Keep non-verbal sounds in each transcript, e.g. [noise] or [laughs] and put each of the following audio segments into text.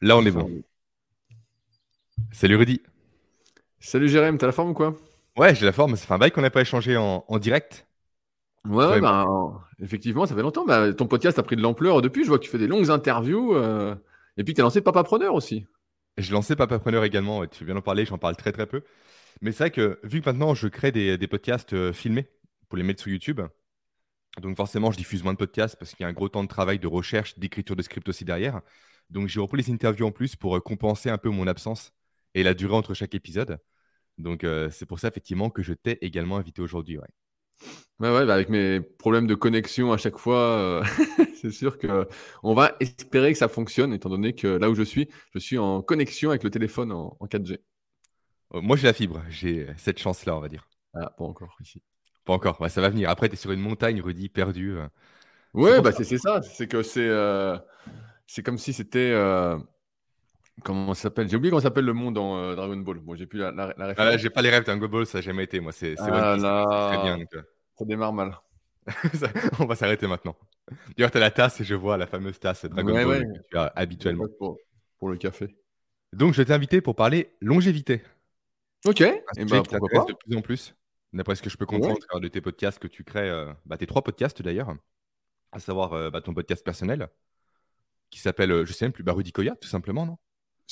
Là, on est bon. Salut Rudy. Salut Jérém, t'as la forme ou quoi? Ouais, j'ai la forme. Ça fait un bail qu'on n'a pas échangé en, direct. Ouais, bah, effectivement, ça fait longtemps. Bah, ton podcast a pris de l'ampleur depuis. Je vois que tu fais des longues interviews. Euh, et puis, tu as lancé Papa Preneur aussi. J'ai lancé Papa Preneur également. tu viens d'en parler, j'en parle très très peu. Mais c'est vrai que vu que maintenant je crée des, podcasts euh, filmés pour les mettre sur YouTube, donc forcément je diffuse moins de podcasts parce qu'il y a un gros temps de travail, de recherche, d'écriture de script aussi derrière. Donc j'ai repris les interviews en plus pour euh, compenser un peu mon absence et la durée entre chaque épisode. Donc euh, c'est pour ça effectivement que je t'ai également invité aujourd'hui. Ouais. ouais, bah, avec mes problèmes de connexion à chaque fois, [laughs] c'est sûr que on va espérer que ça fonctionne, étant donné que là où je suis, je suis en connexion avec le téléphone en 4G. Euh, moi, j'ai la fibre. J'ai cette chance-là, on va dire. Ah, pas encore ici. Pas encore. ça va venir. Après, tu es sur une montagne, Rudy, perdu. Euh. Ouais, bah, c'est ça. C'est que c'est euh, c'est comme si c'était. Comment ça s'appelle? J'ai oublié comment s'appelle le monde dans Dragon Ball. Bon, j'ai plus la, la, la Ah j'ai pas les rêves Dragon Ball, ça n'a jamais été. Moi, c'est ah très bien. Ça démarre mal. [laughs] on va s'arrêter maintenant. D'ailleurs, tu as la tasse et je vois la fameuse tasse Dragon Ball que tu as habituellement. Pour, pour, le café. Donc, je t'ai invité pour parler longévité. Ok. et eh ben, pourquoi pas. de plus en plus, d'après ce que je peux comprendre de tes podcasts que tu crées, euh, bah, tes trois podcasts d'ailleurs, à savoir euh, bah, ton podcast personnel, qui s'appelle, euh, je sais même plus, bah, Rudy Koya, tout simplement, non?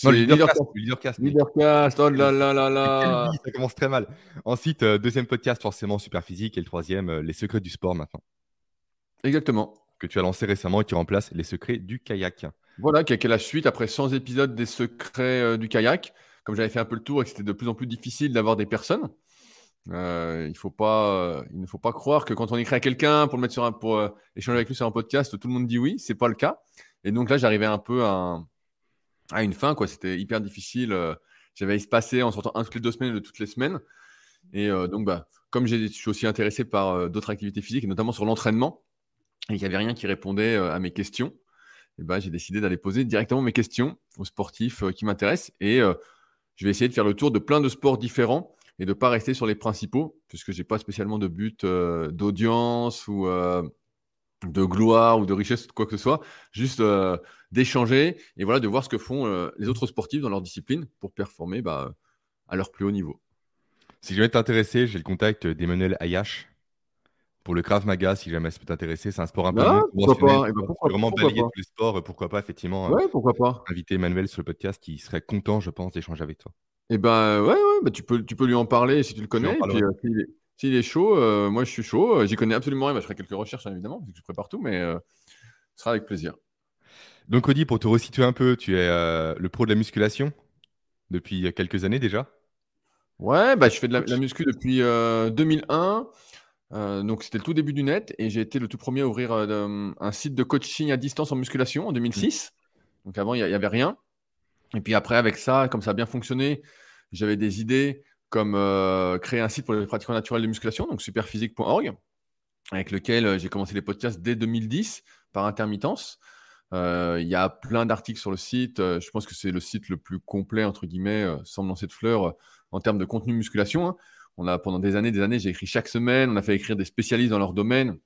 Non, Leadercast. Leadercast, Leadercast, oh là là là là. [laughs] Ça commence très mal. Ensuite, deuxième podcast, forcément super physique. Et le troisième, Les secrets du sport maintenant. Exactement. Que tu as lancé récemment et qui remplace Les secrets du kayak. Voilà, qui est la suite après 100 épisodes des secrets du kayak comme j'avais fait un peu le tour et que c'était de plus en plus difficile d'avoir des personnes, euh, il, faut pas, il ne faut pas croire que quand on écrit à quelqu'un pour le mettre sur un, pour euh, échanger avec lui sur un podcast, tout le monde dit oui. C'est pas le cas. Et donc là, j'arrivais un peu à, une fin. Quoi. C'était hyper difficile. Euh, j'avais espacé en sortant un toutes les deux semaines de toutes les semaines. Et donc, bah, comme je suis aussi intéressé par d'autres activités physiques, et notamment sur l'entraînement, et qu'il n'y avait rien qui répondait à mes questions, et bah, j'ai décidé d'aller poser directement mes questions aux sportifs qui m'intéressent. Et je vais essayer de faire le tour de plein de sports différents et de ne pas rester sur les principaux, puisque je n'ai pas spécialement de but euh, d'audience ou euh, de gloire ou de richesse ou quoi que ce soit, juste euh, d'échanger et voilà, de voir ce que font les autres sportifs dans leur discipline pour performer bah, à leur plus haut niveau. Si jamais intéressé, j'ai le contact d'Emmanuel Ayash pour le Krav Maga, si jamais ça peut t'intéresser, c'est un sport un peu ah, pourquoi pas. Eh ben, vraiment balayer tous les sports, pourquoi pas effectivement ouais, pourquoi pas. inviter Emmanuel sur le podcast qui serait content, je pense, d'échanger avec toi. Eh ben ouais, ouais bah, tu, peux, tu peux lui en parler si tu le connais. Et puis, euh, s'il, est, chaud, euh, moi je suis chaud. Euh, j'y connais absolument rien. Bah, je ferai quelques recherches évidemment, vu que je prépare tout, mais ce sera avec plaisir. Donc Cody, pour te resituer un peu, tu es le pro de la musculation depuis quelques années déjà? Ouais, bah, je fais de la, la muscu depuis 2001. Euh, donc, c'était le tout début du net et j'ai été le tout premier à ouvrir euh, un site de coaching à distance en musculation en 2006. Mmh. Donc, avant, il n'y avait rien. Et puis après, avec ça, comme ça a bien fonctionné, j'avais des idées comme euh, créer un site pour les pratiquants naturels de musculation, donc superphysique.org, avec lequel j'ai commencé les podcasts dès 2010 par intermittence. Il y a plein d'articles sur le site. je pense que c'est le site le plus complet, entre guillemets, sans me de fleurs, en termes de contenu musculation. Hein. On a pendant des années, des années, j'ai écrit chaque semaine. On a fait écrire des spécialistes dans leur domaine,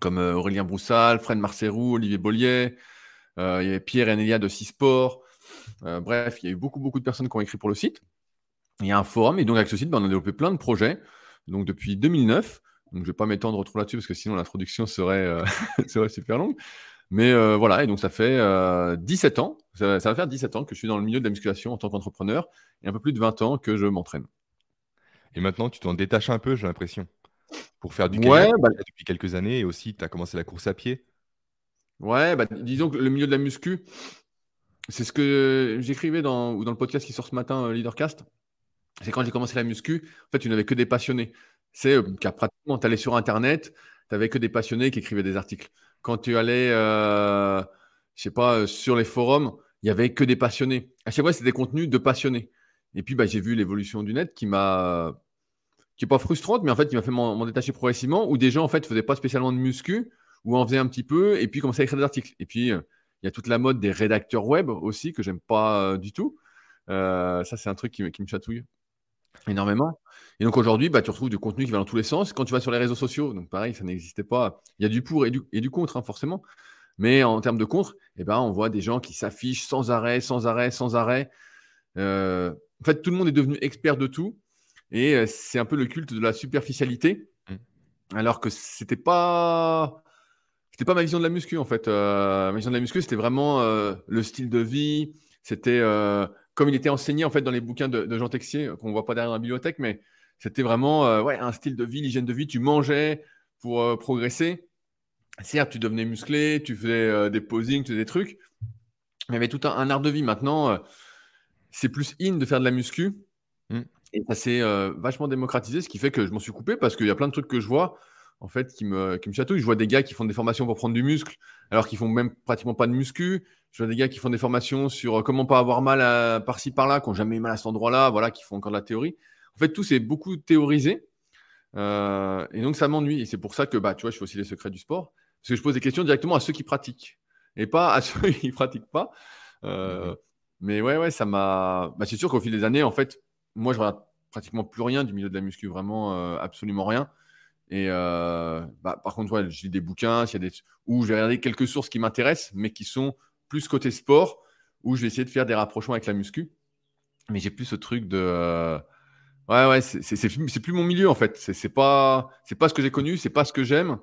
comme euh, Aurélien Broussal, Fred Marcerou, Olivier Bollier. Euh, Pierre Enélia de Cisport. Euh, bref, il y a eu beaucoup, beaucoup de personnes qui ont écrit pour le site. Il y a un forum et donc avec ce site, ben, on a développé plein de projets. Donc depuis 2009, donc je ne vais pas m'étendre trop là-dessus parce que sinon l'introduction serait, [laughs] serait super longue. Mais voilà, et donc ça fait 17 ans, ça, ça, va faire 17 ans que je suis dans le milieu de la musculation en tant qu'entrepreneur et un peu plus de 20 ans que je m'entraîne. Et maintenant, tu t'en détaches un peu, j'ai l'impression, pour faire du kayak bah depuis quelques années. Et aussi, tu as commencé la course à pied. Ouais, bah, disons que le milieu de la muscu, c'est ce que j'écrivais dans, dans le podcast qui sort ce matin, euh, Leadercast. C'est quand j'ai commencé la muscu, en fait, tu n'avais que des passionnés. C'est euh, qu'à pratiquement, tu allais sur Internet, tu n'avais que des passionnés qui écrivaient des articles. Quand tu allais, euh, je sais pas, sur les forums, il y avait que des passionnés. À chaque fois, c'était des contenus de passionnés. Et puis, bah, j'ai vu l'évolution du net qui m'a qui n'est pas frustrante, mais en fait, qui m'a fait m'en détacher progressivement, où des gens, en fait, ne faisaient pas spécialement de muscu, ou en faisaient un petit peu, et puis commençaient à écrire des articles. Et puis, euh, il y a toute la mode des rédacteurs web aussi, que j'aime pas euh, du tout. Euh, ça, c'est un truc qui, me chatouille énormément. Et donc, aujourd'hui, bah, tu retrouves du contenu qui va dans tous les sens. Quand tu vas sur les réseaux sociaux, donc pareil, ça n'existait pas. Il y a du pour et du, et du contre, hein, forcément. Mais en termes de contre, eh ben, on voit des gens qui s'affichent sans arrêt, sans arrêt, sans arrêt. Euh, en fait, tout le monde est devenu expert de tout. Et euh, c'est un peu le culte de la superficialité. Mm. Alors que c'était pas. C'était pas ma vision de la muscu en fait. ma vision de la muscu, c'était vraiment le style de vie. C'était comme il était enseigné en fait dans les bouquins de, Jean Texier, qu'on voit pas derrière la bibliothèque, mais c'était vraiment euh, ouais, un style de vie, l'hygiène de vie. Tu mangeais pour euh, progresser. Certes, tu devenais musclé, tu faisais euh, des posings, tu faisais des trucs. Mais il y avait tout un, art de vie. Maintenant, c'est plus in de faire de la muscu. Mm. Et ça s'est vachement démocratisé, ce qui fait que je m'en suis coupé parce qu'il y a plein de trucs que je vois en fait, qui me, qui me chatouillent. Je vois des gars qui font des formations pour prendre du muscle, alors qu'ils font même pratiquement pas de muscu. Je vois des gars qui font des formations sur comment pas avoir mal par-ci par-là, qui n'ont jamais eu mal à cet endroit-là, voilà, qui font encore de la théorie. En fait, tout c'est beaucoup théorisé. Euh, et donc, ça m'ennuie. Et c'est pour ça que, bah, tu vois, je fais aussi les secrets du sport. Parce que je pose des questions directement à ceux qui pratiquent et pas à [laughs] ceux qui ne pratiquent pas. Euh, mhm. Mais ouais, ouais, ça m'a. Bah, c'est sûr qu'au fil des années, en fait, moi, je regarde pratiquement plus rien du milieu de la muscu, vraiment euh, absolument rien. Et bah, par contre, ouais, je lis des bouquins, y a des... ou je vais regarder quelques sources qui m'intéressent, mais qui sont plus côté sport, où je vais essayer de faire des rapprochements avec la muscu. Mais j'ai plus ce truc de Ouais, ouais, c'est plus, mon milieu en fait. C'est pas, pas ce que j'ai connu, c'est pas ce que j'aime.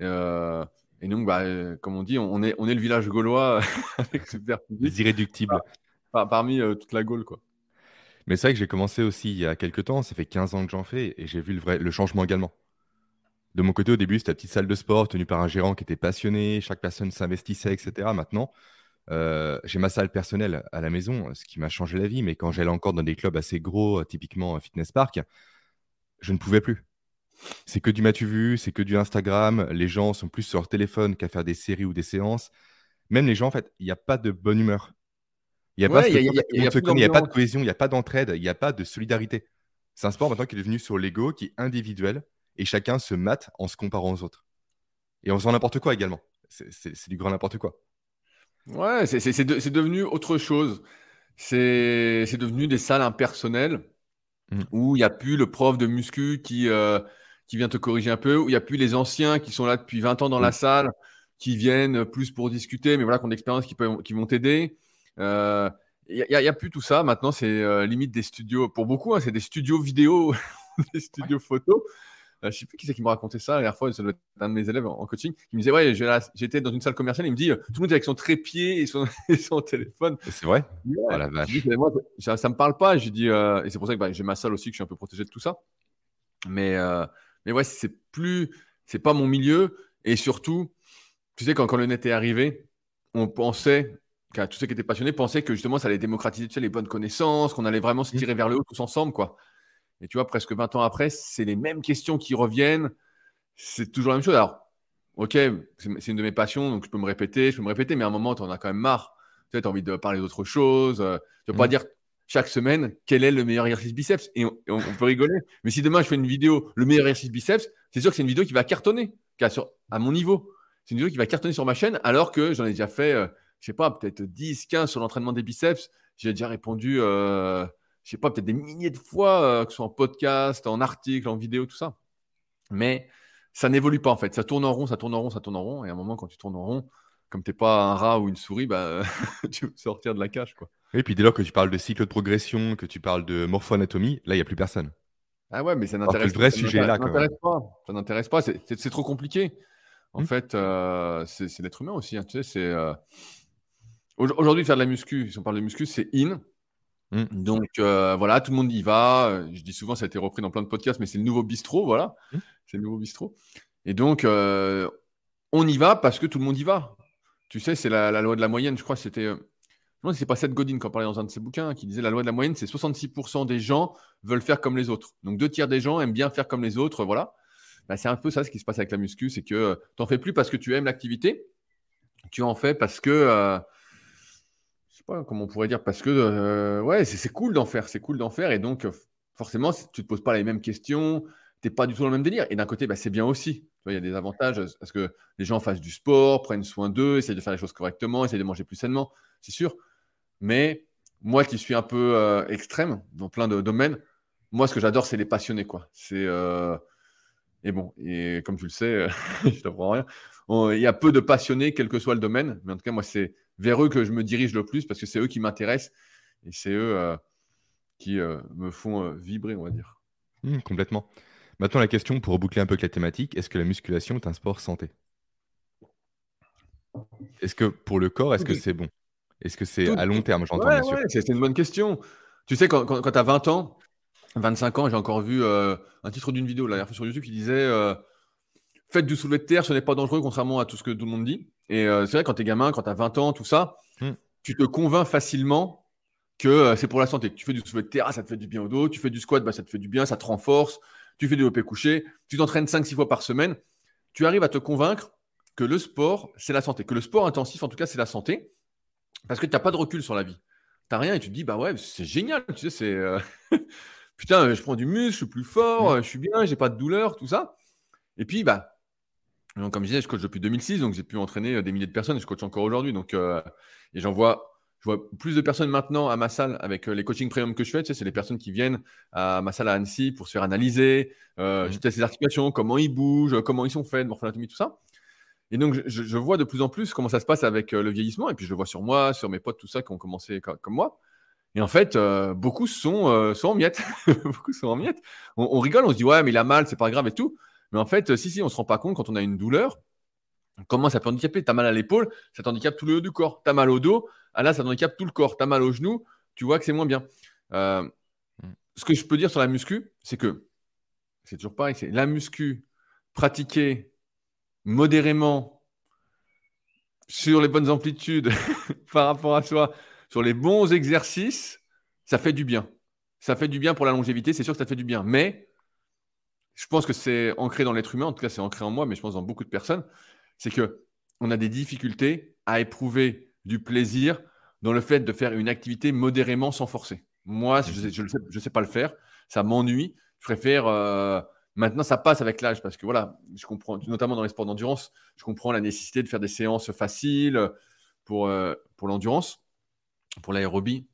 Euh, et donc, bah, euh, comme on dit, on est, on est le village gaulois [laughs] avec super Les irréductibles. parmi euh, toute la Gaule, quoi. Mais c'est vrai que j'ai commencé aussi il y a quelques temps, ça fait 15 ans que j'en fais, et j'ai vu le, vrai, le changement également. De mon côté, au début, c'était la petite salle de sport tenue par un gérant qui était passionné, chaque personne s'investissait, etc. Maintenant, euh, j'ai ma salle personnelle à la maison, ce qui m'a changé la vie, mais quand j'allais encore dans des clubs assez gros, typiquement Fitness Park, je ne pouvais plus. C'est que du matu vu, c'est que du Instagram. Les gens sont plus sur leur téléphone qu'à faire des séries ou des séances. Même les gens, en fait, il n'y a pas de bonne humeur. Il n'y a, pas de cohésion, il n'y a pas d'entraide, il n'y a pas de solidarité. C'est un sport maintenant qui est devenu sur l'ego, qui est individuel, et chacun se mate en se comparant aux autres. Et en faisant n'importe quoi également. C'est du grand n'importe quoi. Ouais, c'est devenu autre chose. C'est devenu des salles impersonnelles mmh. où il n'y a plus le prof de muscu qui, euh, qui vient te corriger un peu, où il n'y a plus les anciens qui sont là depuis 20 ans dans la mmh. salle, qui viennent plus pour discuter, mais voilà, qui ont d'expérience, qui, qui vont t'aider. Euh, il n'y a, plus tout ça. Maintenant, c'est euh, limite des studios, pour beaucoup, hein, c'est des studios vidéo, [laughs] des studios photo. Euh, je ne sais plus qui c'est qui me racontait ça la dernière fois, c'est un de mes élèves en, coaching, qui me disait Ouais, j'étais dans une salle commerciale, il me dit Tout le monde est avec son trépied et son, [laughs] téléphone. C'est vrai? Oh la vache. ça, ne me parle pas. J'ai dit, euh, et c'est pour ça que bah, j'ai ma salle aussi, que je suis un peu protégé de tout ça. Mais, euh, mais ouais, c'est plus, c'est pas mon milieu. Et surtout, tu sais, quand, quand le net est arrivé, on pensait, tous ceux qui étaient passionnés pensaient que justement ça allait démocratiser tu sais, les bonnes connaissances, qu'on allait vraiment se mmh. tirer vers le haut tous ensemble, quoi. Et tu vois, presque 20 ans après, c'est les mêmes questions qui reviennent. C'est toujours la même chose. Alors, ok, c'est une de mes passions, donc je peux me répéter, je peux me répéter, mais à un moment, tu en as quand même marre. Tu as envie de parler d'autre chose. Euh, tu ne vas pas mm. dire chaque semaine quel est le meilleur exercice biceps? Et on, peut rigoler. Mais si demain, je fais une vidéo, le meilleur exercice biceps, c'est sûr que c'est une vidéo qui va cartonner à mon niveau. C'est une vidéo qui va cartonner sur ma chaîne, alors que j'en ai déjà fait, je euh, je sais pas, peut-être 10, 15 sur l'entraînement des biceps. J'ai déjà répondu. Euh, je sais pas, peut-être des milliers de fois, euh, que ce soit en podcast, en article, en vidéo, tout ça. Mais ça n'évolue pas en fait. Ça tourne en rond, ça tourne en rond, ça tourne en rond. Et à un moment, quand tu tournes en rond, comme tu n'es pas un rat ou une souris, bah, [laughs] tu veux sortir de la cage. Quoi. Et puis dès lors que tu parles de cycle de progression, que tu parles de morpho-anatomie, là, il n'y a plus personne. Ah ouais, mais ça n'intéresse pas. Le vrai sujet est là. Ça n'intéresse pas. Ça n'intéresse pas. C'est trop compliqué. En hmm. fait, euh, c'est l'être humain aussi. Hein. Tu sais, euh, Aujourd'hui, faire de la muscu, si on parle de muscu, c'est in. Mmh. Donc euh, voilà, tout le monde y va. Je dis souvent, ça a été repris dans plein de podcasts, mais c'est le nouveau bistrot, voilà. Mmh. C'est le nouveau bistrot. Et donc, euh, on y va parce que tout le monde y va. Tu sais, c'est la, loi de la moyenne. Je crois que c'était. Euh, je c'est pas Seth Godin qui en parlait dans un de ses bouquins, qui disait la loi de la moyenne, c'est 66% des gens veulent faire comme les autres. Donc deux tiers des gens aiment bien faire comme les autres, voilà. Bah, c'est un peu ça ce qui se passe avec la muscu, c'est que tu n'en fais plus parce que tu aimes l'activité, tu en fais parce que pas comment on pourrait dire, parce que euh, ouais, c'est cool d'en faire, c'est cool d'en faire, et donc forcément, tu te poses pas les mêmes questions, tu n'es pas du tout dans le même délire. Et d'un côté, bah, c'est bien aussi. Il y a des avantages parce que les gens fassent du sport, prennent soin d'eux, essayent de faire les choses correctement, essayent de manger plus sainement, c'est sûr. Mais moi qui suis un peu euh, extrême dans plein de domaines, moi ce que j'adore, c'est les passionnés. quoi. C'est euh, Et bon, et comme tu le sais, [laughs] je t'apprends rien. il y a peu de passionnés, quel que soit le domaine. Mais en tout cas, moi, c'est vers eux que je me dirige le plus parce que c'est eux qui m'intéressent et c'est eux euh, qui euh, me font euh, vibrer, on va dire. Mmh, complètement. Maintenant, la question pour reboucler un peu avec la thématique est-ce que la musculation est un sport santé? Est-ce que pour le corps, est-ce que c'est bon? Est-ce que c'est à long terme J'entends bien sûr. c'est une bonne question. Tu sais, quand, quand, tu as 20 ans, 25 ans, j'ai encore vu un titre d'une vidéo la dernière fois sur YouTube qui disait Faites du soulevé de terre, ce n'est pas dangereux, contrairement à tout ce que tout le monde dit. Et c'est vrai, quand tu es gamin, quand tu as 20 ans, tout ça, mmh. tu te convaincs facilement que euh, c'est pour la santé. Tu fais du soulevé de terre, ça te fait du bien au dos. Tu fais du squat, bah, ça te fait du bien, ça te renforce. Tu fais du développé couché. Tu t'entraînes 5-6 fois par semaine. Tu arrives à te convaincre que le sport, c'est la santé. Que le sport intensif, en tout cas, c'est la santé. Parce que tu n'as pas de recul sur la vie. Tu n'as rien et tu te dis, bah ouais, c'est génial. Tu sais, c'est. Euh, [laughs] putain, je prends du muscle, je suis plus fort, je suis bien, j'ai pas de douleur, tout ça. Et puis, bah. Comme je disais, je coach depuis 2006, donc j'ai pu entraîner des milliers de personnes et je coach encore aujourd'hui. Donc, euh, et j'en vois je vois plus de personnes maintenant à ma salle avec euh, les coachings premium que je fais. Tu sais, c'est les personnes qui viennent à ma salle à Annecy pour se faire analyser. Euh, mmh. Je teste les articulations, comment ils bougent, comment ils sont faits, morphologie, tout ça. Et donc, je, vois de plus en plus comment ça se passe avec euh, le vieillissement. Et puis, je le vois sur moi, sur mes potes, tout ça, qui ont commencé comme, moi. Et en fait, beaucoup sont, sont en miettes. [laughs] beaucoup sont en miettes. On, on, rigole, on se dit, ouais, mais il a mal, c'est pas grave et tout. Mais en fait, si, si, on se rend pas compte quand on a une douleur, comment ça peut handicaper? Tu as mal à l'épaule, ça t'handicape tout le haut du corps. Tu as mal au dos, ah là, ça handicape tout le corps. Tu as mal au genou, tu vois que c'est moins bien. Euh, mm. ce que je peux dire sur la muscu, c'est que c'est toujours pareil, c'est la muscu pratiquée modérément sur les bonnes amplitudes [laughs] par rapport à soi, sur les bons exercices, ça fait du bien. Ça fait du bien pour la longévité, c'est sûr que ça fait du bien. Mais je pense que c'est ancré dans l'être humain, en tout cas c'est ancré en moi, mais je pense dans beaucoup de personnes, c'est que on a des difficultés à éprouver du plaisir dans le fait de faire une activité modérément sans forcer. Moi, je ne sais, je sais, pas le faire, ça m'ennuie. Je préfère. Euh, maintenant, ça passe avec l'âge parce que voilà, je comprends, notamment dans les sports d'endurance, je comprends la nécessité de faire des séances faciles pour, euh, pour l'endurance, pour l'aérobie.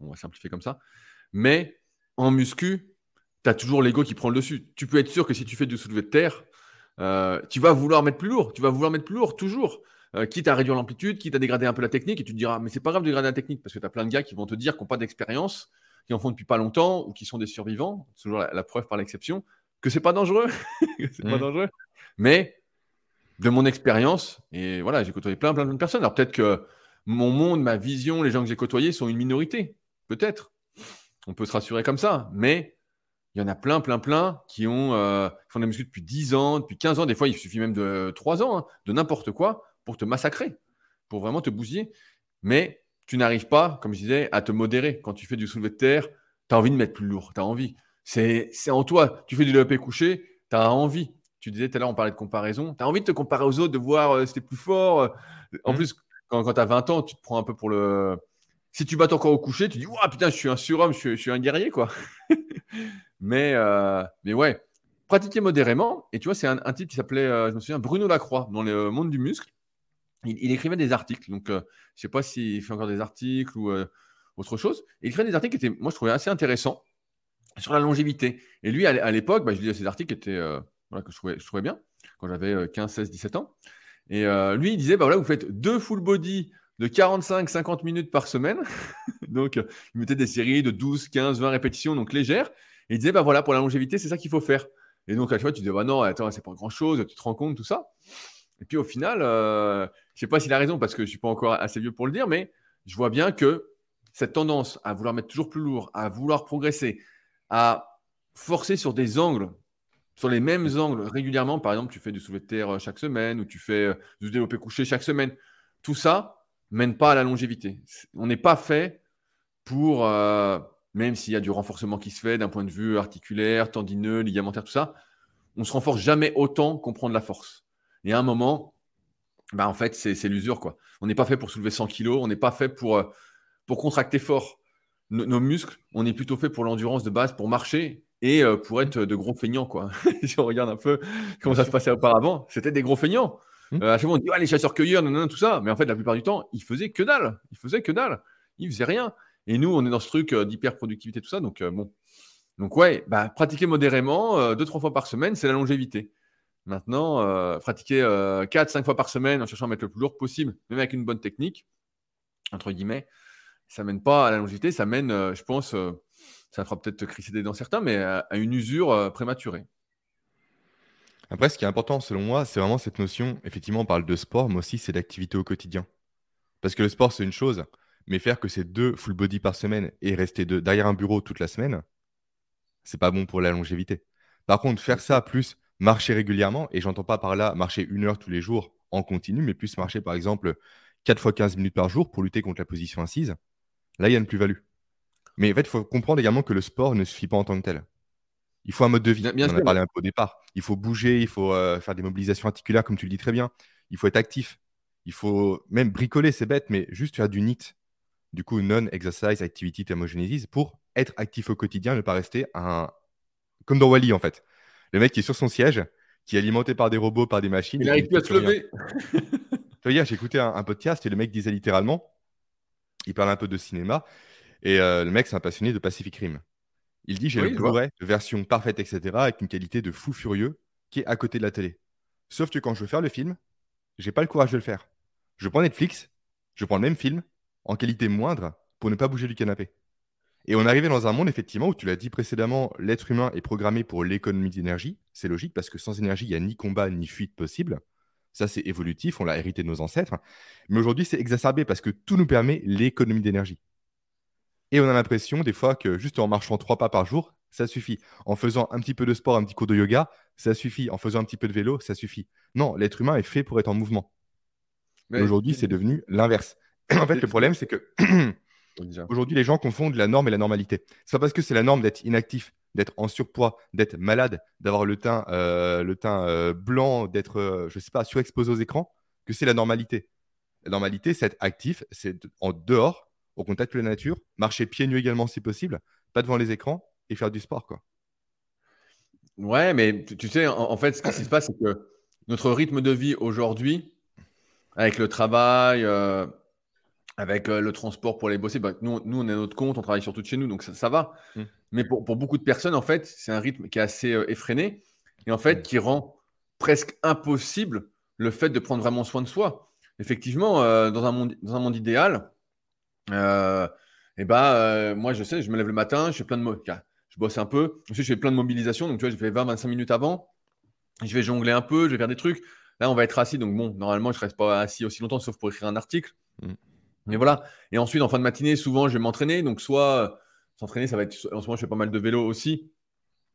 On va simplifier comme ça. Mais en muscu, tu as toujours l'ego qui prend le dessus. Tu peux être sûr que si tu fais du soulevé de terre, euh, tu vas vouloir mettre plus lourd. Tu vas vouloir mettre plus lourd, toujours. Euh, quitte à réduire l'amplitude, quitte à dégrader un peu la technique, et tu te diras, mais c'est pas grave de dégrader la technique, parce que tu as plein de gars qui vont te dire qu'ils n'ont pas d'expérience, qui en font depuis pas longtemps, ou qui sont des survivants, c'est toujours la, preuve par l'exception, que c'est pas dangereux. [laughs] c'est pas mmh. dangereux. Mais de mon expérience, et voilà, j'ai côtoyé plein, plein, de personnes. Alors peut-être que mon monde, ma vision, les gens que j'ai côtoyés sont une minorité. Peut-être. On peut se rassurer comme ça. Mais il y en a plein, plein, plein qui ont euh, font de la muscu depuis 10 ans, depuis 15 ans. Des fois, il suffit même de 3 ans, hein, de n'importe quoi pour te massacrer, pour vraiment te bousiller. Mais tu n'arrives pas, comme je disais, à te modérer. Quand tu fais du soulevé de terre, tu as envie de mettre plus lourd, tu as envie. C'est en toi. Tu fais du développé couché, tu as envie. Tu disais tout à l'heure, on parlait de comparaison. Tu as envie de te comparer aux autres, de voir euh, si tu es plus fort. En mmh. plus, quand, quand tu as 20 ans, tu te prends un peu pour le. Si tu bats ton corps au coucher, tu dis Ouah, putain, je suis un surhomme, je suis, un guerrier, quoi. [laughs] mais, euh, mais ouais, pratiquer modérément. Et tu vois, c'est un, type qui s'appelait, euh, je me souviens, Bruno Lacroix, dans le monde du muscle il, écrivait des articles. Donc, euh, je ne sais pas s'il fait encore des articles ou euh, autre chose. il écrivait des articles qui étaient, moi, je trouvais assez intéressants sur la longévité. Et lui, à, l'époque, bah, je lisais ces articles qui étaient, euh, que je trouvais, je trouvais, bien quand j'avais 15, 16, 17 ans. Et lui, il disait, bah, voilà, vous faites deux full body de 45-50 minutes par semaine. [laughs] donc, il mettait des séries de 12, 15, 20 répétitions, donc légères. Et il disait, bah voilà, pour la longévité, c'est ça qu'il faut faire. Et donc, à chaque fois, tu disais, bah non, attends, c'est pas grand chose, tu te rends compte, tout ça. Et puis au final, euh, je sais pas s'il a raison parce que je suis pas encore assez vieux pour le dire, mais je vois bien que cette tendance à vouloir mettre toujours plus lourd, à vouloir progresser, à forcer sur des angles, sur les mêmes angles régulièrement, par exemple, tu fais du soulevé de terre euh, chaque semaine ou tu fais euh, du développé couché chaque semaine, tout ça mène pas à la longévité. On n'est pas fait pour, même s'il y a du renforcement qui se fait d'un point de vue articulaire, tendineux, ligamentaire, tout ça, on se renforce jamais autant qu'on prend de la force. Et à un moment, bah en fait, c'est l'usure. quoi. On n'est pas fait pour soulever 100 kg, on n'est pas fait pour, euh, pour contracter fort. Nos, muscles, on est plutôt fait pour l'endurance de base, pour marcher et euh, pour être de gros feignants. Quoi. [laughs] si on regarde un peu comment ça se passait auparavant, c'était des gros feignants. Mmh. Euh, à chaque fois, on dit les chasseurs-cueilleurs, tout ça. Mais en fait, la plupart du temps, ils faisaient que dalle. Ils faisaient que dalle. Ils faisaient rien. Et nous, on est dans ce truc d'hyper-productivité, tout ça. Donc, bon, Donc, ouais, bah, pratiquer modérément, euh, deux, trois fois par semaine, c'est la longévité. Maintenant, euh, pratiquer euh, quatre, cinq fois par semaine en cherchant à mettre le plus lourd possible, même avec une bonne technique, entre guillemets, ça mène pas à la longévité, ça mène, je pense, ça fera peut-être crisser des dents certains, mais à, une usure prématurée. Après, ce qui est important selon moi, c'est vraiment cette notion, effectivement, on parle de sport, mais aussi c'est d'activité au quotidien. Parce que le sport, c'est une chose, mais faire que c'est deux full body par semaine et rester derrière un bureau toute la semaine, c'est pas bon pour la longévité. Par contre, faire ça plus marcher régulièrement, et j'entends pas par là marcher une heure tous les jours en continu, mais plus marcher par exemple 4 fois 15 minutes par jour pour lutter contre la position assise, là il y a une plus-value. Mais en fait, il faut comprendre également que le sport ne suffit pas en tant que tel. Il faut un mode de vie. on en a parlé un peu au départ. Il faut bouger, il faut euh, faire des mobilisations articulaires, comme tu le dis très bien. Il faut être actif. Il faut même bricoler, c'est bête, mais juste faire du NIT. Du coup, Non-Exercise Activity Thermogenesis pour être actif au quotidien, ne pas rester un... comme dans Wally en fait. Le mec qui est sur son siège, qui est alimenté par des robots, par des machines. Il n'arrive plus à se lever. tu vois, j'ai écouté un, podcast et le mec disait littéralement, il parle un peu de cinéma, et euh, le mec, c'est un passionné de Pacific Rim. Il dit J'ai le Blu-ray, version parfaite, etc., avec une qualité de fou furieux qui est à côté de la télé. Sauf que quand je veux faire le film, j'ai pas le courage de le faire. Je prends Netflix, je prends le même film, en qualité moindre, pour ne pas bouger du canapé. Et on arrivait dans un monde, effectivement, où tu l'as dit précédemment, l'être humain est programmé pour l'économie d'énergie. C'est logique, parce que sans énergie, il n'y a ni combat ni fuite possible. Ça, c'est évolutif, on l'a hérité de nos ancêtres. Mais aujourd'hui, c'est exacerbé parce que tout nous permet l'économie d'énergie. Et on a l'impression, des fois, que juste en marchant trois pas par jour, ça suffit. En faisant un petit peu de sport, un petit cours de yoga, ça suffit. En faisant un petit peu de vélo, ça suffit. Non, l'être humain est fait pour être en mouvement. Mais aujourd'hui, c'est devenu l'inverse. En fait, le problème, c'est que aujourd'hui, les gens confondent la norme et la normalité. C'est pas parce que c'est la norme d'être inactif, d'être en surpoids, d'être malade, d'avoir le teint, euh, le teint euh, blanc, d'être, euh, je sais pas, surexposé aux écrans, que c'est la normalité. La normalité, c'est être actif, c'est en dehors, au contact de la nature, marcher pieds nus également si possible, pas devant les écrans et faire du sport, quoi. Ouais, mais tu, sais, en, fait, ce qui se passe, c'est que notre rythme de vie aujourd'hui, avec le travail, euh, avec euh, le transport pour les bosser, bah, nous, nous, on est à notre compte, on travaille surtout de chez nous, donc ça, va. Mm. Mais pour, beaucoup de personnes, en fait, c'est un rythme qui est assez euh, effréné et en fait, mm. qui rend presque impossible le fait de prendre vraiment soin de soi. Effectivement, dans, un monde, dans un monde idéal, et bah, moi, je sais, je me lève le matin, je fais plein de je bosse un peu. Ensuite, je fais plein de mobilisation. Donc, tu vois, je fais 20-25 minutes avant. Je vais jongler un peu, je vais faire des trucs. Là, on va être assis. Donc, bon, normalement, je ne reste pas assis aussi longtemps, sauf pour écrire un article. Mm. Mais voilà. Et ensuite, en fin de matinée, souvent, je vais m'entraîner. Donc, soit s'entraîner, ça va être. En ce moment, je fais pas mal de vélo aussi.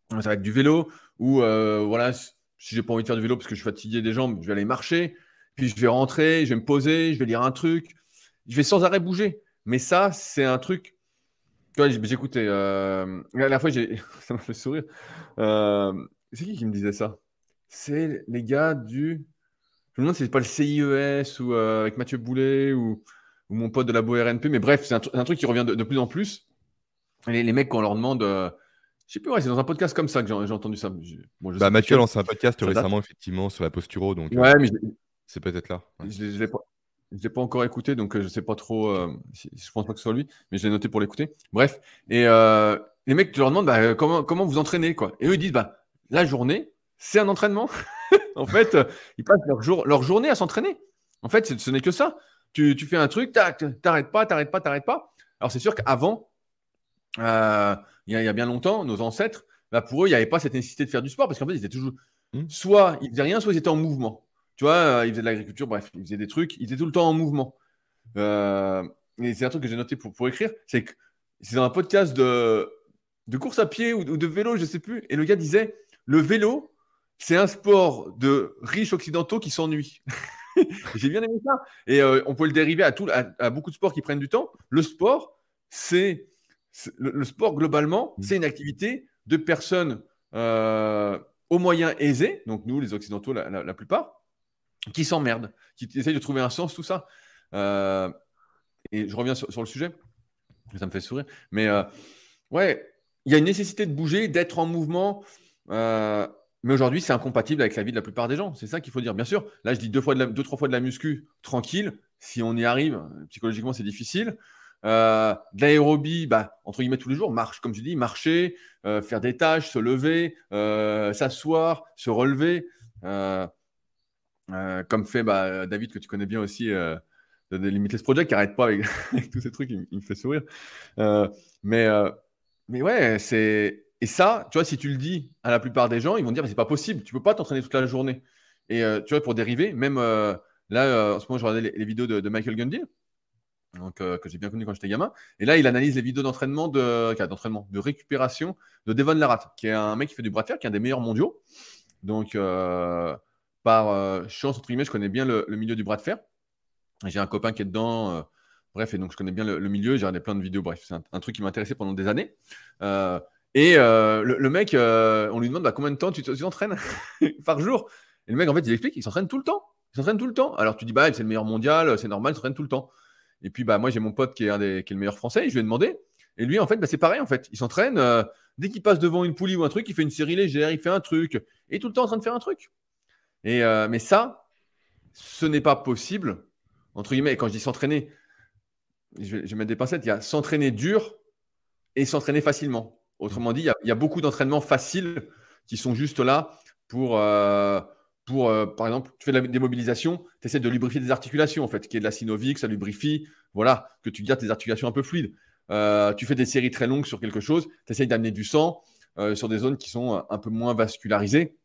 Ça va être du vélo. Ou euh, voilà, si j'ai pas envie de faire du vélo parce que je suis fatigué des jambes, je vais aller marcher. Puis, je vais rentrer, je vais me poser, je vais lire un truc. Je vais sans arrêt bouger. Mais ça, c'est un truc. J'écoutais. Euh... La fois, [laughs] ça m'a fait sourire. Euh, c'est qui qui me disait ça? C'est les gars du. Je me demande si c'est pas le CIES ou euh, avec Mathieu Boulet ou... mon pote de la RNP. Mais bref, c'est un, truc qui revient de, plus en plus. Les, les mecs, quand on leur demande. Euh, je sais plus, ouais, c'est dans un podcast comme ça que j'ai entendu ça. bah, Mathieu a lancé un podcast récemment, effectivement, sur la posturo. Donc, ouais, mais c'est peut-être là. Je ne l'ai pas, je encore écouté, donc euh, je ne sais pas trop. Euh, je ne pense pas que ce soit lui, mais je l'ai noté pour l'écouter. Bref. Et euh, les mecs, tu leur demandes bah, comment, comment vous entraînez. Quoi. Et eux, ils disent bah, la journée, c'est un entraînement. [laughs] en fait, ils passent leur, jour, leur journée à s'entraîner. En fait, ce n'est que ça. Tu, tu, fais un truc, t'arrêtes pas, t'arrêtes pas, t'arrêtes pas. Alors, c'est sûr qu'avant, il y, a bien longtemps, nos ancêtres, bah, pour eux, il n'y avait pas cette nécessité de faire du sport parce qu'en fait, ils étaient toujours. Mmh. Soit ils faisaient rien, soit ils étaient en mouvement. Tu vois, euh, il faisait de l'agriculture, bref, il faisait des trucs, il était tout le temps en mouvement. Euh, et c'est un truc que j'ai noté pour, pour écrire, c'est que c'est dans un podcast de, de course à pied ou, de vélo, je ne sais plus, et le gars disait, le vélo, c'est un sport de riches occidentaux qui s'ennuient. [laughs] [laughs] j'ai bien aimé ça. Et euh, on peut le dériver à, tout, à, beaucoup de sports qui prennent du temps. Le sport, c'est le, sport globalement, mmh. c'est une activité de personnes aux moyens aisés, donc nous, les occidentaux, la plupart, qui s'emmerdent, qui essayent de trouver un sens, tout ça. Euh, et je reviens sur, le sujet, ça me fait sourire. Mais euh, ouais, il y a une nécessité de bouger, d'être en mouvement. Euh, mais aujourd'hui, c'est incompatible avec la vie de la plupart des gens. C'est ça qu'il faut dire. Bien sûr, là, je dis deux, fois de deux trois fois de la muscu, tranquille. si on y arrive, psychologiquement, c'est difficile. Euh, de l'aérobie, bah, entre guillemets, tous les jours, marche, comme tu dis, marcher, euh, faire des tâches, se lever, euh, s'asseoir, se relever. Euh, comme fait bah, David, que tu connais bien aussi, de, Limitless Project, qui n'arrête pas [laughs] avec, tous ces trucs, il, me fait sourire. mais, mais ouais, c'est. Et ça, tu vois, si tu le dis à la plupart des gens, ils vont dire, mais c'est pas possible, tu peux pas t'entraîner toute la journée. Et tu vois, pour dériver, même là, en ce moment, je regardais les, vidéos de, Michael Gundy, que j'ai bien connu quand j'étais gamin. Et là, il analyse les vidéos d'entraînement, de, d'entraînement, de récupération de Devon Larat, qui est un mec qui fait du bras de fer, qui est un des meilleurs mondiaux. Donc, par chance, entre guillemets, je connais bien le, milieu du bras de fer. J'ai un copain qui est dedans. bref, et donc je connais bien le, milieu. J'ai regardé plein de vidéos. Bref, c'est un, truc qui m'intéressait pendant des années. Et le, mec, on lui demande bah, combien de temps tu t'entraînes [laughs] par jour? Et le mec, en fait, il explique qu'il s'entraîne tout le temps. Il s'entraîne tout le temps. Alors tu dis, bah, c'est le meilleur mondial, c'est normal, il s'entraîne tout le temps. Et puis, bah, moi, j'ai mon pote qui est, un des, qui le meilleur français. je lui ai demandé. Et lui, en fait, bah, c'est pareil. En fait, il s'entraîne. Euh, dès qu'il passe devant une poulie ou un truc, il fait une série légère, il fait un truc. Et tout le temps en train de faire un truc. Et, euh, mais ça, ce n'est pas possible. Entre guillemets, quand je dis s'entraîner, je vais, mettre des pincettes. Il y a s'entraîner dur et s'entraîner facilement. Autrement dit, il y a, beaucoup d'entraînements faciles qui sont juste là pour. Euh, pour, euh, par exemple, tu fais de la démobilisation, tu essaies de lubrifier des articulations, en fait, qui est de la synovique, ça lubrifie, voilà, que tu gardes tes articulations un peu fluides. Euh, tu fais des séries très longues sur quelque chose, tu essaies d'amener du sang euh, sur des zones qui sont un peu moins vascularisées,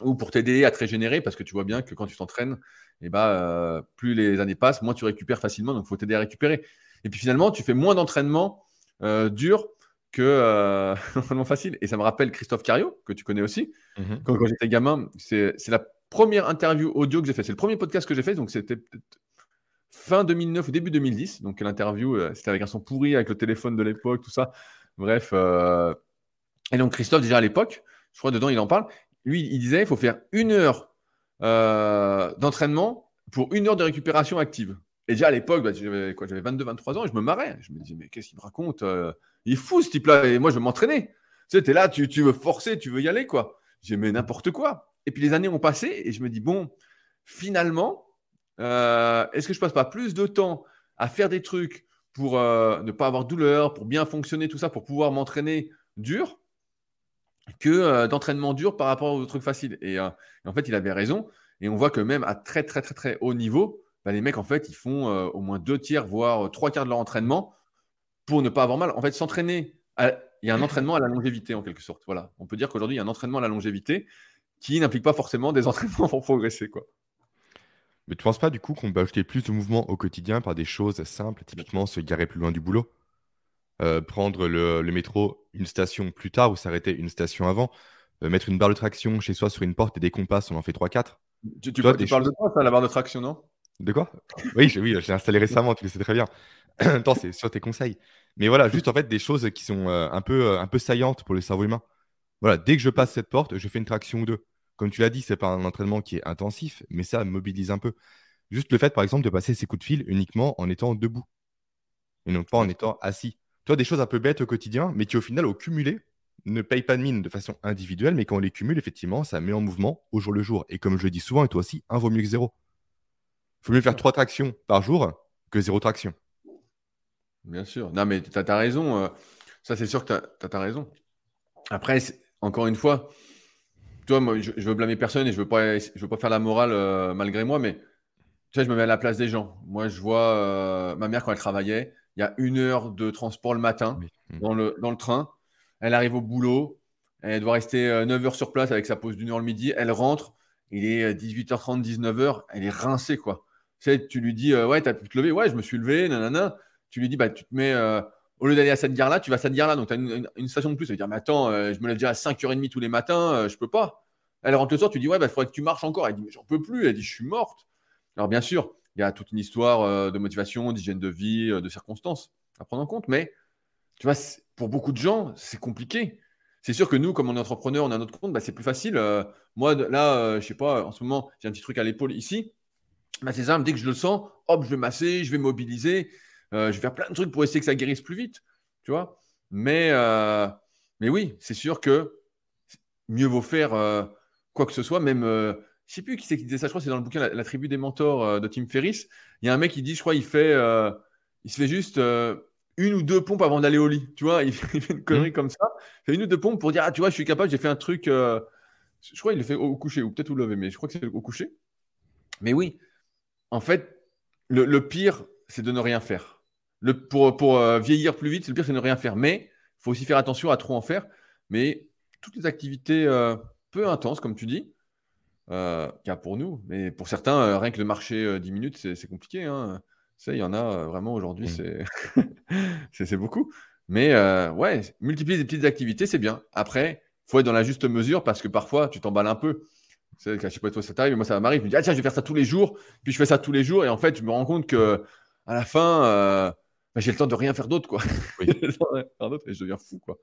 ou pour t'aider à te régénérer, parce que tu vois bien que quand tu t'entraînes, eh ben, plus les années passent, moins tu récupères facilement, donc il faut t'aider à récupérer. Et puis finalement, tu fais moins d'entraînement dur que euh, [laughs] facile. Et ça me rappelle Christophe Cario, que tu connais aussi. Mhm. Quand, j'étais gamin, c'est la première interview audio que j'ai fait. C'est le premier podcast que j'ai fait, donc c'était fin 2009 ou début 2010. Donc l'interview, euh, c'était avec un son pourri, avec le téléphone de l'époque, tout ça. Bref. Euh, et donc Christophe, déjà à l'époque, je crois dedans, il en parle. Lui, il disait, il faut faire une heure euh, d'entraînement pour une heure de récupération active. Et déjà à l'époque, bah, j'avais 22-23 ans et je me marrais. Je me disais, mais qu'est-ce qu'il me raconte Il est fou ce type-là. Et moi, je veux m'entraîner. Tu sais, es là, tu, veux forcer, tu veux y aller, quoi. J'ai mais n'importe quoi. Et puis les années ont passé et je me dis, bon, finalement, euh, est-ce que je passe pas plus de temps à faire des trucs pour euh, ne pas avoir douleur, pour bien fonctionner, tout ça, pour pouvoir m'entraîner dur que euh, d'entraînement dur par rapport aux trucs faciles? Et, en fait, il avait raison. Et on voit que même à très, très, très, très haut niveau, bah, les mecs, en fait, ils font au moins deux tiers, voire trois quarts de leur entraînement pour ne pas avoir mal. En fait, s'entraîner, il y a un entraînement à la longévité, en quelque sorte. Voilà. On peut dire qu'aujourd'hui, il y a un entraînement à la longévité qui n'implique pas forcément des [laughs] entraînements pour progresser. Quoi. Mais tu ne penses pas, du coup, qu'on peut ajouter plus de mouvement au quotidien par des choses simples, typiquement se garer plus loin du boulot? Euh, prendre le, métro une station plus tard ou s'arrêter une station avant, mettre une barre de traction chez soi sur une porte et des compasses, on en fait 3-4. Tu, tu, parles de quoi, ça, la barre de traction, non? De quoi? Oui, je, oui, j'ai installé récemment, tu le sais très bien. [clears throat] Attends, c'est sur tes conseils. Mais voilà, juste en fait des choses qui sont euh, un, peu, euh, un peu saillantes pour le cerveau humain. Voilà, dès que je passe cette porte, je fais une traction ou deux. Comme tu l'as dit, c'est pas un entraînement qui est intensif, mais ça mobilise un peu. Juste le fait, par exemple, de passer ces coups de fil uniquement en étant debout et non pas en étant assis. Tu vois, des choses un peu bêtes au quotidien, mais qui au final, au cumulé, ne payent pas de mine de façon individuelle, mais quand on les cumule, effectivement, ça met en mouvement au jour le jour. Et comme je le dis souvent, et toi aussi, un vaut mieux que zéro. Il faut mieux faire trois tractions par jour que zéro traction. Bien sûr. Non, mais tu as, raison. Euh, ça, c'est sûr que tu as, raison. Après, encore une fois, toi, moi, je, veux blâmer personne et je veux pas, je veux pas faire la morale euh, malgré moi, mais tu vois, je me mets à la place des gens. Moi, je vois euh, ma mère quand elle travaillait, il y a une heure de transport le matin dans, le, dans le train. Elle arrive au boulot, elle doit rester 9 heures sur place avec sa pause d'une heure le midi. Elle rentre, il est 18h30, 19h, elle est rincée, quoi. Tu, lui dis, euh, ouais, tu as pu te lever. Ouais, je me suis levé, nanana. Tu lui dis, bah, tu te mets, euh, au lieu d'aller à cette gare-là, tu vas à cette gare-là. Donc, tu as une, station de plus. Ça veut dire, mais attends, euh, je me lève déjà à 5h30 tous les matins, je peux pas. Elle rentre le soir, tu dis, ouais, il bah, faudrait que tu marches encore. Elle dit, mais j'en peux plus. Elle dit, je suis morte. Alors, bien sûr, il y a toute une histoire de motivation, d'hygiène de vie, de circonstances à prendre en compte. Mais, tu vois, pour beaucoup de gens, c'est compliqué. C'est sûr que nous, comme on est entrepreneur, on a notre compte, bah, c'est plus facile. moi, là, je sais pas, en ce moment, j'ai un petit truc à l'épaule ici. Bah, c'est dès que je le sens, hop, je vais masser, je vais mobiliser, euh, je vais faire plein de trucs pour essayer que ça guérisse plus vite, tu vois. Mais, euh, mais oui, c'est sûr que mieux vaut faire euh, quoi que ce soit, même je sais plus qui c'est qui disait ça, je crois que c'est dans le bouquin la, tribu des mentors de Tim Ferriss. Il y a un mec qui dit, je crois, il fait, il se fait juste une ou deux pompes avant d'aller au lit. Tu vois, [laughs] il fait, une connerie mmh. comme ça. Il fait une ou deux pompes pour dire Ah, tu vois, je suis capable, j'ai fait un truc. Je crois qu'il le fait au coucher ou peut-être au lever, mais je crois que c'est au coucher. Mais oui, en fait, le, pire, c'est de ne rien faire. Le, pour pour euh, vieillir plus vite, le pire, c'est de ne rien faire. Mais il faut aussi faire attention à trop en faire. Mais toutes les activités euh, peu intenses, comme tu dis, euh, pour nous, mais pour certains, rien que le marché 10 minutes, c'est compliqué. Hein il y en a vraiment aujourd'hui, mmh. [laughs] c'est beaucoup. Mais ouais, multiplier des petites activités, c'est bien. Après, il faut être dans la juste mesure parce que parfois, tu t'emballes un peu. Je sais pas toi ça t'arrive, mais moi ça m'arrive. Je me dis, ah tiens, je vais faire ça tous les jours. Puis je fais ça tous les jours. Et en fait, je me rends compte que à la fin, bah, j'ai le temps de rien faire d'autre. quoi. Oui. [laughs] et je deviens fou. quoi.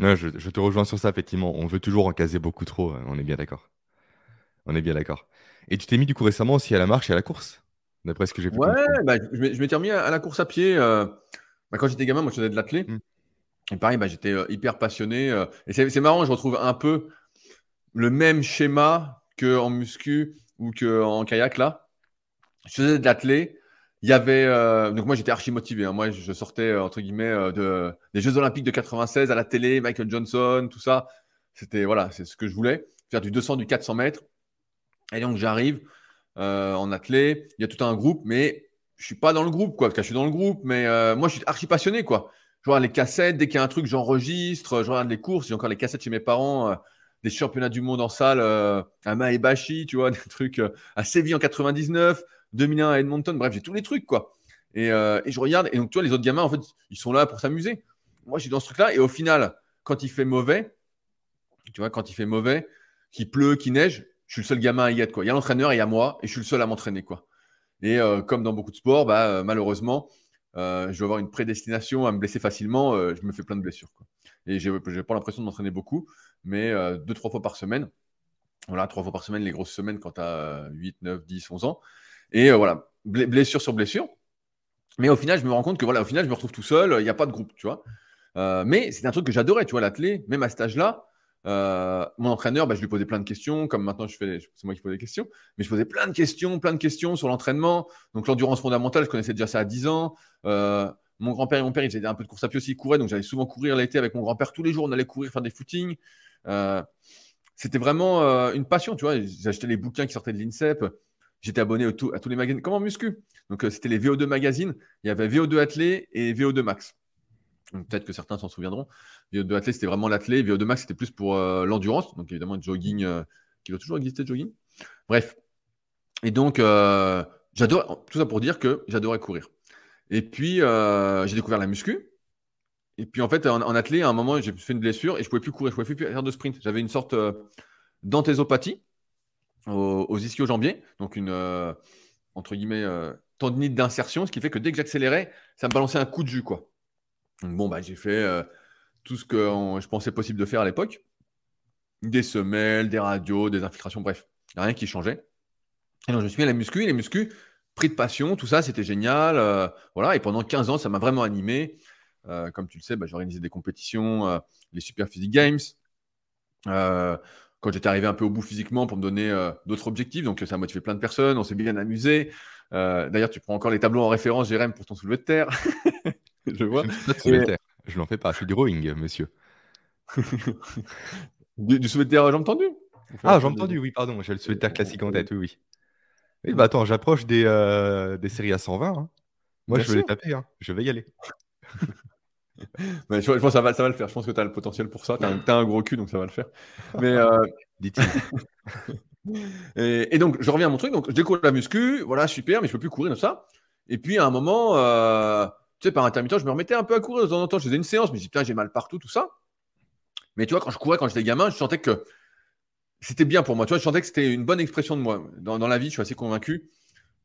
je, je, te rejoins sur ça, effectivement. On veut toujours en caser beaucoup trop. On est bien d'accord. On est bien d'accord. Et tu t'es mis du coup récemment aussi à la marche et à la course d'après ce que j'ai pu Ouais, bah, je m'étais remis à, la course à pied. Euh, bah, quand j'étais gamin, moi, je faisais de l'athlé. Mmh. Et pareil, bah, j'étais euh, hyper passionné. Euh, et c'est marrant, je retrouve un peu le même schéma qu'en muscu ou qu'en kayak, là. Je faisais de l'athlé. Il y avait. donc, moi, j'étais archi motivé. Hein. Moi, je sortais, entre guillemets, de, des Jeux Olympiques de 96 à la télé, Michael Johnson, tout ça. C'était, voilà, c'est ce que je voulais. Faire du 200, du 400 mètres. Et donc, j'arrive. Euh, en athlée. Il y a tout un groupe, mais je suis pas dans le groupe, quoi. Parce que je suis dans le groupe, mais euh, moi, je suis archi passionné, quoi. Je regarde les cassettes, dès qu'il y a un truc, j'enregistre. Je regarde les courses. J'ai encore les cassettes chez mes parents, euh, des championnats du monde en salle à Maebashi, tu vois, [laughs] des trucs à Séville en 99, 2001 à Edmonton. Bref, j'ai tous les trucs, quoi. Et, et, je regarde. Et donc, tu vois, les autres gamins, en fait, ils sont là pour s'amuser. Moi, je suis dans ce truc-là. Et au final, quand il fait mauvais, tu vois, quand il fait mauvais, qu'il pleut, qu'il neige, je suis le seul gamin à y être. Quoi. Il y a l'entraîneur il y a moi, et je suis le seul à m'entraîner. Quoi. Et euh, comme dans beaucoup de sports, bah, euh, malheureusement, euh, je vais avoir une prédestination à me blesser facilement. je me fais plein de blessures. Quoi. Et je n'ai pas l'impression de m'entraîner beaucoup, mais deux, trois fois par semaine. Voilà, trois fois par semaine, les grosses semaines quand tu as 8, 9, 10, 11 ans. Et voilà, blessure sur blessure. Mais au final, je me rends compte que voilà, au final, je me retrouve tout seul, il n'y a pas de groupe, tu vois. mais c'est un truc que j'adorais, tu vois, l'athlé, même à cet âge-là. Euh, mon entraîneur, bah, je lui posais plein de questions, comme maintenant je fais, c'est moi qui pose des questions, mais je posais plein de questions, plein de questions sur l'entraînement. Donc l'endurance fondamentale, je connaissais déjà ça à 10 ans. Euh, mon grand-père et mon père, ils faisaient un peu de course à pied aussi, ils couraient, donc j'allais souvent courir l'été avec mon grand-père tous les jours, on allait courir, faire des footings. Euh, c'était vraiment une passion, tu vois. J'achetais les bouquins qui sortaient de l'INSEP. J'étais abonné à tous les magazines, comme en muscu. Donc c'était les VO2 magazines. Il y avait VO2 Athlé et VO2 Max. Peut-être que certains s'en souviendront. VO2 athlé, c'était vraiment l'athlé. VO2 max, c'était plus pour euh, l'endurance. Donc évidemment, jogging, euh, qui doit toujours exister, jogging. Bref. Et donc, euh, j'adore, tout ça pour dire que j'adorais courir. Et puis, j'ai découvert la muscu. Et puis, en fait, en, athlé, à un moment, j'ai fait une blessure et je pouvais plus courir, je pouvais plus faire de sprint. J'avais une sorte d'anthésopathie aux, aux ischio-jambiers, donc une, entre guillemets, tendinite d'insertion, ce qui fait que dès que j'accélérais, ça me balançait un coup de jus, quoi. Donc, bon, bah, j'ai fait tout ce que je pensais possible de faire à l'époque. Des semelles, des radios, des infiltrations, bref, rien qui changeait. Et donc, je me suis mis à la muscu, et les muscu, pris de passion, tout ça, c'était génial. Euh, voilà, et pendant 15 ans, ça m'a vraiment animé. Euh, comme tu le sais, bah, j'ai organisé des compétitions, euh, les Super Physique Games. quand j'étais arrivé un peu au bout physiquement pour me donner d'autres objectifs, donc ça a motivé plein de personnes, on s'est bien amusé. D'ailleurs, tu prends encore les tableaux en référence, Jérém, pour ton soulevé de terre. [laughs] je vois. Je n'en fais pas, je fais du rowing, monsieur. [laughs] du, du soulevé de terre, jambes tendues Ah, jambes tendues, oui, pardon. J'ai le soulevé de terre classique en tête, oui, oui. Oui, bah attends, j'approche des, euh, des séries à 120. Hein. Moi, je veux les taper, hein. je vais y aller. [laughs] je, pense que ça va, ça va le faire. Je pense que tu as le potentiel pour ça. Tu as, un gros cul, donc ça va le faire. Mais, euh... [laughs] [laughs] et, et, donc, je reviens à mon truc. Donc, je découvre la muscu. Voilà, super, mais je peux plus courir, comme ça. Et puis, à un moment, euh, tu sais, par intermittent, je me remettais un peu à courir de temps en temps. Je faisais une séance, mais je me putain, j'ai mal partout, tout ça. Mais tu vois, quand je courais, quand j'étais gamin, je sentais que c'était bien pour moi. Tu vois, je sentais que c'était une bonne expression de moi. Dans, la vie, je suis assez convaincu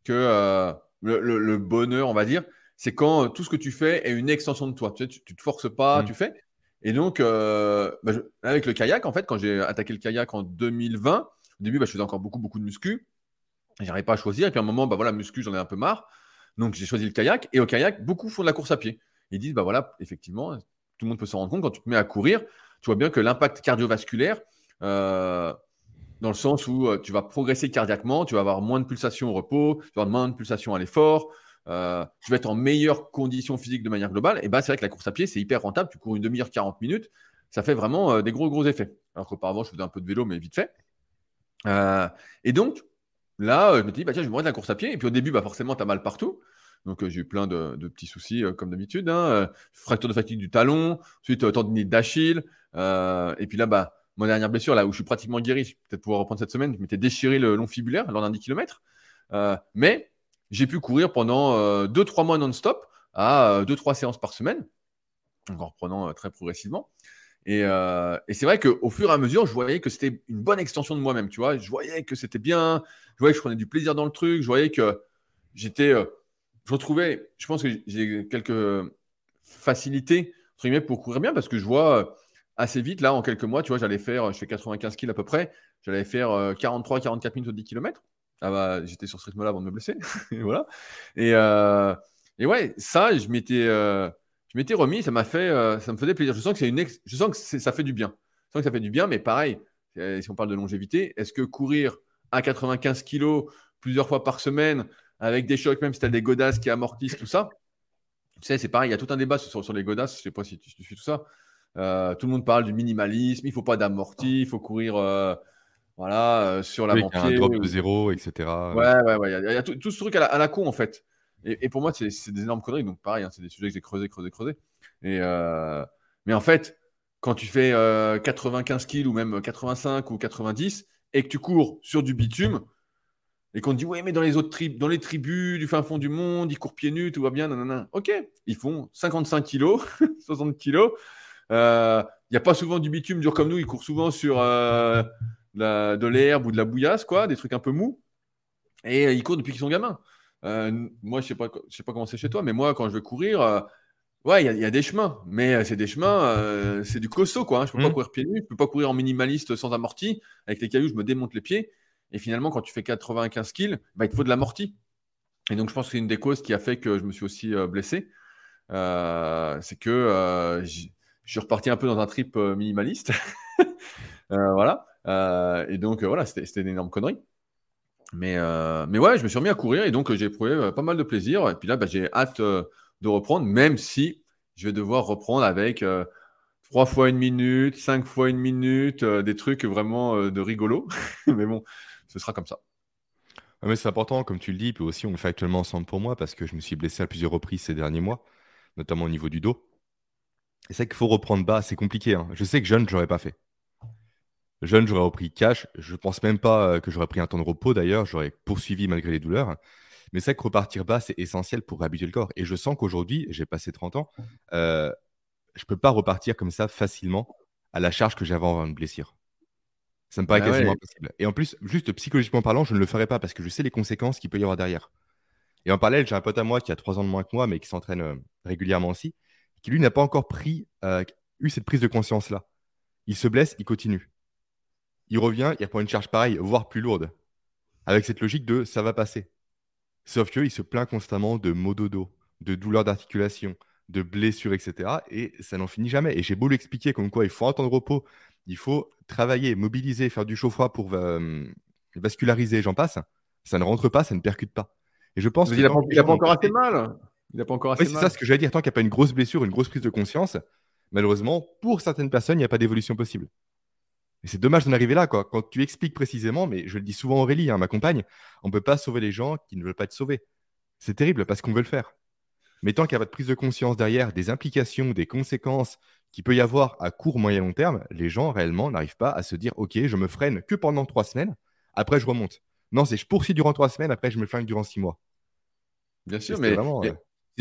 que euh, le, bonheur, on va dire, c'est quand euh, tout ce que tu fais est une extension de toi. Tu sais, tu, te forces pas, mmh. tu fais. Et donc, euh, bah, avec le kayak, en fait, quand j'ai attaqué le kayak en 2020, au début, bah, je faisais encore beaucoup, beaucoup de muscu. J'arrivais pas à choisir. Et puis à un moment, bah voilà, muscu, j'en ai un peu marre. Donc j'ai choisi le kayak. Et au kayak, beaucoup font de la course à pied. Ils disent, bah voilà, effectivement, tout le monde peut s'en rendre compte. Quand tu te mets à courir, tu vois bien que l'impact cardiovasculaire, euh, dans le sens où euh, tu vas progresser cardiaquement, tu vas avoir moins de pulsations au repos, tu vas avoir moins de pulsations à l'effort, euh, tu vas être en meilleure condition physique de manière globale. Et ben, c'est vrai que la course à pied, c'est hyper rentable. Tu cours une demi-heure, 40 minutes, ça fait vraiment des gros, gros effets. Alors qu'auparavant, je faisais un peu de vélo, mais vite fait. et donc, là, je me dis, bah, tiens, je vais me mettre la course à pied. Et puis au début, bah, forcément, tu as mal partout. Donc, j'ai eu plein de, petits soucis, comme d'habitude. Hein. fracture de fatigue du talon, ensuite tendinite d'Achille. et puis là, bah, ma dernière blessure, là où je suis pratiquement guéri, je vais peut-être pouvoir reprendre cette semaine, je m'étais déchiré le long fibulaire lors d'un 10 km. Euh, mais j'ai pu courir pendant 2-3 euh, mois non-stop à 2-3 euh, séances par semaine, en reprenant très progressivement. Et, c'est vrai qu'au fur et à mesure, je voyais que c'était une bonne extension de moi-même. Tu vois, je voyais que c'était bien, je voyais que je prenais du plaisir dans le truc, je voyais que j'étais, je retrouvais, je pense que j'ai quelques facilités pour courir bien parce que je vois assez vite. Là, en quelques mois, tu vois, j'allais faire, je fais 95 kg à peu près, j'allais faire 43-44 euh, minutes au 10 km. Ah bah, j'étais sur ce rythme-là avant de me blesser. [laughs] et voilà. Et, euh, et, ouais, ça, je m'étais, euh, je m'étais remis, ça m'a fait, ça me faisait plaisir. Je sens que c'est une, je sens que ça fait du bien. Je sens que ça fait du bien, mais pareil, si on parle de longévité, est-ce que courir à 95 kg plusieurs fois par semaine avec des chocs, même si tu as des godasses qui amortissent tout ça, tu sais, c'est pareil, il y a tout un débat sur, sur les godasses, je sais pas si tu, tu suis tout ça. Euh, tout le monde parle du minimalisme, il ne faut pas d'amorti, il faut courir euh, voilà, euh, sur la oui, Un drop de zéro, etc. Ouais, ouais, ouais. Il y a, tout, ce truc à la, con, en fait. Et, pour moi, c'est des énormes conneries. Donc, pareil, hein, c'est des sujets que j'ai creusé, creusé, creusé. Et, mais en fait, quand tu fais 95 kills ou même 85 ou 90 et que tu cours sur du bitume, et qu'on te dit, ouais, mais dans les autres tribus, dans les tribus du fin fond du monde, ils courent pieds nus, tout va bien, nanana. Ok, ils font 55 kilos, [laughs] 60 kilos, il euh, n'y a pas souvent du bitume dur comme nous. Ils courent souvent sur euh, de l'herbe ou de la bouillasse, quoi, des trucs un peu mous. Et euh, ils courent depuis qu'ils sont gamins. moi, je ne sais, pas, je sais pas comment c'est chez toi, mais moi, quand je vais courir, ouais, il y, a des chemins. Mais c'est des chemins, c'est du costaud, quoi. Hein. Je ne peux pas mmh. courir pieds nus, je ne peux pas courir en minimaliste sans amorti. Avec les cailloux, je me démonte les pieds. Et finalement, quand tu fais 95 kills, bah, il te faut de l'amorti. Et donc, je pense que c'est une des causes qui a fait que je me suis aussi blessé. c'est que je suis reparti un peu dans un trip euh, minimaliste. [laughs] Euh, voilà. Euh, et donc, voilà, c'était une énorme connerie. Mais, mais ouais, je me suis remis à courir et donc j'ai éprouvé pas mal de plaisir. Et puis là, bah, j'ai hâte de reprendre, même si je vais devoir reprendre avec trois fois une minute, cinq fois une minute, des trucs vraiment de rigolo. [laughs] mais bon, ce sera comme ça. mais c'est important, comme tu le dis, puis aussi on le fait actuellement ensemble pour moi parce que je me suis blessé à plusieurs reprises ces derniers mois, notamment au niveau du dos. Et c'est qu'il faut reprendre bas, c'est compliqué. Hein. Je sais que jeune, je n'aurais pas fait. Jeune, j'aurais repris cash. Je ne pense même pas euh, que j'aurais pris un temps de repos d'ailleurs. J'aurais poursuivi malgré les douleurs. Mais c'est que repartir bas, c'est essentiel pour réhabituer le corps. Et je sens qu'aujourd'hui, j'ai passé 30 ans, euh, je ne peux pas repartir comme ça facilement à la charge que j'avais avant une blessure. Ça me paraît bah quasiment impossible. Et en plus, juste psychologiquement parlant, je ne le ferai pas parce que je sais les conséquences qu'il peut y avoir derrière. Et en parallèle, j'ai un pote à moi qui a 3 ans de moins que moi, mais qui s'entraîne euh, régulièrement aussi qui lui n'a pas encore pris, euh, eu cette prise de conscience-là. Il se blesse, il continue. Il revient, il reprend une charge pareille, voire plus lourde, avec cette logique de ça va passer. Sauf qu'il se plaint constamment de maux de dos, de douleurs d'articulation, de blessures, etc. Et ça n'en finit jamais. Et j'ai beau l'expliquer comme quoi il faut un temps de repos, il faut travailler, mobiliser, faire du chaud-froid pour euh, vasculariser, j'en passe. Ça ne rentre pas, ça ne percute pas. Et je pense qu'il n'a pas, encore assez mal. Il n'a pas encore assez oui, c'est ça ce que j'allais dire. Tant qu'il n'y a pas une grosse blessure, une grosse prise de conscience, malheureusement, pour certaines personnes, il n'y a pas d'évolution possible. Et c'est dommage d'en arriver là, quoi. Quand tu expliques précisément, mais je le dis souvent Aurélie, hein, ma compagne, on ne peut pas sauver les gens qui ne veulent pas être sauvés. C'est terrible parce qu'on veut le faire. Mais tant qu'il n'y a pas de prise de conscience derrière, des implications, des conséquences qu'il peut y avoir à court, moyen, long terme, les gens réellement n'arrivent pas à se dire Ok, je me freine que pendant trois semaines, après je remonte. Non, c'est je poursuis durant trois semaines, après je me flingue durant six mois. Bien sûr, mais,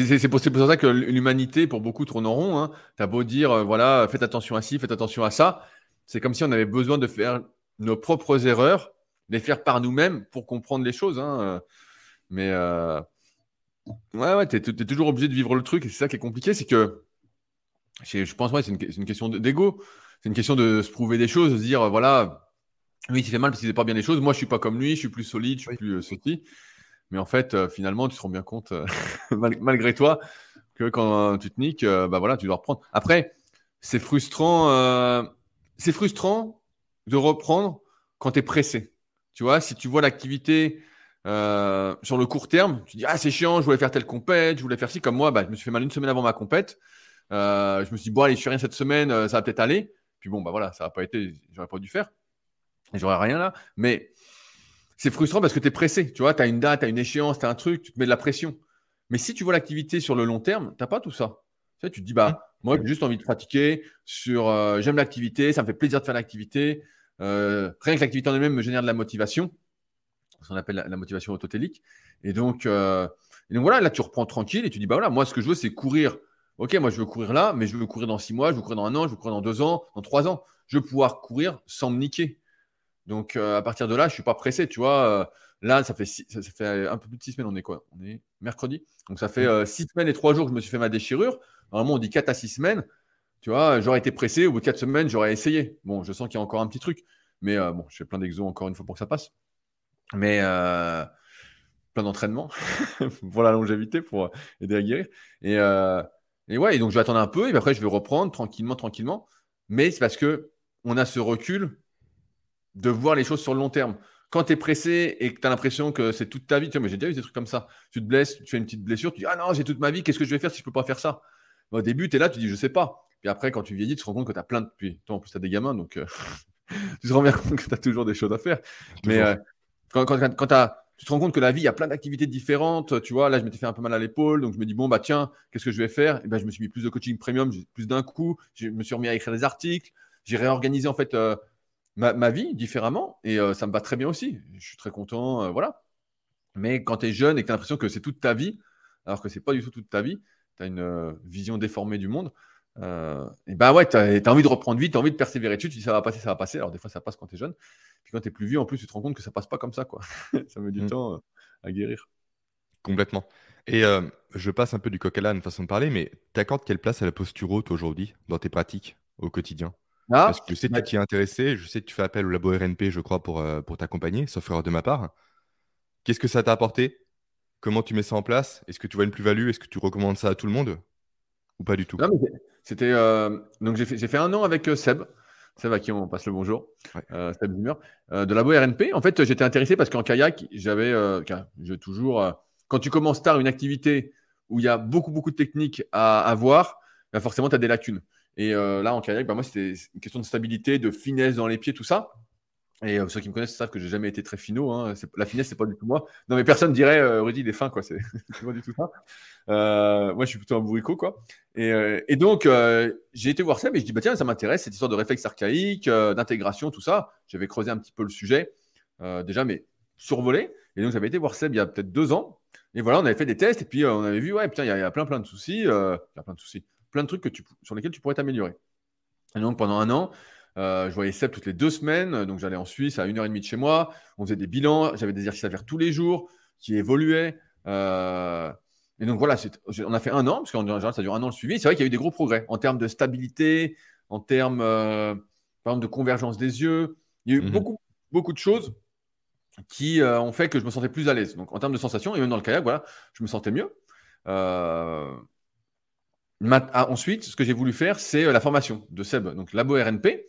c'est pour ça que l'humanité, pour beaucoup, tourne en rond. Hein. Tu as beau dire, euh, voilà, faites attention à ci, faites attention à ça. C'est comme si on avait besoin de faire nos propres erreurs, les faire par nous-mêmes pour comprendre les choses. Hein. Mais euh, ouais, ouais, tu es, toujours obligé de vivre le truc. Et c'est ça qui est compliqué, c'est que je pense, ouais, c'est une, question d'ego. C'est une question de se prouver des choses, de se dire, voilà, lui, il fait mal parce qu'il ne fait pas bien les choses. Moi, je ne suis pas comme lui, je suis plus solide, je suis plus euh, mais en fait, euh, finalement, tu te rends bien compte, euh, [laughs] malgré toi, que quand tu te niques, euh, bah voilà, tu dois reprendre. Après, c'est frustrant, c'est frustrant de reprendre quand tu es pressé. Tu vois, si tu vois l'activité euh, sur le court terme, tu dis Ah, c'est chiant, je voulais faire telle compète, je voulais faire ci. Comme moi, bah, je me suis fait mal une semaine avant ma compète. Euh, je me suis dit Bon, allez, je fais rien cette semaine, ça va peut-être aller. Puis bon, bah voilà, ça n'a pas été, j'aurais pas dû faire. J'aurais rien là. Mais c'est frustrant parce que tu es pressé. Tu vois, tu as une date, tu as une échéance, tu as un truc, tu te mets de la pression. Mais si tu vois l'activité sur le long terme, tu n'as pas tout ça. Tu, sais, tu te dis, bah, moi, j'ai juste envie de pratiquer sur euh, j'aime l'activité, ça me fait plaisir de faire l'activité. Euh, rien que l'activité en elle-même me génère de la motivation, ce qu'on appelle la, motivation autotélique. Et donc, euh, et donc, voilà, là, tu reprends tranquille et tu dis, bah voilà, moi, ce que je veux, c'est courir. Ok, moi, je veux courir là, mais je veux courir dans six mois, je veux courir dans un an, je veux courir dans deux ans, dans trois ans. Je veux pouvoir courir sans me niquer. Donc, à partir de là, je ne suis pas pressé, tu vois. Là, ça fait, ça, fait un peu plus de six semaines. On est quoi? On est mercredi. Donc, ça fait euh, six semaines et trois jours que je me suis fait ma déchirure. Normalement, on dit quatre à six semaines. Tu vois, j'aurais été pressé. Au bout de quatre semaines, j'aurais essayé. Bon, je sens qu'il y a encore un petit truc. Mais euh, bon, je fais plein d'exos encore une fois pour que ça passe. Mais euh, plein d'entraînement [laughs] pour la longévité, pour aider à guérir. Et, et ouais, et donc je vais attendre un peu. Et puis après, je vais reprendre tranquillement, tranquillement. Mais c'est parce que on a ce recul de voir les choses sur le long terme quand tu es pressé et que tu as l'impression que c'est toute ta vie, tu vois, mais j'ai déjà eu des trucs comme ça. Tu te blesses, tu fais une petite blessure, tu dis Ah non, j'ai toute ma vie, qu'est-ce que je vais faire si je peux pas faire ça? Au début, tu es là, tu dis Je sais pas. Puis après, quand tu vieillis, tu te rends compte que tu as plein de. Puis toi, en plus, tu as des gamins, donc euh, [laughs] tu te rends bien compte que tu as toujours des choses à faire. Mais euh, quand, quand, tu te rends compte que la vie, il y a plein d'activités différentes. Tu vois, là, je m'étais fait un peu mal à l'épaule, donc je me dis Bon, bah tiens, qu'est-ce que je vais faire? Et ben, je me suis mis plus de coaching premium, plus d'un coup. Je me suis remis à écrire des articles. J'ai réorganisé en fait. Euh, ma, vie différemment et euh, ça me va très bien aussi. Je suis très content, euh, voilà. Mais quand tu es jeune et que tu as l'impression que c'est toute ta vie, alors que c'est pas du tout toute ta vie, tu as une euh, vision déformée du monde, et ben ouais, tu as, envie de reprendre vite, tu as envie de persévérer dessus, tu dis ça va passer, ça va passer. Alors des fois ça passe quand tu es jeune, puis quand tu es plus vieux, en plus tu te rends compte que ça passe pas comme ça, quoi. [laughs] ça met du mmh. temps à guérir. Complètement. Et je passe un peu du coq à l'âne façon de parler, mais tu accordes quelle place à la posture haute aujourd'hui dans tes pratiques au quotidien? Ah, Parce que je sais que tu es intéressé, je sais que tu fais appel au labo RNP, je crois, pour, euh, pour t'accompagner, sauf erreur de ma part. Qu'est-ce que ça t'a apporté? Comment tu mets ça en place? Est-ce que tu vois une plus-value? Est-ce que tu recommandes ça à tout le monde? Ou pas du tout? C'était euh, donc j'ai fait, fait, un an avec euh, Seb. Seb à qui on passe le bonjour. Seb Zimmer. de labo RNP. En fait, j'étais intéressé parce qu'en kayak, j'avais je toujours. quand tu commences tard une activité où il y a beaucoup, beaucoup de techniques à avoir, bah, forcément, tu as des lacunes. Et euh, là, en kayak, bah, moi, c'était une question de stabilité, de finesse dans les pieds, tout ça. Et euh, ceux qui me connaissent savent que j'ai jamais été très finot. Hein. La finesse, c'est pas du tout moi. Non, mais personne dirait euh, Rudy, il est fin, quoi. C'est [laughs] pas du tout ça. moi, je suis plutôt un bourricot, quoi. Et, donc, j'ai été voir ça, mais je dis, bah tiens, ça m'intéresse, cette histoire de réflexe archaïque, d'intégration, tout ça. J'avais creusé un petit peu le sujet, déjà, mais survolé. Et donc, j'avais été voir Seb il y a peut-être deux ans. Et voilà, on avait fait des tests, et puis on avait vu, ouais, putain, il y, a plein, plein de soucis. il y a plein de soucis plein de trucs que tu, sur lesquels tu pourrais t'améliorer. Et donc pendant un an, euh, je voyais Seb toutes les deux semaines. Donc j'allais en Suisse à une heure et demie de chez moi. On faisait des bilans. J'avais des exercices à faire tous les jours qui évoluaient. Euh, et donc voilà, on a fait un an, parce qu'en général, ça dure un an le suivi. C'est vrai qu'il y a eu des gros progrès en termes de stabilité, en termes euh, par exemple, de convergence des yeux. Il y a eu mhm. beaucoup, beaucoup de choses qui ont fait que je me sentais plus à l'aise. Donc en termes de sensations, et même dans le kayak, voilà, je me sentais mieux. Ah, ensuite, ce que j'ai voulu faire, c'est euh, la formation de Seb, donc Labo RNP.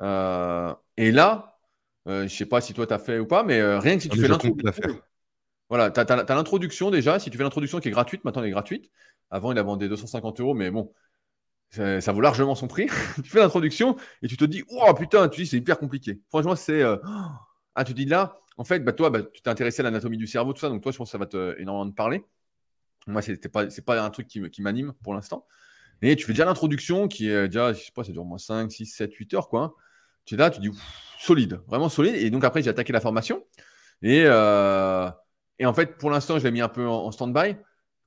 Euh, et là, euh, je ne sais pas si toi tu as fait ou pas, mais rien que si tu ah, fais l'introduction. Voilà, tu as, l'introduction déjà. Si tu fais l'introduction qui est gratuite, maintenant elle est gratuite. Avant, il a vendu 250 euros, mais bon, ça, vaut largement son prix. [laughs] tu fais l'introduction et tu te dis, oh putain, tu dis, c'est hyper compliqué. Franchement, c'est. ah, tu dis là, en fait, bah, toi, bah, tu t'es intéressé à l'anatomie du cerveau, tout ça, donc toi, je pense que ça va te, énormément te parler. Moi, ce n'est pas, pas un truc qui, m'anime pour l'instant. Et tu fais déjà l'introduction qui est déjà, je sais pas, ça dure moins 5, 6, 7, 8 heures. Quoi. Tu es là, tu dis solide, vraiment solide. Et donc après, j'ai attaqué la formation. Et, euh, et en fait, pour l'instant, je l'ai mis un peu en, stand-by.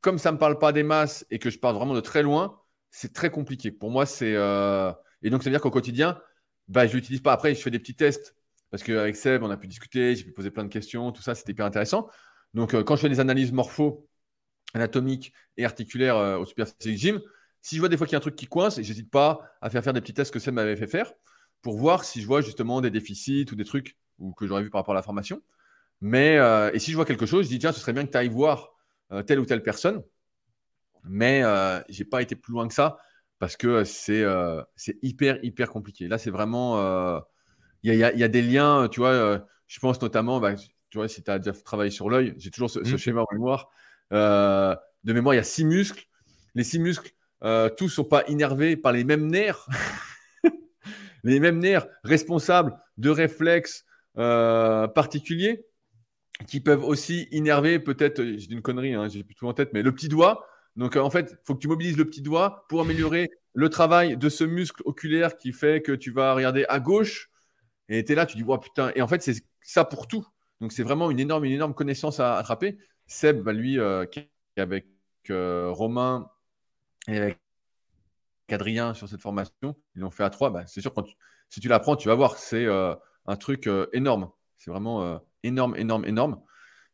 Comme ça ne me parle pas des masses et que je pars vraiment de très loin, c'est très compliqué. Pour moi, c'est. Euh, et donc, ça veut dire qu'au quotidien, bah, je ne l'utilise pas. Après, je fais des petits tests. Parce qu'avec Seb, on a pu discuter, j'ai pu poser plein de questions, tout ça, c'était hyper intéressant. Donc, euh, quand je fais des analyses morpho, anatomique et articulaire euh, au Super Physique Gym. Si je vois des fois qu'il y a un truc qui coince, j'hésite pas à faire faire des petits tests que Sam m'avait fait faire pour voir si je vois justement des déficits ou des trucs ou que j'aurais vu par rapport à la formation. Mais euh, et si je vois quelque chose, je dis tiens, ce serait bien que tu ailles voir euh, telle ou telle personne. Mais je n'ai pas été plus loin que ça parce que c'est hyper hyper compliqué. Là, c'est vraiment il y, a, des liens, tu vois. je pense notamment, bah, tu vois, si tu as déjà travaillé sur l'œil, j'ai toujours ce, mmh. schéma en mémoire. De mémoire, il y a six muscles. Les six muscles, tous ne sont pas innervés par les mêmes nerfs. [laughs] les mêmes nerfs responsables de réflexes particuliers qui peuvent aussi innerver peut-être, j'ai une connerie, hein, j'ai plus tout en tête, mais le petit doigt. Donc en fait, il faut que tu mobilises le petit doigt pour améliorer le travail de ce muscle oculaire qui fait que tu vas regarder à gauche et tu es là, tu dis, oh, putain. Et en fait, c'est ça pour tout. Donc c'est vraiment une énorme, une énorme connaissance à attraper. Seb, bah, lui, euh, qui est avec euh, Romain et avec Adrien sur cette formation, ils l'ont fait à trois. Bah, c'est sûr, quand si tu l'apprends, tu vas voir, c'est euh, un truc énorme. C'est vraiment énorme, énorme, énorme.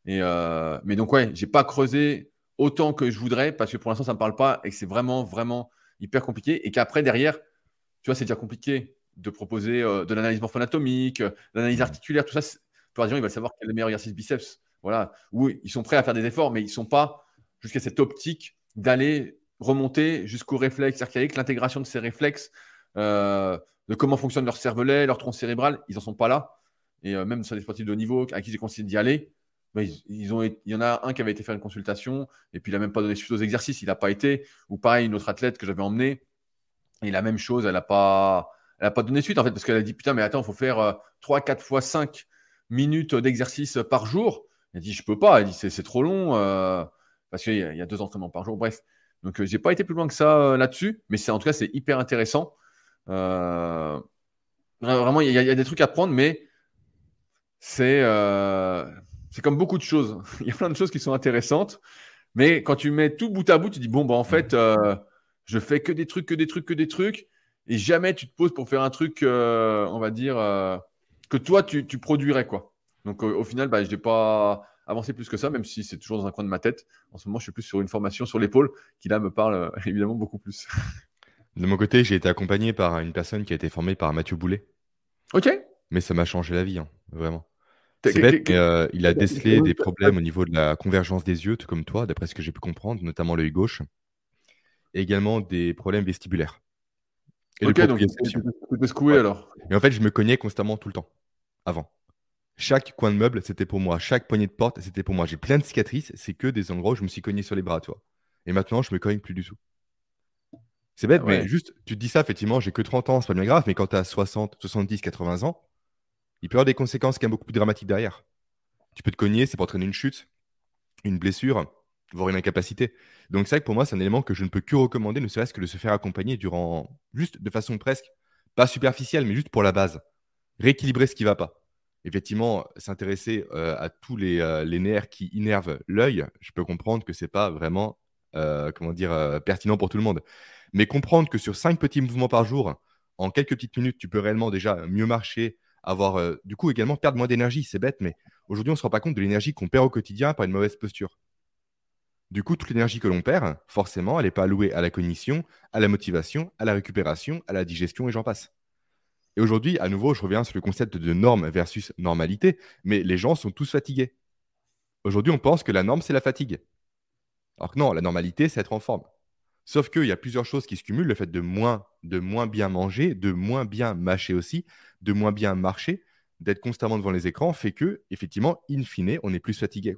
Et, mais donc, ouais, j'ai pas creusé autant que je voudrais parce que pour l'instant, ça ne me parle pas et que c'est vraiment, vraiment hyper compliqué. Et qu'après, derrière, tu vois, c'est déjà compliqué de proposer euh, de l'analyse morpho-anatomique, de l'analyse articulaire, tout ça. Pour les gens, ils veulent savoir quel est le meilleur exercice biceps. Voilà. Oui, ils sont prêts à faire des efforts, mais ils ne sont pas jusqu'à cette optique d'aller remonter jusqu'au réflexe archaïque, l'intégration de ces réflexes, euh, de comment fonctionne leur cervelet, leur tronc cérébral. Ils n'en sont pas là. Et euh, même sur des sportifs de haut niveau à qui j'ai conseillé d'y aller, bah, ils, ont, il y en a un qui avait été faire une consultation et puis il n'a même pas donné suite aux exercices, il n'a pas été. Ou pareil, une autre athlète que j'avais emmenée, et la même chose, elle n'a pas, elle pas donné suite en fait parce qu'elle a dit putain, mais attends, il faut faire 3, 4 fois 5 minutes d'exercice par jour. Elle dit je peux pas, elle dit c'est trop long euh, parce qu'il y, a deux entraînements par jour. Bref, donc euh, j'ai pas été plus loin que ça euh, là-dessus, mais en tout cas c'est hyper intéressant. vraiment, il y, a des trucs à prendre, mais c'est comme beaucoup de choses. [laughs] Il y a plein de choses qui sont intéressantes. Mais quand tu mets tout bout à bout, tu dis bon, bah, en fait, euh, je fais que des trucs, que des trucs, que des trucs. Et jamais tu te poses pour faire un truc, on va dire, que toi, tu, produirais. quoi. Donc au final, bah, je n'ai pas avancé plus que ça, même si c'est toujours dans un coin de ma tête. En ce moment, je suis plus sur une formation sur l'épaule qui, là, me parle [laughs] évidemment beaucoup plus. De mon côté, j'ai été accompagné par une personne qui a été formée par Mathieu Boulet. Ok. Mais ça m'a changé la vie, hein, vraiment. C'est bête, mais euh, il a décelé des problèmes au niveau de la convergence des yeux, tout comme toi, d'après ce que j'ai pu comprendre, notamment l'œil gauche, et également des problèmes vestibulaires. Et ok, donc tu alors. Et en fait, je me cognais constamment tout le temps, avant. Chaque coin de meuble, c'était pour moi. Chaque poignée de porte, c'était pour moi. J'ai plein de cicatrices, c'est que des endroits où je me suis cogné sur les bras, toi. Et maintenant, je me cogne plus du tout. C'est bête, mais juste, tu te dis ça, effectivement, j'ai que 30 ans, c'est pas bien grave, mais quand tu as 60, 70, 80 ans, il peut y avoir des conséquences quand même beaucoup plus dramatiques derrière. Tu peux te cogner, c'est pour entraîner une chute, une blessure, voire une incapacité. Donc c'est vrai que pour moi, c'est un élément que je ne peux que recommander, ne serait-ce que de se faire accompagner durant, juste de façon presque, pas superficielle, mais juste pour la base. Rééquilibrer ce qui ne va pas. Effectivement, s'intéresser à tous les, nerfs qui innervent l'œil, je peux comprendre que ce n'est pas vraiment comment dire, pertinent pour tout le monde. Mais comprendre que sur cinq petits mouvements par jour, en quelques petites minutes, tu peux réellement déjà mieux marcher, avoir du coup également perdre moins d'énergie. C'est bête, mais aujourd'hui, on ne se rend pas compte de l'énergie qu'on perd au quotidien par une mauvaise posture. Du coup, toute l'énergie que l'on perd, forcément, elle n'est pas allouée à la cognition, à la motivation, à la récupération, à la digestion et j'en passe. Et aujourd'hui, à nouveau, je reviens sur le concept de norme versus normalité, mais les gens sont tous fatigués. Aujourd'hui, on pense que la norme, c'est la fatigue. Alors que non, la normalité, c'est être en forme. Sauf qu'il y a plusieurs choses qui se cumulent. Le fait de moins, de moins bien manger, de moins bien mâcher aussi, de moins bien marcher, d'être constamment devant les écrans fait que, effectivement, in fine, on est plus fatigué.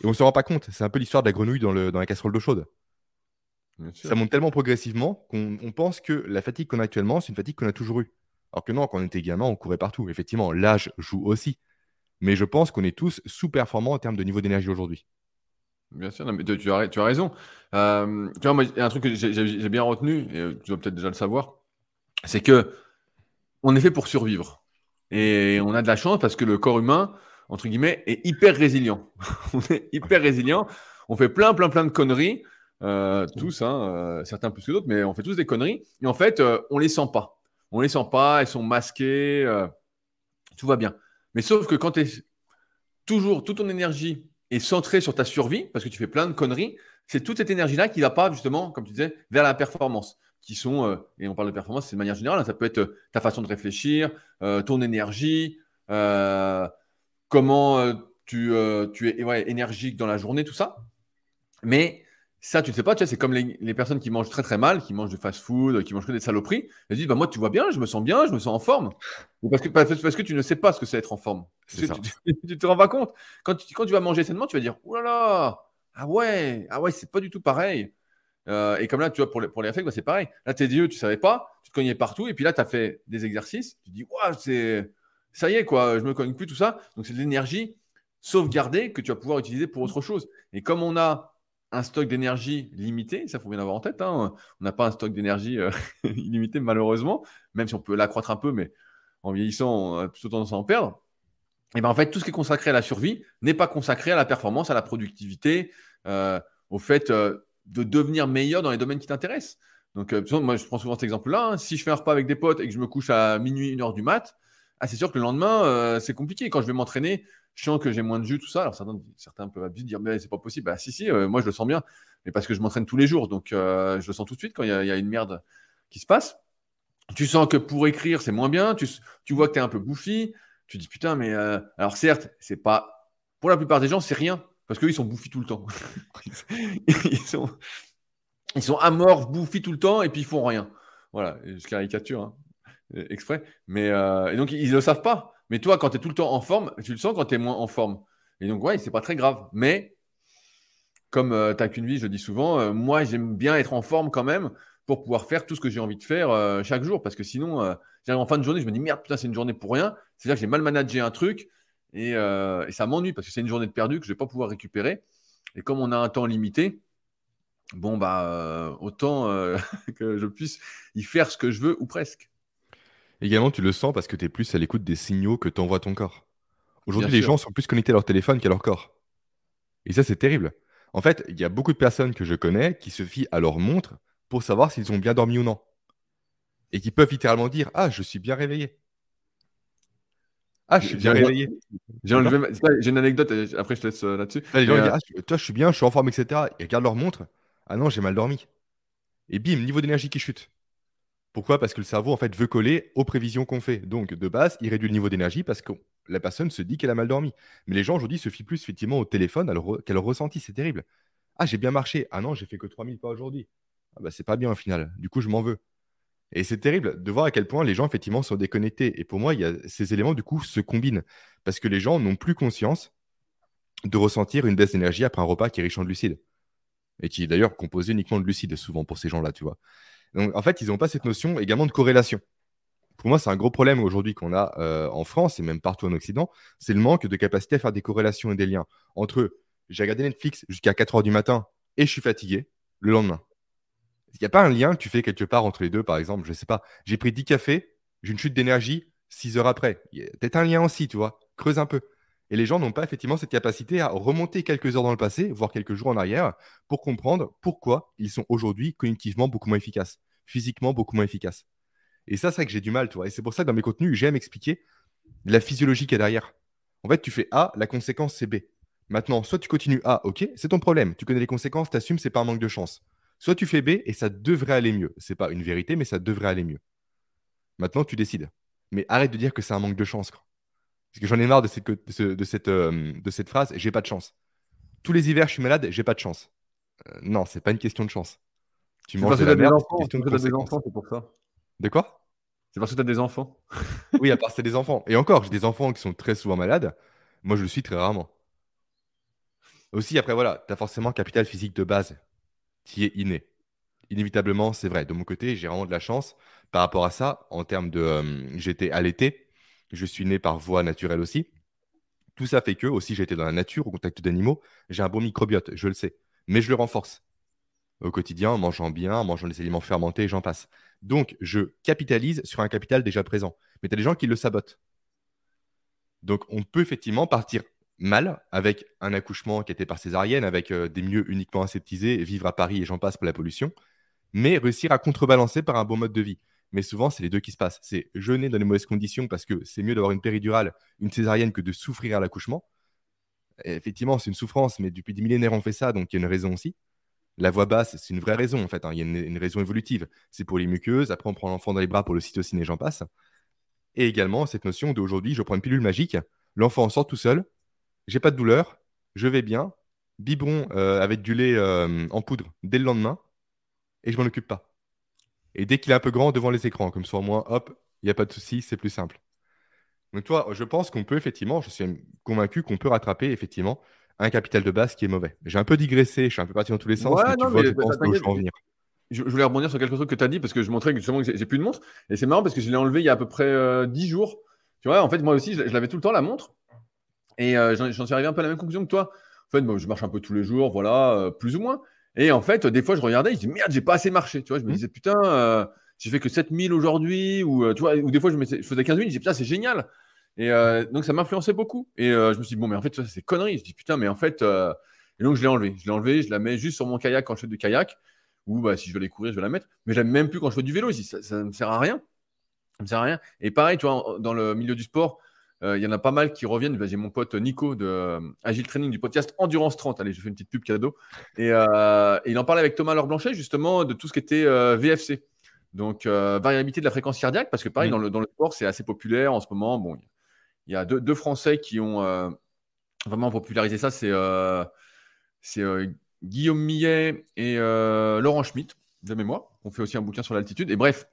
Et on ne se rend pas compte. C'est un peu l'histoire de la grenouille dans, la casserole d'eau chaude. Ça monte tellement progressivement qu'on pense que la fatigue qu'on a actuellement, c'est une fatigue qu'on a toujours eue. Alors que non, quand on était gamin, on courait partout. Effectivement, l'âge joue aussi. Mais je pense qu'on est tous sous-performants en termes de niveau d'énergie aujourd'hui. Bien sûr, mais tu, as, tu as raison. Euh, tu vois, moi, il y a un truc que j'ai bien retenu, et tu dois peut-être déjà le savoir, c'est que on est fait pour survivre. Et on a de la chance parce que le corps humain, entre guillemets, est hyper résilient. [laughs] on est hyper résilient. On fait plein, plein, plein de conneries. Euh, tous, hein, euh, certains plus que d'autres, mais on fait tous des conneries. Et en fait, on les sent pas. On les sent pas, elles sont masquées. tout va bien. Mais sauf que quand tu es toujours, toute ton énergie et centré sur ta survie, parce que tu fais plein de conneries, c'est toute cette énergie-là qui ne va pas, justement, comme tu disais, vers la performance. Qui sont, euh, et on parle de performance, c'est de manière générale, hein, ça peut être euh, ta façon de réfléchir, euh, ton énergie, comment tu, tu, es ouais, énergique dans la journée, tout ça. Mais Ça, tu ne sais pas, tu sais, c'est comme les, personnes qui mangent très très mal, qui mangent du fast-food, qui mangent que des saloperies. Elles disent, bah, moi, tu vois bien, je me sens bien, je me sens en forme. Parce que, parce que tu ne sais pas ce que c'est être en forme. Tu, ne [laughs] te rends pas compte. Quand tu, quand tu vas manger sainement, tu vas dire, oh là là, ah ouais, ah ouais, c'est pas du tout pareil. Euh, et comme là, tu vois, pour les, pour les bah, c'est pareil. Là, tes yeux, tu savais pas, tu te cognais partout. Et puis là, tu as fait des exercices. Tu dis, ouais, c'est ça y est, quoi, je me cogne plus, tout ça. Donc, c'est de l'énergie sauvegardée que tu vas pouvoir utiliser pour autre chose. Et comme on a un stock d'énergie limité, ça faut bien avoir en tête. Hein. On n'a pas un stock d'énergie euh, [laughs] illimité malheureusement, même si on peut l'accroître un peu, mais en vieillissant, on a plutôt tendance à en perdre. Et bien en fait, tout ce qui est consacré à la survie n'est pas consacré à la performance, à la productivité, euh, au fait euh, de devenir meilleur dans les domaines qui t'intéressent. Donc, moi, je prends souvent cet exemple-là. Hein. Si je fais un repas avec des potes et que je me couche à minuit, une heure du mat, ah, c'est sûr que le lendemain, c'est compliqué. Quand je vais m'entraîner, je sens que j'ai moins de jus, tout ça. Alors certains, certains peuvent dire, mais c'est pas possible. Bah si, si, euh, moi je le sens bien. Mais parce que je m'entraîne tous les jours, donc euh, je le sens tout de suite quand il y, a une merde qui se passe. Tu sens que pour écrire, c'est moins bien. Tu, tu vois que tu es un peu bouffi. Tu dis, putain, mais euh, alors certes, c'est pas. Pour la plupart des gens, c'est rien. Parce qu'eux, ils sont bouffis tout le temps. [laughs] ils, sont, ils sont amorphes, bouffis tout le temps, et puis ils font rien. Voilà, je caricature hein, exprès. Mais, et donc, ils ne le savent pas. Mais toi, quand tu es tout le temps en forme, tu le sens quand tu es moins en forme. Et donc, ouais, c'est pas très grave. Mais comme euh, tu n'as qu'une vie, je dis souvent, euh, moi, j'aime bien être en forme quand même pour pouvoir faire tout ce que j'ai envie de faire euh, chaque jour. Parce que sinon, j'arrive en fin de journée, je me dis merde, putain, c'est une journée pour rien. C'est-à-dire que j'ai mal managé un truc et, ça m'ennuie parce que c'est une journée de perdu que je ne vais pas pouvoir récupérer. Et comme on a un temps limité, bon, bah, autant [laughs] que je puisse y faire ce que je veux ou presque. Également, tu le sens parce que tu es plus à l'écoute des signaux que t'envoie ton corps. Aujourd'hui, les gens sont plus connectés à leur téléphone qu'à leur corps. Et ça, c'est terrible. En fait, il y a beaucoup de personnes que je connais qui se fient à leur montre pour savoir s'ils ont bien dormi ou non. Et qui peuvent littéralement dire Ah, je suis bien réveillé. Ah, je suis bien réveillé. J'ai une anecdote, après je te laisse euh, là-dessus. Euh, ah, toi, je suis bien, je suis en forme, etc. Ils regardent leur montre. Ah non, j'ai mal dormi. Et bim, niveau d'énergie qui chute. Pourquoi? Parce que le cerveau en fait veut coller aux prévisions qu'on fait. Donc de base, il réduit le niveau d'énergie parce que la personne se dit qu'elle a mal dormi. Mais les gens aujourd'hui se fient plus effectivement au téléphone qu'à ressenti. C'est terrible. Ah, j'ai bien marché. Ah non, j'ai fait que 3000 pas aujourd'hui. Ah bah c'est pas bien au final. Du coup, je m'en veux. Et c'est terrible de voir à quel point les gens effectivement sont déconnectés. Et pour moi, ces éléments du coup se combinent parce que les gens n'ont plus conscience de ressentir une baisse d'énergie après un repas qui est riche en glucides et qui est d'ailleurs composé uniquement de glucides souvent pour ces gens-là, tu vois. Donc, en fait, ils n'ont pas cette notion également de corrélation. Pour moi, c'est un gros problème aujourd'hui qu'on a euh, en France et même partout en Occident, c'est le manque de capacité à faire des corrélations et des liens entre j'ai regardé Netflix jusqu'à 4 heures du matin et je suis fatigué le lendemain. Il n'y a pas un lien que tu fais quelque part entre les deux, par exemple, je ne sais pas, j'ai pris 10 cafés, j'ai une chute d'énergie 6 heures après. Il y a peut-être un lien aussi, tu vois, creuse un peu. Et les gens n'ont pas effectivement cette capacité à remonter quelques heures dans le passé, voire quelques jours en arrière, pour comprendre pourquoi ils sont aujourd'hui cognitivement beaucoup moins efficaces, physiquement beaucoup moins efficaces. Et ça, c'est vrai que j'ai du mal, tu vois. Et c'est pour ça que dans mes contenus, j'aime expliquer la physiologie qui est derrière. En fait, tu fais A, la conséquence, c'est B. Maintenant, soit tu continues A, ok, c'est ton problème. Tu connais les conséquences, tu assumes, c'est pas un manque de chance. Soit tu fais B et ça devrait aller mieux. C'est pas une vérité, mais ça devrait aller mieux. Maintenant, tu décides. Mais arrête de dire que c'est un manque de chance. Parce que j'en ai marre de cette, de, cette, euh, de cette phrase, j'ai pas de chance. Tous les hivers, je suis malade, j'ai pas de chance. Euh, non, c'est pas une question de chance. Tu manges de la merde, c'est une question de des enfants, c'est pour ça. De quoi? C'est parce que tu as des enfants. [laughs] oui, à part c'est des enfants. Et encore, j'ai des enfants qui sont très souvent malades. Moi, je le suis très rarement. Aussi, après, voilà, tu as forcément un capital physique de base qui est inné. Inévitablement, c'est vrai. De mon côté, j'ai vraiment de la chance par rapport à ça. En termes de. Euh, j'étais allaité je suis né par voie naturelle aussi. Tout ça fait que, aussi, j'ai été dans la nature, au contact d'animaux, j'ai un bon microbiote, je le sais. Mais je le renforce au quotidien, en mangeant bien, en mangeant des aliments fermentés, j'en passe. Donc, je capitalise sur un capital déjà présent. Mais tu des gens qui le sabotent. Donc, on peut effectivement partir mal avec un accouchement qui était par césarienne, avec euh, des milieux uniquement aseptisés, vivre à Paris et j'en passe pour la pollution, mais réussir à contrebalancer par un bon mode de vie. Mais souvent, c'est les deux qui se passent. C'est jeûner dans les mauvaises conditions parce que c'est mieux d'avoir une péridurale, une césarienne que de souffrir à l'accouchement. Effectivement, c'est une souffrance, mais depuis des millénaires, on fait ça, donc il y a une raison aussi. La voix basse, c'est une vraie raison, en fait. Hein. Il y a une, raison évolutive. C'est pour les muqueuses. Après, on prend l'enfant dans les bras pour le cytocine et j'en passe. Et également, cette notion d'aujourd'hui, je prends une pilule magique. L'enfant sort tout seul. J'ai pas de douleur. Je vais bien. biberon avec du lait en poudre dès le lendemain et je m'en occupe pas. Et dès qu'il est un peu grand devant les écrans, comme ça au moins, hop, il n'y a pas de souci, c'est plus simple. Donc, toi, je pense qu'on peut effectivement, je suis convaincu qu'on peut rattraper effectivement un capital de base qui est mauvais. J'ai un peu digressé, je suis un peu parti dans tous les sens, mais tu vois, je pense où je veux venir. Je, voulais rebondir sur quelque chose que tu as dit parce que je montrais que justement que j'ai plus de montre. Et c'est marrant parce que je l'ai enlevé il y a à peu près 10 euh, jours. Tu vois, en fait, moi aussi, je, l'avais tout le temps la montre. Et euh, j'en suis arrivé un peu à la même conclusion que toi. En fait, je marche un peu tous les jours, voilà, euh, plus ou moins. Et en fait, des fois, je regardais, je dis merde, j'ai pas assez marché. Tu vois, je me mmh. disais putain, j'ai fait que 7000 aujourd'hui. Ou, tu vois, ou des fois, je, je faisais 15 000, je disais putain, c'est génial. Et euh, donc, ça m'influençait beaucoup. Et euh, je me suis dit, bon, mais en fait, ça, c'est connerie. Je dis, putain, mais en fait. Euh, et donc, je l'ai enlevé. Je l'ai enlevé, je la mets juste sur mon kayak quand je fais du kayak. Ou bah, si je veux aller courir, je vais la mettre. Mais je l'aime même plus quand je fais du vélo. Je dis, ça ne me sert à rien. Ça me sert à rien. Et pareil, tu vois, dans le milieu du sport, il y en a pas mal qui reviennent. J'ai mon pote Nico de Agile Training du podcast Endurance 30. Allez, je fais une petite pub cadeau. Et, il en parlait avec Thomas Laure Blanchet, justement, de tout ce qui était VFC. Donc, variabilité de la fréquence cardiaque, parce que pareil, mmh. dans, le, dans le sport, c'est assez populaire en ce moment. Bon, il y a deux, Français qui ont euh, vraiment popularisé ça. C'est euh, euh, Guillaume Millet et Laurent Schmitt, de mémoire. On fait aussi un bouquin sur l'altitude. Et bref,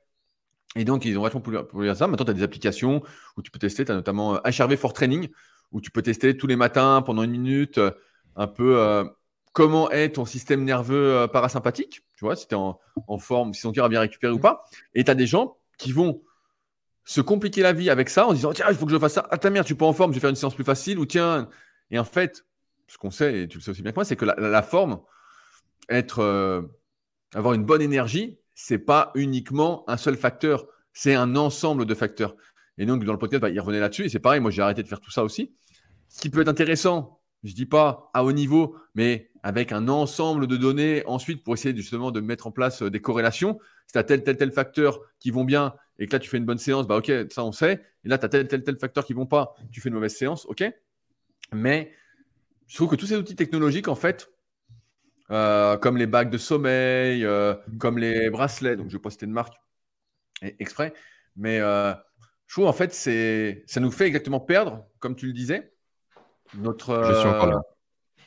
et donc, ils ont vachement popularisé ça. Maintenant, tu as des applications où tu peux tester. Tu as notamment HRV for Training, où tu peux tester tous les matins pendant une minute un peu comment est ton système nerveux parasympathique. Tu vois, si tu es en, en, forme, si ton cœur a bien récupéré ou pas. Et tu as des gens qui vont se compliquer la vie avec ça en disant tiens, il faut que je fasse ça. Ah, ta mère, tu peux en forme, je vais faire une séance plus facile. Ou tiens. Et en fait, ce qu'on sait, et tu le sais aussi bien que moi, c'est que la, forme, être, euh, avoir une bonne énergie, c'est pas uniquement un seul facteur, c'est un ensemble de facteurs. Et donc, dans le podcast, bah, il revenait là-dessus. Et c'est pareil, moi, j'ai arrêté de faire tout ça aussi. Ce qui peut être intéressant, je dis pas à haut niveau, mais avec un ensemble de données ensuite pour essayer justement de mettre en place euh, des corrélations. Si tu as tel, tel, tel facteur qui vont bien et que là tu fais une bonne séance, bah ok, ça on sait. Et là tu as tel, tel, tel facteur qui vont pas, tu fais une mauvaise séance, ok. Mais je trouve que tous ces outils technologiques, en fait, euh, comme les bagues de sommeil, euh, comme les bracelets, donc je vais pas citer de marque exprès, mais je trouve en fait, c'est, ça nous fait exactement perdre, comme tu le disais, notre. Je suis encore là.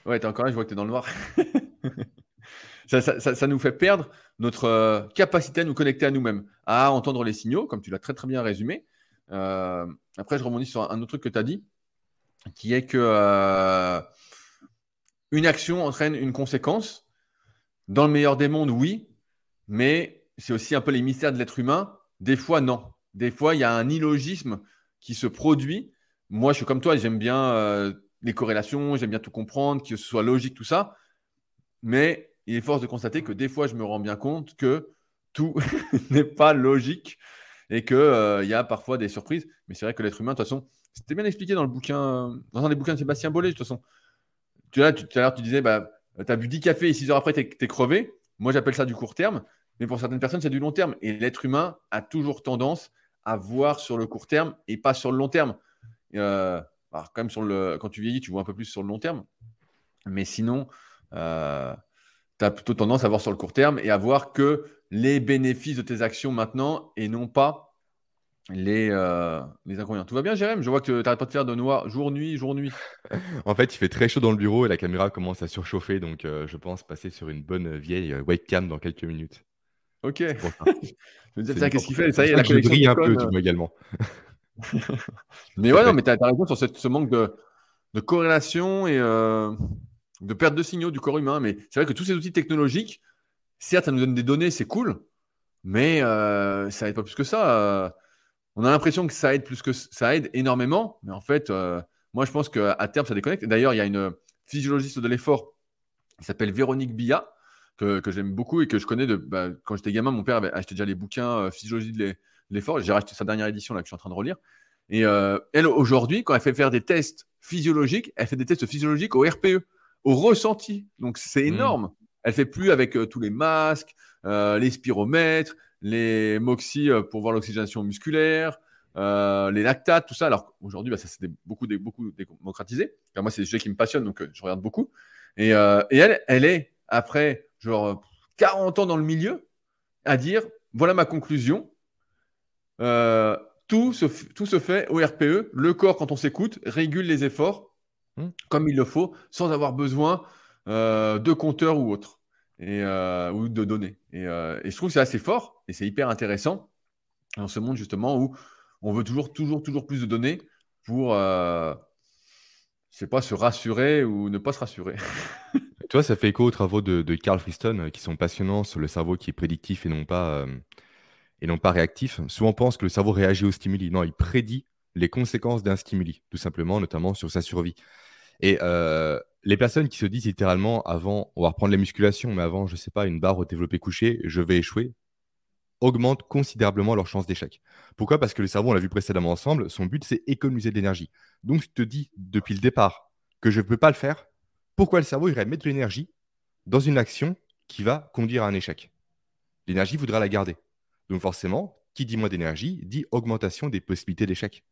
Ouais, t'es encore là, je vois que tu es dans le noir. [laughs] ça, nous fait perdre notre euh, capacité à nous connecter à nous-mêmes, à entendre les signaux, comme tu l'as très très bien résumé. Euh, après, je rebondis sur un autre truc que tu as dit, qui est que euh, une action entraîne une conséquence. Dans le meilleur des mondes, oui, mais c'est aussi un peu les mystères de l'être humain. Des fois, non. Des fois, il y a un illogisme qui se produit. Moi, je suis comme toi, j'aime bien les corrélations, j'aime bien tout comprendre, que ce soit logique, tout ça. Mais il est force de constater que des fois, je me rends bien compte que tout [laughs] n'est pas logique et qu'il euh, y a parfois des surprises. Mais c'est vrai que l'être humain, de toute façon, c'était bien expliqué dans le bouquin, dans un des bouquins de Sébastien Bollet, de toute façon. Tu, tout à l'heure, tu disais, bah, tu as bu 10 cafés et 6 heures après, tu es, crevé. Moi, j'appelle ça du court terme. Mais pour certaines personnes, c'est du long terme. Et l'être humain a toujours tendance à voir sur le court terme et pas sur le long terme. Euh, alors, quand même, sur le, quand tu vieillis, tu vois un peu plus sur le long terme. Mais sinon, euh, tu as plutôt tendance à voir sur le court terme et à voir que les bénéfices de tes actions maintenant et non pas les, euh, les inconvénients. Tout va bien, Jérém? Je vois que tu n'arrêtes pas de faire de noir jour-nuit, jour-nuit. [laughs] en fait, il fait très chaud dans le bureau et la caméra commence à surchauffer. Donc, euh, je pense passer sur une bonne vieille webcam dans quelques minutes. Ok. [laughs] je me disais, qu'est-ce qu'il fait? Ça y est, la connexion. brille un peu, tu vois également. [laughs] mais ouais, non, mais tu as, raison sur ce manque de, corrélation et euh, de perte de signaux du corps humain. Mais c'est vrai que tous ces outils technologiques, certes, ça nous donne des données, c'est cool, mais ça aide pas plus que ça. On a l'impression que ça aide plus que ça aide énormément, mais en fait, euh, moi, je pense qu'à terme, ça déconnecte. D'ailleurs, il y a une physiologiste de l'effort qui s'appelle Véronique Billa, que, j'aime beaucoup et que je connais de, bah, quand j'étais gamin. Mon père avait acheté déjà les bouquins Physiologie de l'effort. J'ai racheté sa dernière édition là que je suis en train de relire. Et euh, elle, aujourd'hui, quand elle fait faire des tests physiologiques, elle fait des tests physiologiques au RPE, au ressenti. Donc, c'est mmh. énorme. Elle fait plus avec euh, tous les masques, euh, les spiromètres, les moxie pour voir l'oxygénation musculaire, les lactates, tout ça. Alors, aujourd'hui, bah, ça s'est beaucoup, beaucoup démocratisé. moi, c'est des sujets qui me passionnent, donc je regarde beaucoup. Et, et, elle, elle est, après genre 40 ans dans le milieu, à dire voilà ma conclusion, euh, tout, se, tout se fait au RPE. Le corps, quand on s'écoute, régule les efforts hmm. comme il le faut, sans avoir besoin de compteurs ou autres, et, ou de données. Et, et je trouve que c'est assez fort et c'est hyper intéressant dans ce monde justement où on veut toujours, toujours, toujours plus de données pour, euh, je sais pas, se rassurer ou ne pas se rassurer. [laughs] tu vois, ça fait écho aux travaux de, Carl Friston euh, qui sont passionnants sur le cerveau qui est prédictif et non pas, euh, et non pas réactif. Souvent, on pense que le cerveau réagit au stimuli. Non, il prédit les conséquences d'un stimuli, tout simplement, notamment sur sa survie. Et euh, les personnes qui se disent littéralement avant, on va reprendre les musculations, mais avant, je sais pas, une barre au développé couché, je vais échouer, augmentent considérablement leurs chances d'échec. Pourquoi? Parce que le cerveau, on l'a vu précédemment ensemble, son but, c'est économiser de l'énergie. Donc, je te dis depuis le départ que je ne peux pas le faire. Pourquoi le cerveau irait mettre de l'énergie dans une action qui va conduire à un échec? L'énergie voudra la garder. Donc, forcément, qui dit moins d'énergie dit augmentation des possibilités d'échec.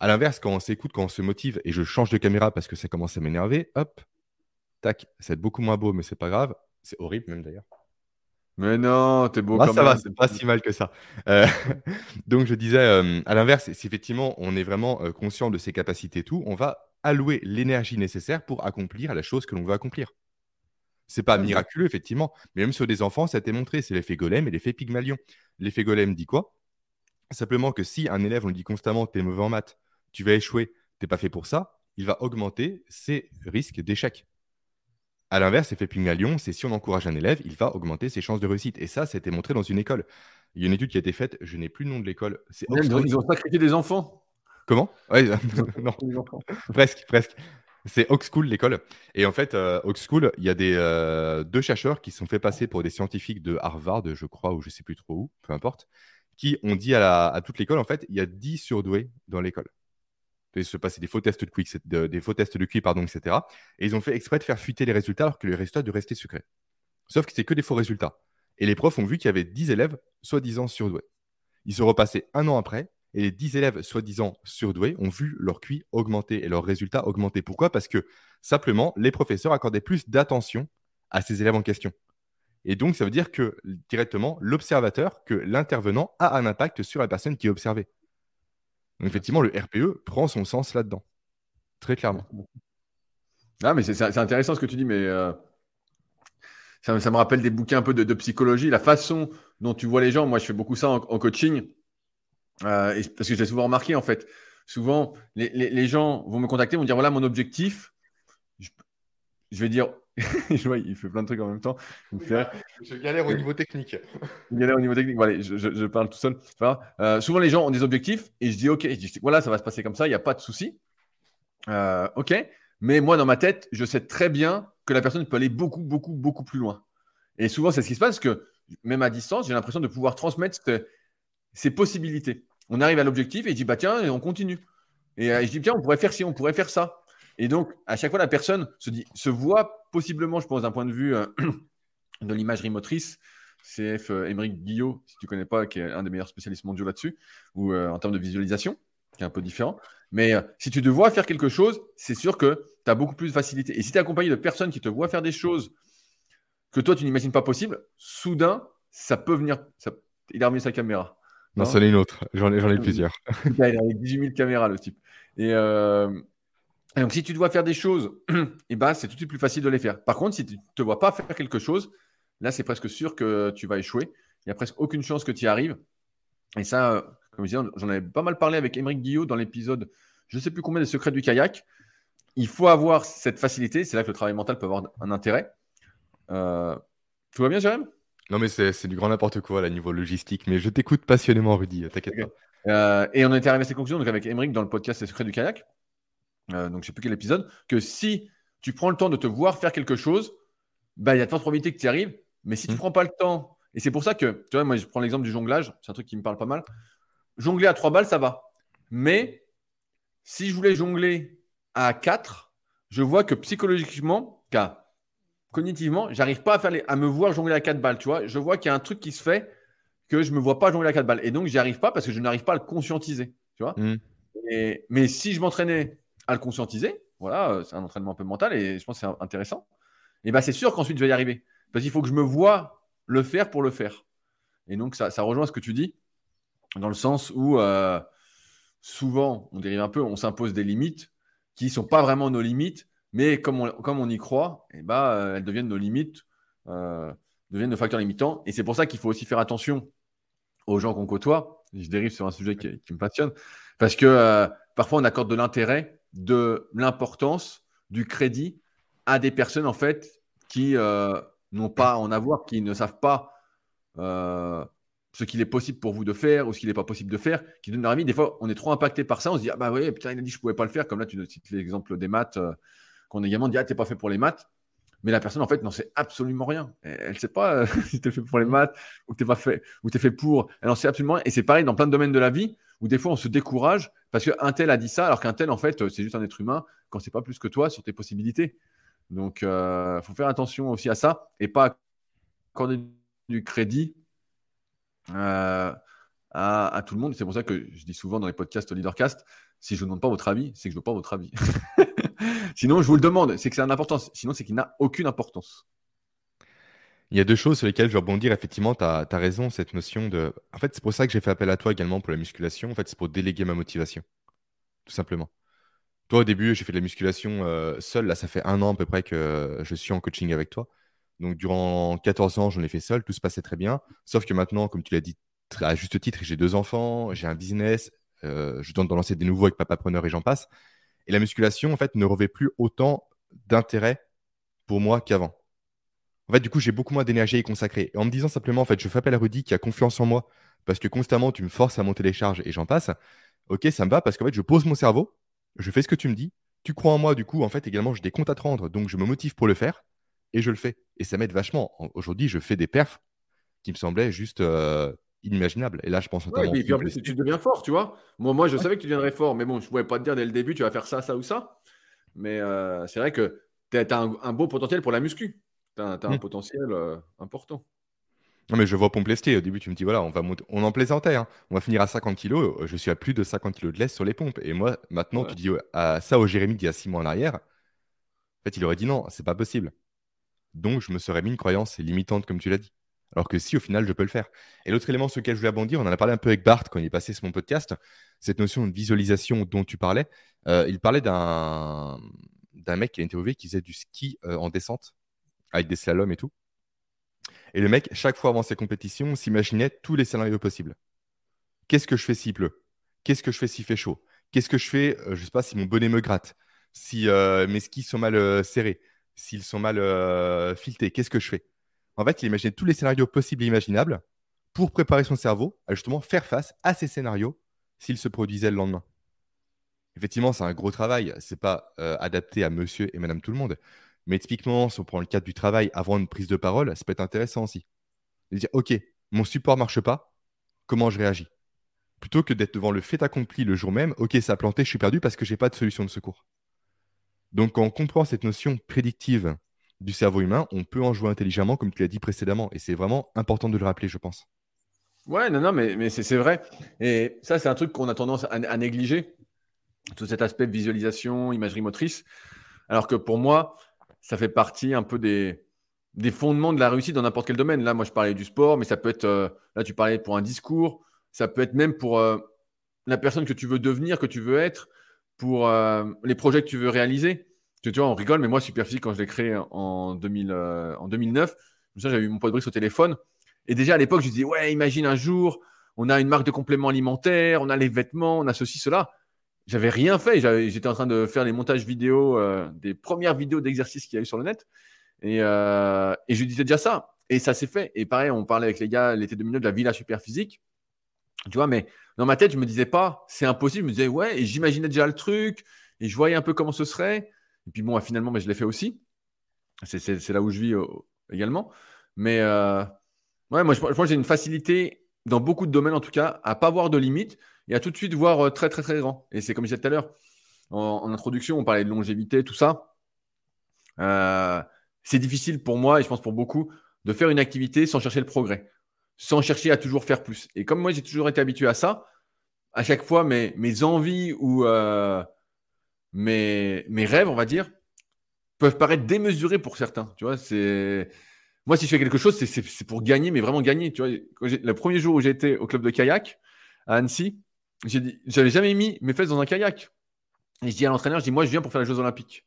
À l'inverse, quand on s'écoute, quand on se motive, et je change de caméra parce que ça commence à m'énerver, hop, tac, c'est beaucoup moins beau, mais c'est pas grave. C'est horrible même d'ailleurs. Mais non, t'es beau ah, quand ça va, c'est pas si mal que ça. Euh, [laughs] donc je disais, euh, à l'inverse, si effectivement on est vraiment euh, conscient de ses capacités et tout, on va allouer l'énergie nécessaire pour accomplir la chose que l'on veut accomplir. C'est pas miraculeux, effectivement, mais même sur des enfants, ça a été montré, c'est l'effet golem et l'effet pygmalion. L'effet golem dit quoi? Simplement que si un élève, on lui dit constamment, t'es mauvais en maths, tu vas échouer, t'es pas fait pour ça, il va augmenter ses risques d'échec. À l'inverse, l'effet Pygmalion, c'est si on encourage un élève, il va augmenter ses chances de réussite. Et ça, c'était montré dans une école. Il y a une étude qui a été faite, je n'ai plus le nom de l'école. Ils ont sacrifié des enfants. Comment? [laughs] Non, presque, presque. C'est Oxchool, l'école. Et en fait, euh, Oxchool, il y a des, euh, deux chercheurs qui sont fait passer pour des scientifiques de Harvard, je crois, ou je ne sais plus trop où, peu importe, qui ont dit à, à toute l'école, en fait, il y a 10 surdoués dans l'école se passer des faux tests de QI, des faux tests de QI, pardon, etc. Et ils ont fait exprès de faire fuiter les résultats alors que les résultats de rester secrets. Sauf que c'est que des faux résultats. Et les profs ont vu qu'il y avait 10 élèves soi-disant surdoués. Ils sont repassés un an après et les 10 élèves soi-disant surdoués ont vu leur QI augmenter et leurs résultats augmenter. Pourquoi? Parce que simplement, les professeurs accordaient plus d'attention à ces élèves en question. Et donc, ça veut dire que directement, l'observateur, que l'intervenant a un impact sur la personne qui est observée. Effectivement, le RPE prend son sens là-dedans. Très clairement. Ah, mais c'est intéressant ce que tu dis, mais euh, ça, me rappelle des bouquins un peu de, psychologie, la façon dont tu vois les gens. Moi, je fais beaucoup ça en, coaching, euh, parce que j'ai souvent remarqué, en fait, souvent, les, gens vont me contacter, vont dire voilà mon objectif. Je vais dire [laughs] je vois, il fait plein de trucs en même temps. Je galère au niveau technique. Je galère au niveau technique. Voilà, je, parle tout seul. Euh, souvent, les gens ont des objectifs et je dis OK, je dis, voilà, ça va se passer comme ça, il n'y a pas de souci. Euh, OK. Mais moi, dans ma tête, je sais très bien que la personne peut aller beaucoup, beaucoup, beaucoup plus loin. Et souvent, c'est ce qui se passe, que même à distance, j'ai l'impression de pouvoir transmettre ces possibilités. On arrive à l'objectif et je dis, bah tiens, on continue. Et, euh, et je dis, tiens, on pourrait faire ci, on pourrait faire ça. Et donc, à chaque fois, la personne se, dit, se voit possiblement, je pense, d'un point de vue euh, [clears throat] de l'imagerie motrice. CF euh, Émeric Guillot, si tu ne connais pas, qui est un des meilleurs spécialistes mondiaux là-dessus, ou euh, en termes de visualisation, qui est un peu différent. Mais si tu te vois faire quelque chose, c'est sûr que tu as beaucoup plus de facilité. Et si tu es accompagné de personnes qui te voient faire des choses que toi, tu n'imagines pas possible, soudain, ça peut venir. Ça... Il a remis sa caméra. Non, c'en est une autre. J'en ai, ai plusieurs. [laughs] il a 18 000 caméras, le type. Et, et donc, si tu dois faire des choses, [clears throat] eh ben, c'est tout de suite plus facile de les faire. Par contre, si tu ne te vois pas faire quelque chose, là, c'est presque sûr que tu vas échouer. Il n'y a presque aucune chance que tu y arrives. Et ça, euh, comme je disais, j'en avais pas mal parlé avec Émeric Guillot dans l'épisode, je ne sais plus combien des secrets du kayak. Il faut avoir cette facilité. C'est là que le travail mental peut avoir un intérêt. Euh, tout va bien, Jérém? Non, mais c'est du grand n'importe quoi à niveau logistique. Mais je t'écoute passionnément, Rudy. T'inquiète pas. Euh, et on était arrivé à cette conclusion donc avec Émeric dans le podcast Les secrets du kayak. Euh, donc je ne sais plus quel épisode, que si tu prends le temps de te voir faire quelque chose, bah, il y a de fortes probabilités que tu y arrives. Mais si tu ne mmh. prends pas le temps, et c'est pour ça que, tu vois, moi je prends l'exemple du jonglage, c'est un truc qui me parle pas mal. Jongler à trois balles, ça va. Mais si je voulais jongler à 4, je vois que psychologiquement, car cognitivement, j'arrive pas à, faire à me voir jongler à 4 balles. Tu vois, je vois qu'il y a un truc qui se fait que je me vois pas jongler à 4 balles. Et donc, j'y arrive pas parce que je n'arrive pas à le conscientiser. Tu vois mmh. mais si je m'entraînais à le conscientiser. Voilà, euh, c'est un entraînement un peu mental et je pense que c'est intéressant. Et bien, c'est sûr qu'ensuite, je vais y arriver. Parce qu'il faut que je me vois le faire pour le faire. Et donc, ça, rejoint ce que tu dis, dans le sens où euh, souvent, on dérive un peu, on s'impose des limites qui ne sont pas vraiment nos limites, Mais comme on, comme on y croit, eh ben, elles deviennent nos limites, deviennent nos facteurs limitants. Et c'est pour ça qu'il faut aussi faire attention aux gens qu'on côtoie. Je dérive sur un sujet qui, me passionne. Parce que parfois, on accorde de l'intérêt, de l'importance, du crédit à des personnes, en fait, qui n'ont pas à en avoir, qui ne savent pas euh, ce qu'il est possible pour vous de faire ou ce qu'il n'est pas possible de faire, qui donne leur avis. Des fois, on est trop impacté par ça, on se dit Ah bah oui, putain, il a dit que je pouvais pas le faire. Comme là, tu cites l'exemple des maths, euh, qu'on a également dit Ah, t'es pas fait pour les maths. Mais la personne, en fait, n'en sait absolument rien. Elle ne sait pas euh, [laughs] si tu es fait pour les maths ou tu pas fait, ou es fait pour. Elle n'en sait absolument rien. Et c'est pareil dans plein de domaines de la vie où des fois, on se décourage parce qu'un tel a dit ça, alors qu'un tel, en fait, c'est juste un être humain quand c'est pas plus que toi sur tes possibilités. Donc, il faut faire attention aussi à ça et pas accorder du crédit euh, à, tout le monde. C'est pour ça que je dis souvent dans les podcasts Leadercast, si je ne demande pas votre avis, c'est que je ne veux pas votre avis. [laughs] Sinon, je vous le demande, c'est que ça a une importance. Sinon, c'est qu'il n'a aucune importance. Il y a deux choses sur lesquelles je vais rebondir. Effectivement, tu as, raison, cette notion de. En fait, c'est pour ça que j'ai fait appel à toi également pour la musculation. En fait, c'est pour déléguer ma motivation. Tout simplement. Toi, au début, j'ai fait de la musculation euh, seul. Là, ça fait un an à peu près que je suis en coaching avec toi. Donc, durant 14 ans, j'en ai fait seul, tout se passait très bien. Sauf que maintenant, comme tu l'as dit à juste titre, j'ai deux enfants, j'ai un business, euh, je dois en lancer des nouveaux avec Papa Preneur et j'en passe. Et la musculation, en fait, ne revêt plus autant d'intérêt pour moi qu'avant. En fait, du coup, j'ai beaucoup moins d'énergie à y consacrer. Et en me disant simplement, en fait, je fais appel à Rudy qui a confiance en moi parce que constamment, tu me forces à monter les charges et j'en passe. Ok, ça me va parce qu'en fait, je pose mon cerveau, je fais ce que tu me dis. Tu crois en moi, du coup, en fait, également, j'ai des comptes à te rendre, donc je me motive pour le faire et je le fais. Et ça m'aide vachement. Aujourd'hui, je fais des perfs qui me semblaient juste euh, inimaginables. Et là, je pense notamment. et puis en plus, tu deviens fort, tu vois. Moi, moi je savais que tu deviendrais fort, mais bon, je ne pouvais pas te dire dès le début, tu vas faire ça, ça ou ça. Mais euh, c'est vrai que tu as, un, beau potentiel pour la muscu. Tu as, un mmh. potentiel euh, important. Non, mais je vois Pomplestier. Au début, tu me dis, voilà, on va on en plaisantait. Hein. On va finir à 50 kg. Je suis à plus de 50 kg de laisse sur les pompes. Et moi, maintenant, tu dis à ça au Jérémy d'il y a 6 mois en arrière. En fait, il aurait dit non, c'est pas possible. Donc, je me serais mis une croyance limitante, comme tu l'as dit. Alors que si, au final, je peux le faire. Et l'autre élément sur lequel je voulais abondir, on en a parlé un peu avec Bart quand il est passé sur mon podcast, cette notion de visualisation dont tu parlais. Euh, il parlait d'un mec qui a interviewé qui faisait du ski euh, en descente, avec des slaloms et tout. Et le mec, chaque fois avant ses compétitions, s'imaginait tous les scénarios possibles. Qu'est-ce que je fais s'il pleut? Qu'est-ce que je fais s'il fait chaud? Qu'est-ce que je fais, euh, je ne sais pas, si mon bonnet me gratte? Si mes skis sont mal serrés? S'ils sont mal euh, filetés, qu'est-ce que je fais? En fait, il imaginait tous les scénarios possibles et imaginables pour préparer son cerveau à justement faire face à ces scénarios s'ils se produisaient le lendemain. Effectivement, c'est un gros travail. C'est pas euh, adapté à monsieur et madame tout le monde. Mais typiquement, si on prend le cadre du travail avant une prise de parole, ça peut être intéressant aussi. De dire, OK, mon support marche pas, comment je réagis? Plutôt que d'être devant le fait accompli le jour même, OK, ça a planté, je suis perdu parce que j'ai pas de solution de secours. Donc, quand on comprend cette notion prédictive du cerveau humain, on peut en jouer intelligemment, comme tu l'as dit précédemment. Et c'est vraiment important de le rappeler, je pense. Ouais, non, non, mais, mais c'est vrai. Et ça, c'est un truc qu'on a tendance à, négliger, tout cet aspect visualisation, imagerie motrice. Alors que pour moi, ça fait partie un peu des, fondements de la réussite dans n'importe quel domaine. Là, moi, je parlais du sport, mais ça peut être, euh, là, tu parlais pour un discours, ça peut être même pour euh, la personne que tu veux devenir, que tu veux être pour euh, les projets que tu veux réaliser. Tu, vois, on rigole, mais moi, Superphysique, quand je l'ai créé en, 2000, euh, en 2009, j'avais eu mon pote Brice au téléphone. Et déjà, à l'époque, je disais, ouais, imagine un jour, on a une marque de compléments alimentaires, on a les vêtements, on a ceci, cela. J'avais rien fait. J'étais en train de faire les montages vidéo, euh, des premières vidéos d'exercice qu'il y a eu sur le net. Et, et je disais déjà ça. Et ça s'est fait. Et pareil, on parlait avec les gars l'été 2009 de la Villa Superphysique. Tu vois, mais dans ma tête, je me disais pas, c'est impossible. Je me disais, ouais, et j'imaginais déjà le truc, et je voyais un peu comment ce serait. Et puis bon, finalement, mais je l'ai fait aussi. C'est là où je vis euh, également. Mais euh, ouais, moi, je, j'ai une facilité dans beaucoup de domaines, en tout cas, à pas voir de limites et à tout de suite voir euh, très, très, très grand. Et c'est comme je disais tout à l'heure, en, introduction, on parlait de longévité, tout ça. c'est difficile pour moi, et je pense pour beaucoup, de faire une activité sans chercher le progrès sans chercher à toujours faire plus. Et comme moi, j'ai toujours été habitué à ça, à chaque fois, mes, mes envies ou euh, mes, mes rêves, on va dire, peuvent paraître démesurés pour certains. Tu vois, c'est. Moi, si je fais quelque chose, c'est pour gagner, mais vraiment gagner. Tu vois, le premier jour où été au club de kayak à Annecy, j'ai dit, j'avais jamais mis mes fesses dans un kayak. Et je dis à l'entraîneur, je dis, moi, je viens pour faire les Jeux Olympiques.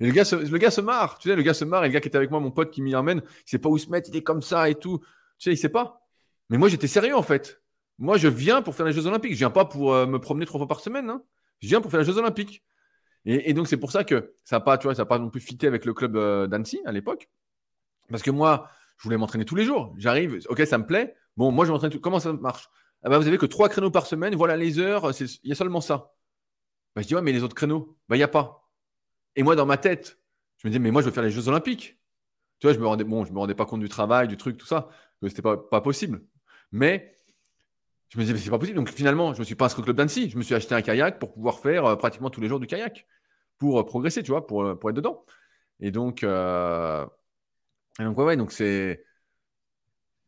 Et le gars, se, le gars marre. Tu sais, le gars se marre. Et le gars qui était avec moi, mon pote qui m'y emmène, il sait pas où se mettre. Il est comme ça et tout. Tu sais, il sait pas. Mais moi, j'étais sérieux en fait. Moi, je viens pour faire les Jeux Olympiques. Je viens pas pour euh, me promener trois fois par semaine. Hein. Je viens pour faire les Jeux Olympiques. Et, donc, c'est pour ça que ça n'a pas, pas non plus fité avec le club euh, d'Annecy à l'époque. Parce que moi, je voulais m'entraîner tous les jours. J'arrive, ok, ça me plaît. Bon, moi, je m'entraîne. Tout... Comment ça marche? Ah bah, Vous avez que trois créneaux par semaine. Voilà les heures. Il y a seulement ça. Bah, je dis, ouais, mais les autres créneaux, bah, il n'y a pas. Et moi, dans ma tête, je me dis, mais moi, je veux faire les Jeux Olympiques. Tu vois, je me rendais, bon, je me rendais pas compte du travail, du truc, tout ça, c'était pas, pas possible. Mais je me disais, mais c'est pas possible. Donc finalement, je me suis pas inscrit au club d'Annecy. Je me suis acheté un kayak pour pouvoir faire euh, pratiquement tous les jours du kayak, pour euh, progresser, tu vois, pour, euh, pour être dedans. Et donc, et donc ouais, ouais, donc c'est.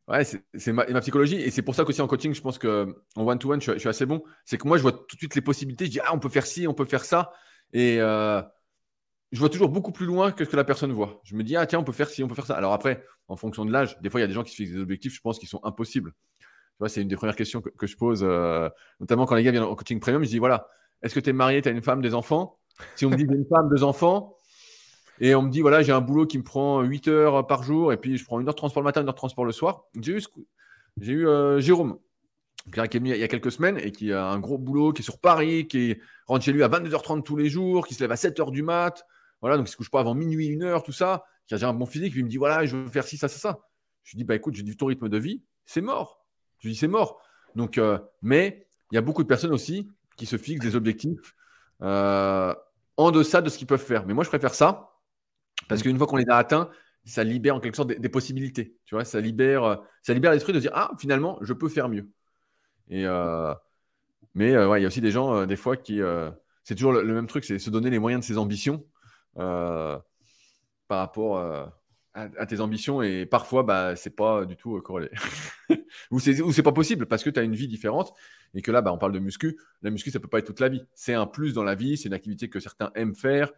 Ouais, c'est ma, psychologie. Et c'est pour ça qu'aussi en coaching, je pense qu'en one-to-one, je, suis assez bon. C'est que moi, je vois tout de suite les possibilités. Je dis, ah, on peut faire ci, on peut faire ça. Et euh, je vois toujours beaucoup plus loin que ce que la personne voit. Je me dis, ah, tiens, on peut faire ci, on peut faire ça. Alors après, en fonction de l'âge, des fois, il y a des gens qui se fixent des objectifs, je pense, qui sont impossibles. Tu vois, c'est une des premières questions que, je pose, euh, notamment quand les gars viennent en coaching premium. Je dis, voilà, est-ce que tu es marié, tu as une femme, des enfants? Si on me dit, une femme, deux enfants, et on me dit, voilà, j'ai un boulot qui me prend 8 heures par jour, et puis je prends une heure de transport le matin, une heure de transport le soir. J'ai eu, j'ai eu euh, Jérôme, qui est venu il y a quelques semaines, et qui a un gros boulot, qui est sur Paris, qui rentre chez lui à 22h30 tous les jours, qui se lève à 7h du mat, voilà, donc il se couche pas avant minuit, une heure, tout ça, qui a déjà un bon physique, il me dit, voilà, je veux faire ci, ça, ça, ça. Je lui dis, bah écoute, je dis, ton rythme de vie, c'est mort. Je lui dis, c'est mort. Donc, euh, mais il y a beaucoup de personnes aussi qui se fixent des objectifs euh, en deçà de ce qu'ils peuvent faire. Mais moi, je préfère ça parce mm. qu'une fois qu'on les a atteints, ça libère en quelque sorte des, possibilités. Tu vois, ça libère, euh, ça libère l'esprit de dire ah finalement je peux faire mieux. Et euh, mais euh, ouais, il y a aussi des gens des fois qui c'est toujours le, même truc, c'est se donner les moyens de ses ambitions par rapport à, tes ambitions et parfois bah c'est pas du tout corrélé [laughs] ou c'est ou c'est pas possible parce que tu as une vie différente et que là bah, on parle de muscu. La muscu ça peut pas être toute la vie. C'est un plus dans la vie, c'est une activité que certains aiment faire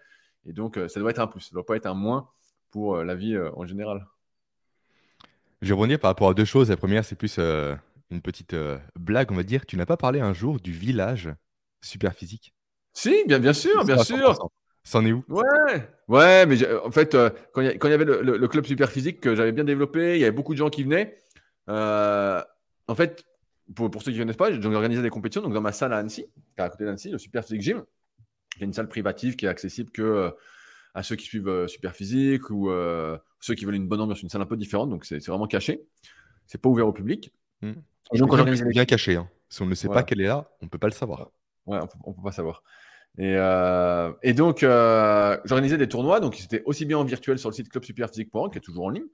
et donc, euh, ça doit être un plus, ça ne doit pas être un moins pour euh, la vie euh, en général. Je vais revenir par rapport à deux choses. La première, c'est plus une petite blague, on va dire. Tu n'as pas parlé un jour du village super physique Si, bien, bien sûr, bien sûr. C'en est où? Ouais, ouais, mais en fait, quand il y, avait le, club super physique que j'avais bien développé, il y avait beaucoup de gens qui venaient. en fait, pour, ceux qui ne connaissent pas, j'ai organisé des compétitions donc dans ma salle à Annecy, à côté d'Annecy, le Super Physique Gym. Il y a une salle privative qui est accessible que euh, à ceux qui suivent euh, Super Physique ou euh, ceux qui veulent une bonne ambiance, une salle un peu différente. Donc, c'est vraiment caché. C'est pas ouvert au public. Mmh. Et donc, c'est bien caché. Hein. Si on ne sait pas qu'elle est là, on ne peut pas le savoir. Ouais, on ne peut pas savoir. Et, et donc, j'organisais des tournois. Donc, c'était aussi bien en virtuel sur le site clubsuperphysique.org, qui est toujours en ligne,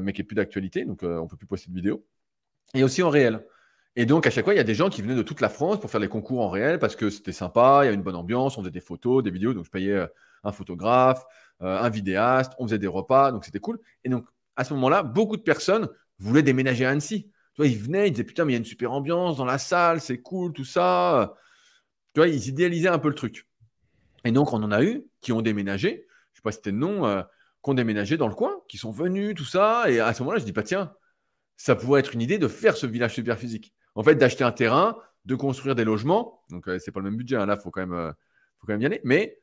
mais qui est plus d'actualité. Donc, on ne peut plus poster de vidéos. Et aussi en réel. Et donc, à chaque fois, il y a des gens qui venaient de toute la France pour faire les concours en réel parce que c'était sympa, il y avait une bonne ambiance, on faisait des photos, des vidéos. Donc, je payais euh, un photographe, euh, un vidéaste, on faisait des repas, donc c'était cool. Et donc, à ce moment-là, beaucoup de personnes voulaient déménager à Annecy. Ils venaient, ils disaient Putain, mais il y a une super ambiance dans la salle, c'est cool, tout ça. Tu vois, ils idéalisaient un peu le truc. Et donc, on en a eu qui ont déménagé, je ne sais pas si c'était le nom, euh, qui ont déménagé dans le coin, qui sont venus, tout ça. Et à ce moment-là, je dis Pas tiens, ça pourrait être une idée de faire ce village super physique en fait, d'acheter un terrain, de construire des logements. Donc, euh, c'est pas le même budget. Hein, là, il faut, quand même, euh, faut quand même y aller. Mais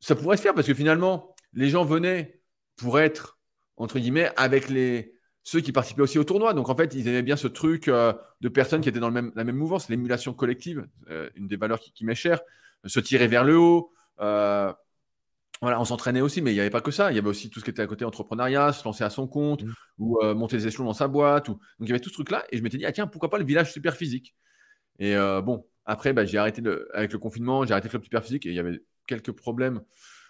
ça pourrait se faire parce que finalement, les gens venaient pour être, entre guillemets, avec les, ceux qui participaient aussi au tournoi. Donc, en fait, ils aimaient bien ce truc euh, de personnes qui étaient dans le même, la même mouvance, l'émulation collective, une des valeurs qui, qui m'est chère, se tirer vers le haut. Voilà, on s'entraînait aussi, mais il n'y avait pas que ça. Il y avait aussi tout ce qui était à côté entrepreneuriat, se lancer à son compte, mmh. ou euh, monter des échelons dans sa boîte. Donc il y avait tout ce truc-là. Et je m'étais dit, ah tiens, pourquoi pas le village super physique? Et euh, bon, après, bah, j'ai arrêté avec le confinement, j'ai arrêté le club super physique et il y avait quelques problèmes,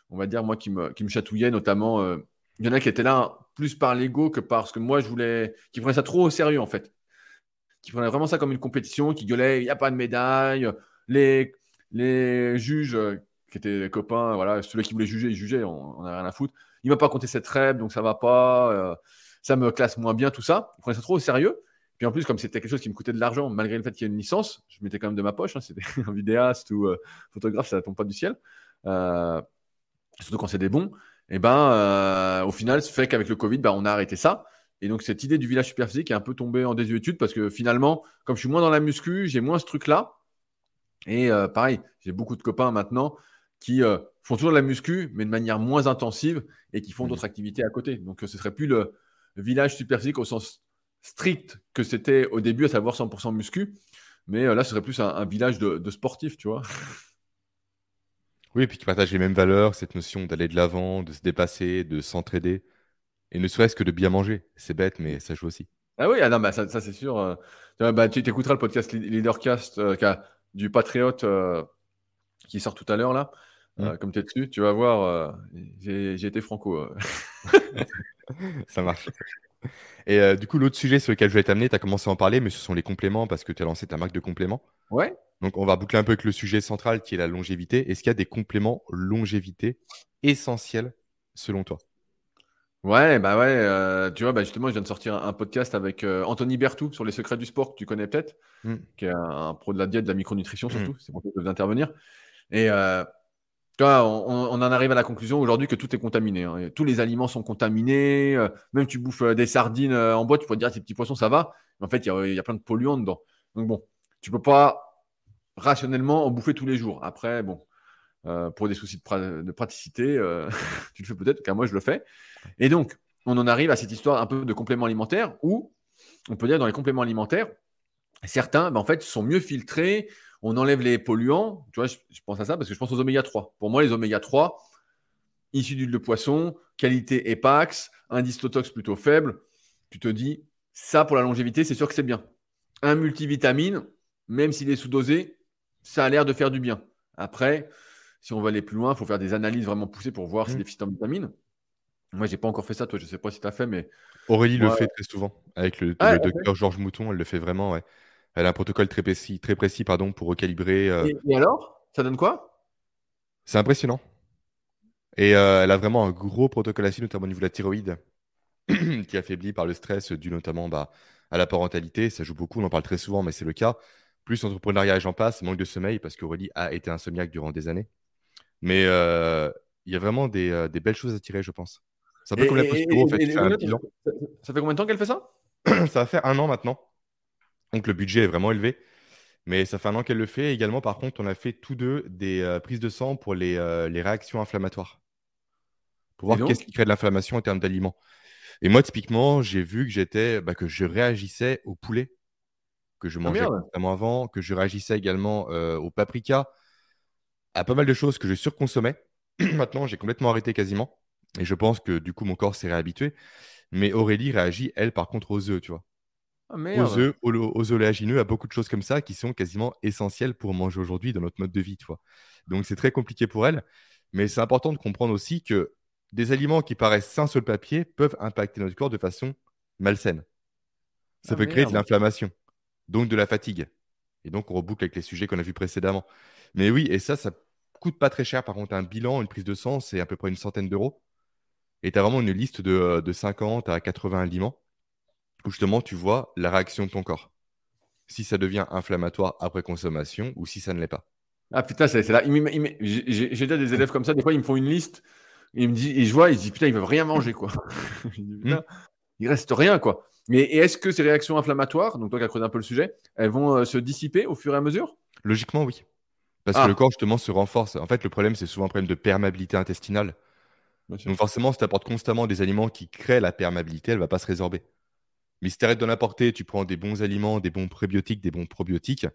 on va dire, moi, qui me, qui me chatouillaient, notamment. Euh, il y en a qui étaient là plus par l'ego que parce que moi, je voulais. qui prenaient ça trop au sérieux, en fait. Qui prenaient vraiment ça comme une compétition, qui gueulaient, il n'y a pas de médaille. Les, les juges qui étaient des copains, voilà, celui qui voulait juger, il jugeait, on n'a rien à foutre. Il m'a pas compté cette rep, donc ça va pas, euh, ça me classe moins bien, tout ça. Il prenait ça trop au sérieux. Puis en plus, comme c'était quelque chose qui me coûtait de l'argent, malgré le fait qu'il y ait une licence, je mettais quand même de ma poche. Hein, [laughs] c'était un vidéaste ou euh, photographe, ça ne tombe pas du ciel. Euh, surtout quand c'est des bons. Et ben, au final, ce fait qu'avec le Covid, ben, on a arrêté ça. Et donc, cette idée du village super physique est un peu tombée en désuétude parce que finalement, comme je suis moins dans la muscu, j'ai moins ce truc-là. Et pareil, j'ai beaucoup de copains maintenant qui font toujours de la muscu, mais de manière moins intensive et qui font Mmh. d'autres activités à côté. Donc, ce serait plus le village super physique au sens strict que c'était au début, à savoir 100% muscu. Mais là, ce serait plus un, village de, de sportifs, tu vois. Oui, et puis qui partagent les mêmes valeurs, cette notion d'aller de l'avant, de se dépasser, de s'entraider, et ne serait-ce que de bien manger. C'est bête, mais ça joue aussi. Ah oui, ah non, bah, ça, ça c'est sûr. euh, bah, tu écouteras le podcast Lead- Leadercast euh, du Patriote euh, qui sort tout à l'heure là. Euh, Comme tu es dessus, tu vas voir, euh, j'ai été franco. euh. [laughs] Ça marche. Et euh, du coup, l'autre sujet sur lequel je voulais t'amener, tu as commencé à en parler, mais ce sont les compléments parce que tu as lancé ta marque de compléments. Ouais. Donc, on va boucler un peu avec le sujet central qui est la longévité. Est-ce qu'il y a des compléments longévité essentiels selon toi? Ouais, bah ouais, euh, tu vois, bah justement, je viens de sortir un, un podcast avec euh, Anthony Bertou sur les secrets du sport que tu connais peut-être, Mm. qui est un, un pro de la diète, de la micronutrition Mm. surtout, c'est pour ça que je. Et euh, tu vois, on, en arrive à la conclusion aujourd'hui que tout est contaminé. hein. Tous les aliments sont contaminés, euh, même tu bouffes euh, des sardines euh, en boîte, tu pourrais te dire ces petits poissons, ça va, mais en fait, il y a, plein de polluants dedans. Donc bon, tu peux pas rationnellement en bouffer tous les jours. Après, bon, euh, pour des soucis de, pra- de praticité, [laughs] tu le fais peut-être, car moi je le fais. Et donc, on en arrive à cette histoire un peu de compléments alimentaires où on peut dire dans les compléments alimentaires, certains ben, en fait sont mieux filtrés, on enlève les polluants. Tu vois, je, je pense à ça parce que je pense aux oméga 3. Pour moi, les oméga 3, issus d'huile de poisson, qualité EPAX, indice Totox plutôt faible, tu te dis, ça pour la longévité, c'est sûr que c'est bien. Un multivitamine, même s'il est sous-dosé, ça a l'air de faire du bien. Après, si on veut aller plus loin, il faut faire des analyses vraiment poussées pour voir si Mm. des déficit en vitamines. Moi, j'ai pas encore fait ça, toi, je sais pas si tu as fait, mais Aurélie le fait très souvent avec le, Ah, le docteur Georges Mouton, elle le fait vraiment. ouais. Elle a un protocole très précis, très précis pardon, pour recalibrer. euh, Et, et alors? Ça donne quoi? C'est impressionnant. Et euh, elle a vraiment un gros protocole assis, notamment au niveau de la thyroïde, [clears throat] qui est affaibli par le stress dû notamment bah, à la parentalité. Ça joue beaucoup, on en parle très souvent, mais c'est le cas. Plus entrepreneuriat et j'en passe, manque de sommeil, parce qu'Aurélie a été insomniaque durant des années. Mais euh, il y a vraiment des, des belles choses à tirer, je pense. C'est un peu Et- comme la posturo, en fait. ça fait combien de temps qu'elle fait ça? [clears throat] Ça va faire un an maintenant. Donc le budget est vraiment élevé. Mais ça fait un an qu'elle le fait. Également, par contre, on a fait tous deux des euh, prises de sang pour les, euh, les réactions inflammatoires. Pour voir qu'est-ce qui crée de l'inflammation en termes d'aliments. Et moi, typiquement, j'ai vu que j'étais, bah, que je réagissais au poulet que je mangeais Ah, merde. constamment avant, que je réagissais également euh, au paprika, à pas mal de choses que je surconsommais. [clears throat] Maintenant, j'ai complètement arrêté quasiment. Et je pense que du coup, mon corps s'est réhabitué. Mais Aurélie réagit, elle, par contre, aux œufs, tu vois Ah aux œufs, aux, aux oléagineux, à beaucoup de choses comme ça qui sont quasiment essentielles pour manger aujourd'hui dans notre mode de vie, tu vois. Donc c'est très compliqué pour elle, mais c'est important de comprendre aussi que des aliments qui paraissent sains sur le papier peuvent impacter notre corps de façon malsaine. Ça Ah, peut créer de l'inflammation, donc de la fatigue. Et donc on reboucle avec les sujets qu'on a vus précédemment. Mais oui, et ça, ça coûte pas très cher. Par contre, un bilan, une prise de sang, c'est à peu près une centaine d'euros. Et tu as vraiment une liste de, euh, de 50 à 80 aliments où justement tu vois la réaction de ton corps. Si ça devient inflammatoire après consommation ou si ça ne l'est pas. Ah putain, c'est là. J'ai déjà des élèves comme ça, des fois ils me font une liste, ils me disent, et je vois, ils se disent putain, ils veulent rien manger quoi. [laughs] Putain, Il reste rien quoi. Mais est-ce que ces réactions inflammatoires, donc toi qui as creusé un peu le sujet, elles vont euh, se dissiper au fur et à mesure? Logiquement, oui. Parce Ah. que le corps justement se renforce. En fait, le problème, c'est souvent un problème de perméabilité intestinale. Donc forcément, si tu apportes constamment des aliments qui créent la perméabilité, elle ne va pas se résorber. Mais si tu arrêtes d'en apporter, tu prends des bons aliments, des bons prébiotiques, des bons probiotiques,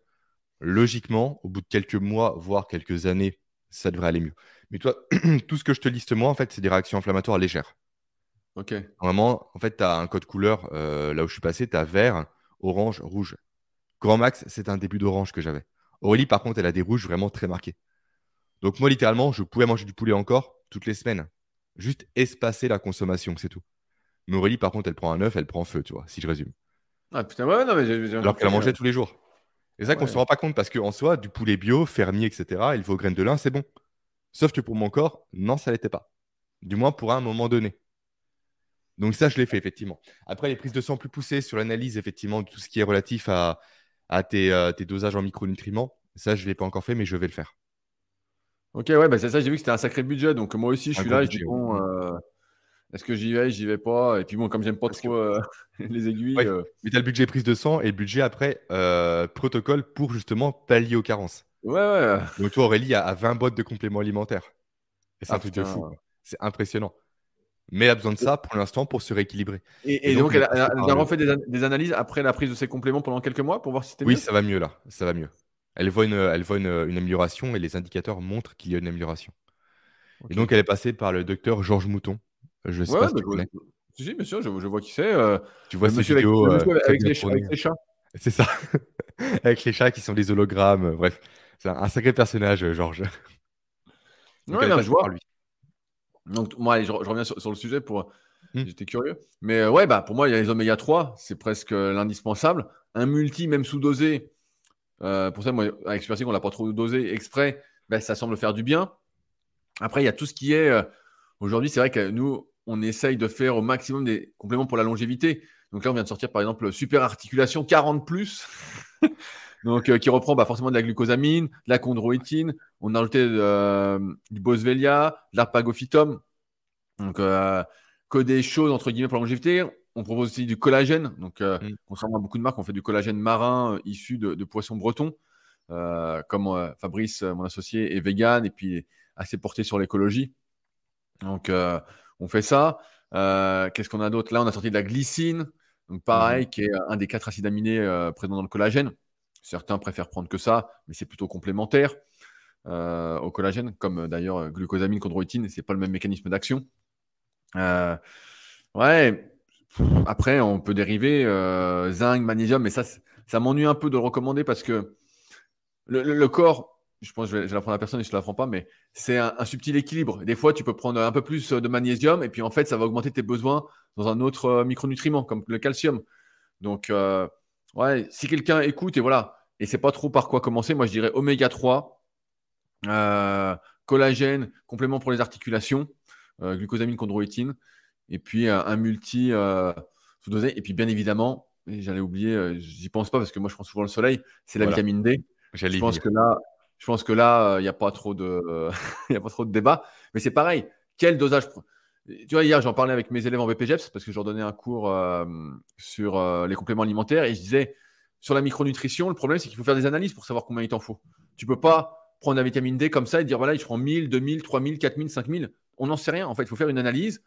logiquement, au bout de quelques mois, voire quelques années, ça devrait aller mieux. Mais toi, [clears throat] tout ce que je te liste moi, en fait, c'est des réactions inflammatoires légères. Ok. Vraiment, en fait, tu as un code couleur, euh, là où je suis passé, tu as vert, orange, rouge. Grand max, c'est un début d'orange que j'avais. Aurélie, par contre, elle a des rouges vraiment très marqués. Donc moi, littéralement, je pouvais manger du poulet encore toutes les semaines. Juste espacer la consommation, c'est tout. Mais Aurélie, par contre, elle prend un œuf, elle prend feu, tu vois, si je résume. Ah putain, ouais, non, mais j'ai j'ai Alors qu'elle en mangeait tous les jours. Et ça qu'on Ouais. se rend pas compte parce qu'en soi, du poulet bio, fermier, etc., il faut graines de lin, c'est bon. Sauf que pour mon corps, non, ça l'était pas. Du moins pour un moment donné. Donc ça, je l'ai fait, effectivement. Après, les prises de sang plus poussées sur l'analyse, effectivement, de tout ce qui est relatif à, à tes, euh, tes dosages en micronutriments, ça, je ne l'ai pas encore fait, mais je vais le faire. Ok, ouais, bah c'est ça, j'ai vu que c'était un sacré budget. Donc moi aussi, je Un suis là, je dis bon, euh, est-ce que j'y vais, j'y vais pas? Et puis bon, comme j'aime pas Parce trop euh, [laughs] les aiguilles. Ouais. euh, Mais tu as le budget prise de sang et le budget après euh, protocole pour justement pallier aux carences. Ouais, ouais. Donc, toi, Aurélie a, 20 boîtes de compléments alimentaires. Et c'est un ah, truc de fou. C'est impressionnant. Mais elle a besoin de ça pour l'instant pour se rééquilibrer. Et, donc, elle, a, refait des, analyses après la prise de ses compléments pendant quelques mois pour voir si c'était mieux? Oui, ça va mieux là. Ça va mieux. Elle voit une, elle voit une, amélioration et les indicateurs montrent qu'il y a une amélioration. Et donc, elle est passée par le docteur Georges Mouton. Je sais pas si tu connais. Si, si, monsieur, je, je vois qui c'est. Euh, tu vois ces vidéos avec, avec, les, chats. C'est ça. [laughs] avec les chats qui sont des hologrammes. Bref, c'est un, sacré personnage, Georges. Ouais, je vois. Lui. Donc, moi, je, reviens sur, le sujet pour. Hmm. J'étais curieux. Mais euh, ouais, bah, pour moi, il y a les oméga 3, c'est presque l'indispensable. Un multi, même sous-dosé, euh, pour ça, moi, avec Super on l'a pas trop dosé exprès, bah, ça semble faire du bien. Après, il y a tout ce qui est. Euh, aujourd'hui, c'est vrai que nous, on essaye de faire au maximum des compléments pour la longévité. Donc là, on vient de sortir par exemple Super Articulation 40 plus. [laughs] Donc, qui reprend bah, forcément de la glucosamine, de la chondroïtine. On a ajouté du boswellia, de l'arpagophytum. Donc, que des choses entre guillemets pour la longévité. On propose aussi du collagène. Donc, euh, mm. contrairement à beaucoup de marques, on fait du collagène marin euh, issu de, poissons bretons. Euh, comme Fabrice, mon associé, est vegan et puis assez porté sur l'écologie. Donc, on fait ça. Qu'est-ce qu'on a d'autre? Là, on a sorti de la glycine. Donc, pareil, mm. qui est un des quatre acides aminés présents dans le collagène. Certains préfèrent prendre que ça, mais c'est plutôt complémentaire au collagène, comme d'ailleurs glucosamine, chondroïtine, c'est pas le même mécanisme d'action. ouais, après, on peut dériver euh, zinc, magnésium, mais ça, ça m'ennuie un peu de le recommander parce que le, corps, je pense que je vais, l'apprendre à personne et je ne l'apprends pas, mais c'est un, subtil équilibre. Des fois, tu peux prendre un peu plus de magnésium et puis en fait, ça va augmenter tes besoins dans un autre euh, micronutriment comme le calcium. Donc, euh, ouais, si quelqu'un écoute et voilà, et c'est pas trop par quoi commencer, moi je dirais oméga 3, collagène, complément pour les articulations, glucosamine, chondroïtine et puis un, multi euh, sous-dosé. Et puis, bien évidemment, j'allais oublier, euh, j'y pense pas parce que moi, je prends souvent le soleil, c'est la vitamine D. Je pense, que là, je pense que là, il n'y [laughs] a pas trop de, débat. Mais c'est pareil. Quel dosage Tu vois, hier, j'en parlais avec mes élèves en BPGEPS parce que je leur donnais un cours euh, sur les compléments alimentaires et je disais sur la micronutrition, le problème, c'est qu'il faut faire des analyses pour savoir combien il t'en faut. Tu peux pas prendre la vitamine D comme ça et dire voilà, je prends 1000, 2000, 3000, 4000, 5000. On n'en sait rien. En fait, il faut faire une analyse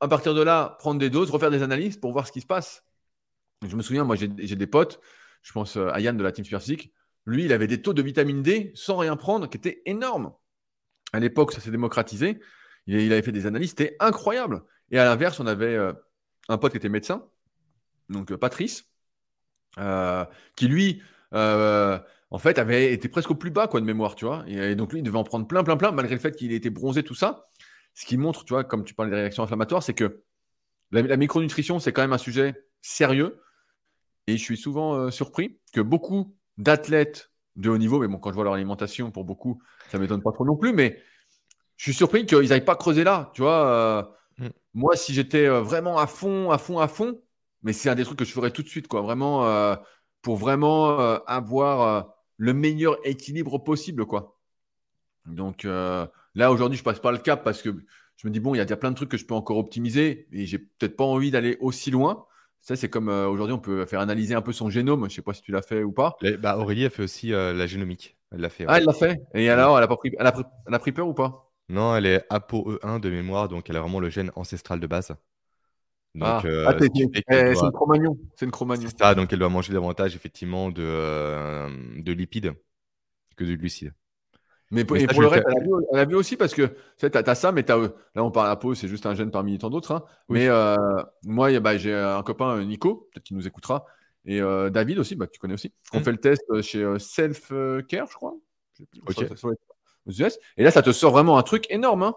à partir de là, prendre des doses, refaire des analyses pour voir ce qui se passe. Je me souviens, moi, j'ai des potes, je pense euh, à Yann de la Team Super lui, il avait des taux de vitamine D sans rien prendre qui étaient énormes. À l'époque, ça s'est démocratisé. Il, avait fait des analyses, c'était incroyable. Et à l'inverse, on avait euh, un pote qui était médecin, donc euh, Patrice, qui lui, en fait, avait été presque au plus bas quoi, de mémoire, tu vois. Et, donc lui, il devait en prendre plein, plein, plein, malgré le fait qu'il était bronzé, tout ça ce qui montre, tu vois, comme tu parles des réactions inflammatoires, c'est que la, micronutrition, c'est quand même un sujet sérieux. Et je suis souvent euh, surpris que beaucoup d'athlètes de haut niveau, mais bon, quand je vois leur alimentation, pour beaucoup, ça ne m'étonne pas trop non plus, mais je suis surpris qu'ils n'aillent pas creuser là. Tu vois, euh, mm. moi, si j'étais euh, vraiment à fond, à fond, à fond, mais c'est un des trucs que je ferais tout de suite, quoi, vraiment, pour vraiment avoir le meilleur équilibre possible, quoi. Donc, Là, aujourd'hui, je passe pas le cap parce que je me dis, bon, il y, a plein de trucs que je peux encore optimiser et j'ai peut-être pas envie d'aller aussi loin. Ça, c'est comme euh, aujourd'hui, on peut faire analyser un peu son génome. Je sais pas si tu l'as fait ou pas. bah, Aurélie a fait aussi euh, la génomique. Elle l'a fait. Ah, elle l'a fait. Et alors, elle a, pas pris, elle, a pris, pris peur ou pas? Non, elle est ApoE1 de mémoire, donc elle a vraiment le gène ancestral de base. Donc, ah. euh, ah, c'est une chromagnon. C'est une ça, donc elle doit manger davantage effectivement de, de lipides que de glucides. Mais, pour, le reste, elle a, vu, aussi parce que tu as, ça, mais as, là on parle à peau, c'est juste un gène parmi tant d'autres. Hein. Mais euh, moi, bah, j'ai un copain, Nico, peut-être qu'il nous écoutera, et euh, David aussi, bah, que tu connais aussi. On mmh. fait le test euh, chez Self Care, je crois. Et là, ça te sort vraiment un truc énorme. Hein.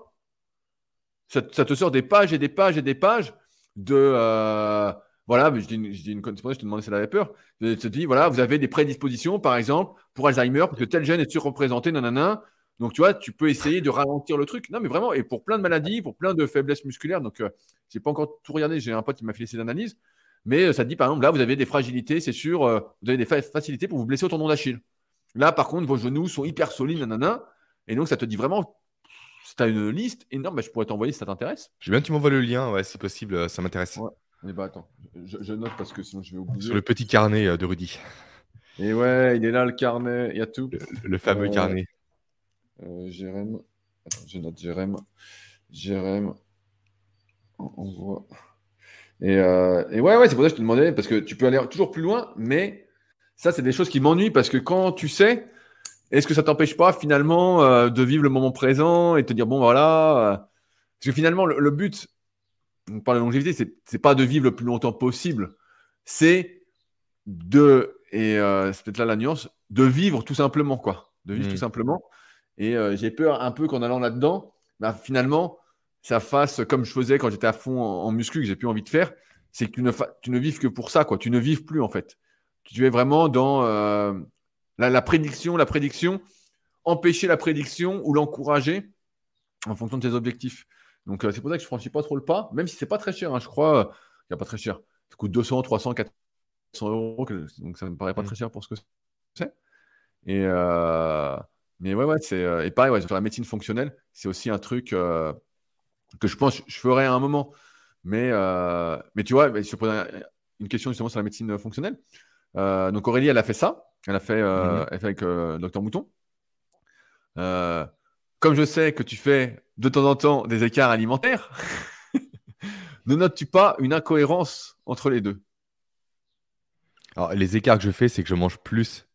Ça, ça, te sort des pages et des pages et des pages de voilà, je dis, une, je dis une, je te demandais si elle avait peur. Je te dis, voilà, vous avez des prédispositions, par exemple, pour Alzheimer, parce que tel gène est surreprésenté, nanana. Donc, tu vois, tu peux essayer de ralentir le truc. Non, mais vraiment, et pour plein de maladies, pour plein de faiblesses musculaires. Donc, euh, je n'ai pas encore tout regardé. J'ai un pote qui m'a fait ces analyses. Mais euh, ça te dit, par exemple, là, vous avez des fragilités, c'est sûr. Euh, vous avez des facilités pour vous blesser au tendon d'Achille. Là, par contre, vos genoux sont hyper solides, nanana. Et donc, ça te dit vraiment, si tu as une liste énorme, bah, je pourrais t'envoyer si ça t'intéresse. Je veux bien que tu m'envoies le lien, ouais, si possible, ça m'intéresse. Mais bah attends, je, note parce que sinon je vais oublier. Sur le petit carnet euh, de Rudy. Et ouais, il est là le carnet, il y a tout. Le, fameux carnet. Jérém. je note Jérém. Jérém. On voit. Et, et ouais, ouais, c'est pour ça que je te demandais, parce que tu peux aller toujours plus loin, mais ça, c'est des choses qui m'ennuient parce que quand tu sais, est-ce que ça t'empêche pas finalement euh, de vivre le moment présent et de te dire, bon, voilà. Euh, parce que finalement, le, but, on parle de longévité, c'est, n'est pas de vivre le plus longtemps possible. C'est de, et euh, c'est peut-être là la nuance, de vivre tout simplement, quoi. De vivre tout mmh. simplement. Et j'ai peur un peu qu'en allant là-dedans, bah, finalement, ça fasse comme je faisais quand j'étais à fond en, muscu, que j'ai plus envie de faire, c'est que tu ne, tu ne vives que pour ça, quoi. Tu ne vives plus, en fait. Tu es vraiment dans la, prédiction, la prédiction, empêcher la prédiction ou l'encourager en fonction de tes objectifs. Donc, euh, c'est pour ça que je ne franchis pas trop le pas, même si c'est pas très cher. Hein, je crois, qu'il n'y a pas très cher. Ça coûte 200, 300, 400 euros. Donc, ça ne me paraît pas mmh. très cher pour ce que c'est. Et, euh, mais ouais, ouais, c'est. Euh, et pareil, sur la médecine fonctionnelle, c'est aussi un truc que je pense que je ferai à un moment. Mais, mais tu vois, je pose une question justement sur la médecine fonctionnelle. donc, Aurélie, elle a fait ça. Elle a fait, euh, mhm. avec euh, Docteur Mouton. Comme je sais que tu fais de temps en temps des écarts alimentaires, [laughs] ne notes-tu pas une incohérence entre les deux? Alors, les écarts que je fais, c'est que je mange plus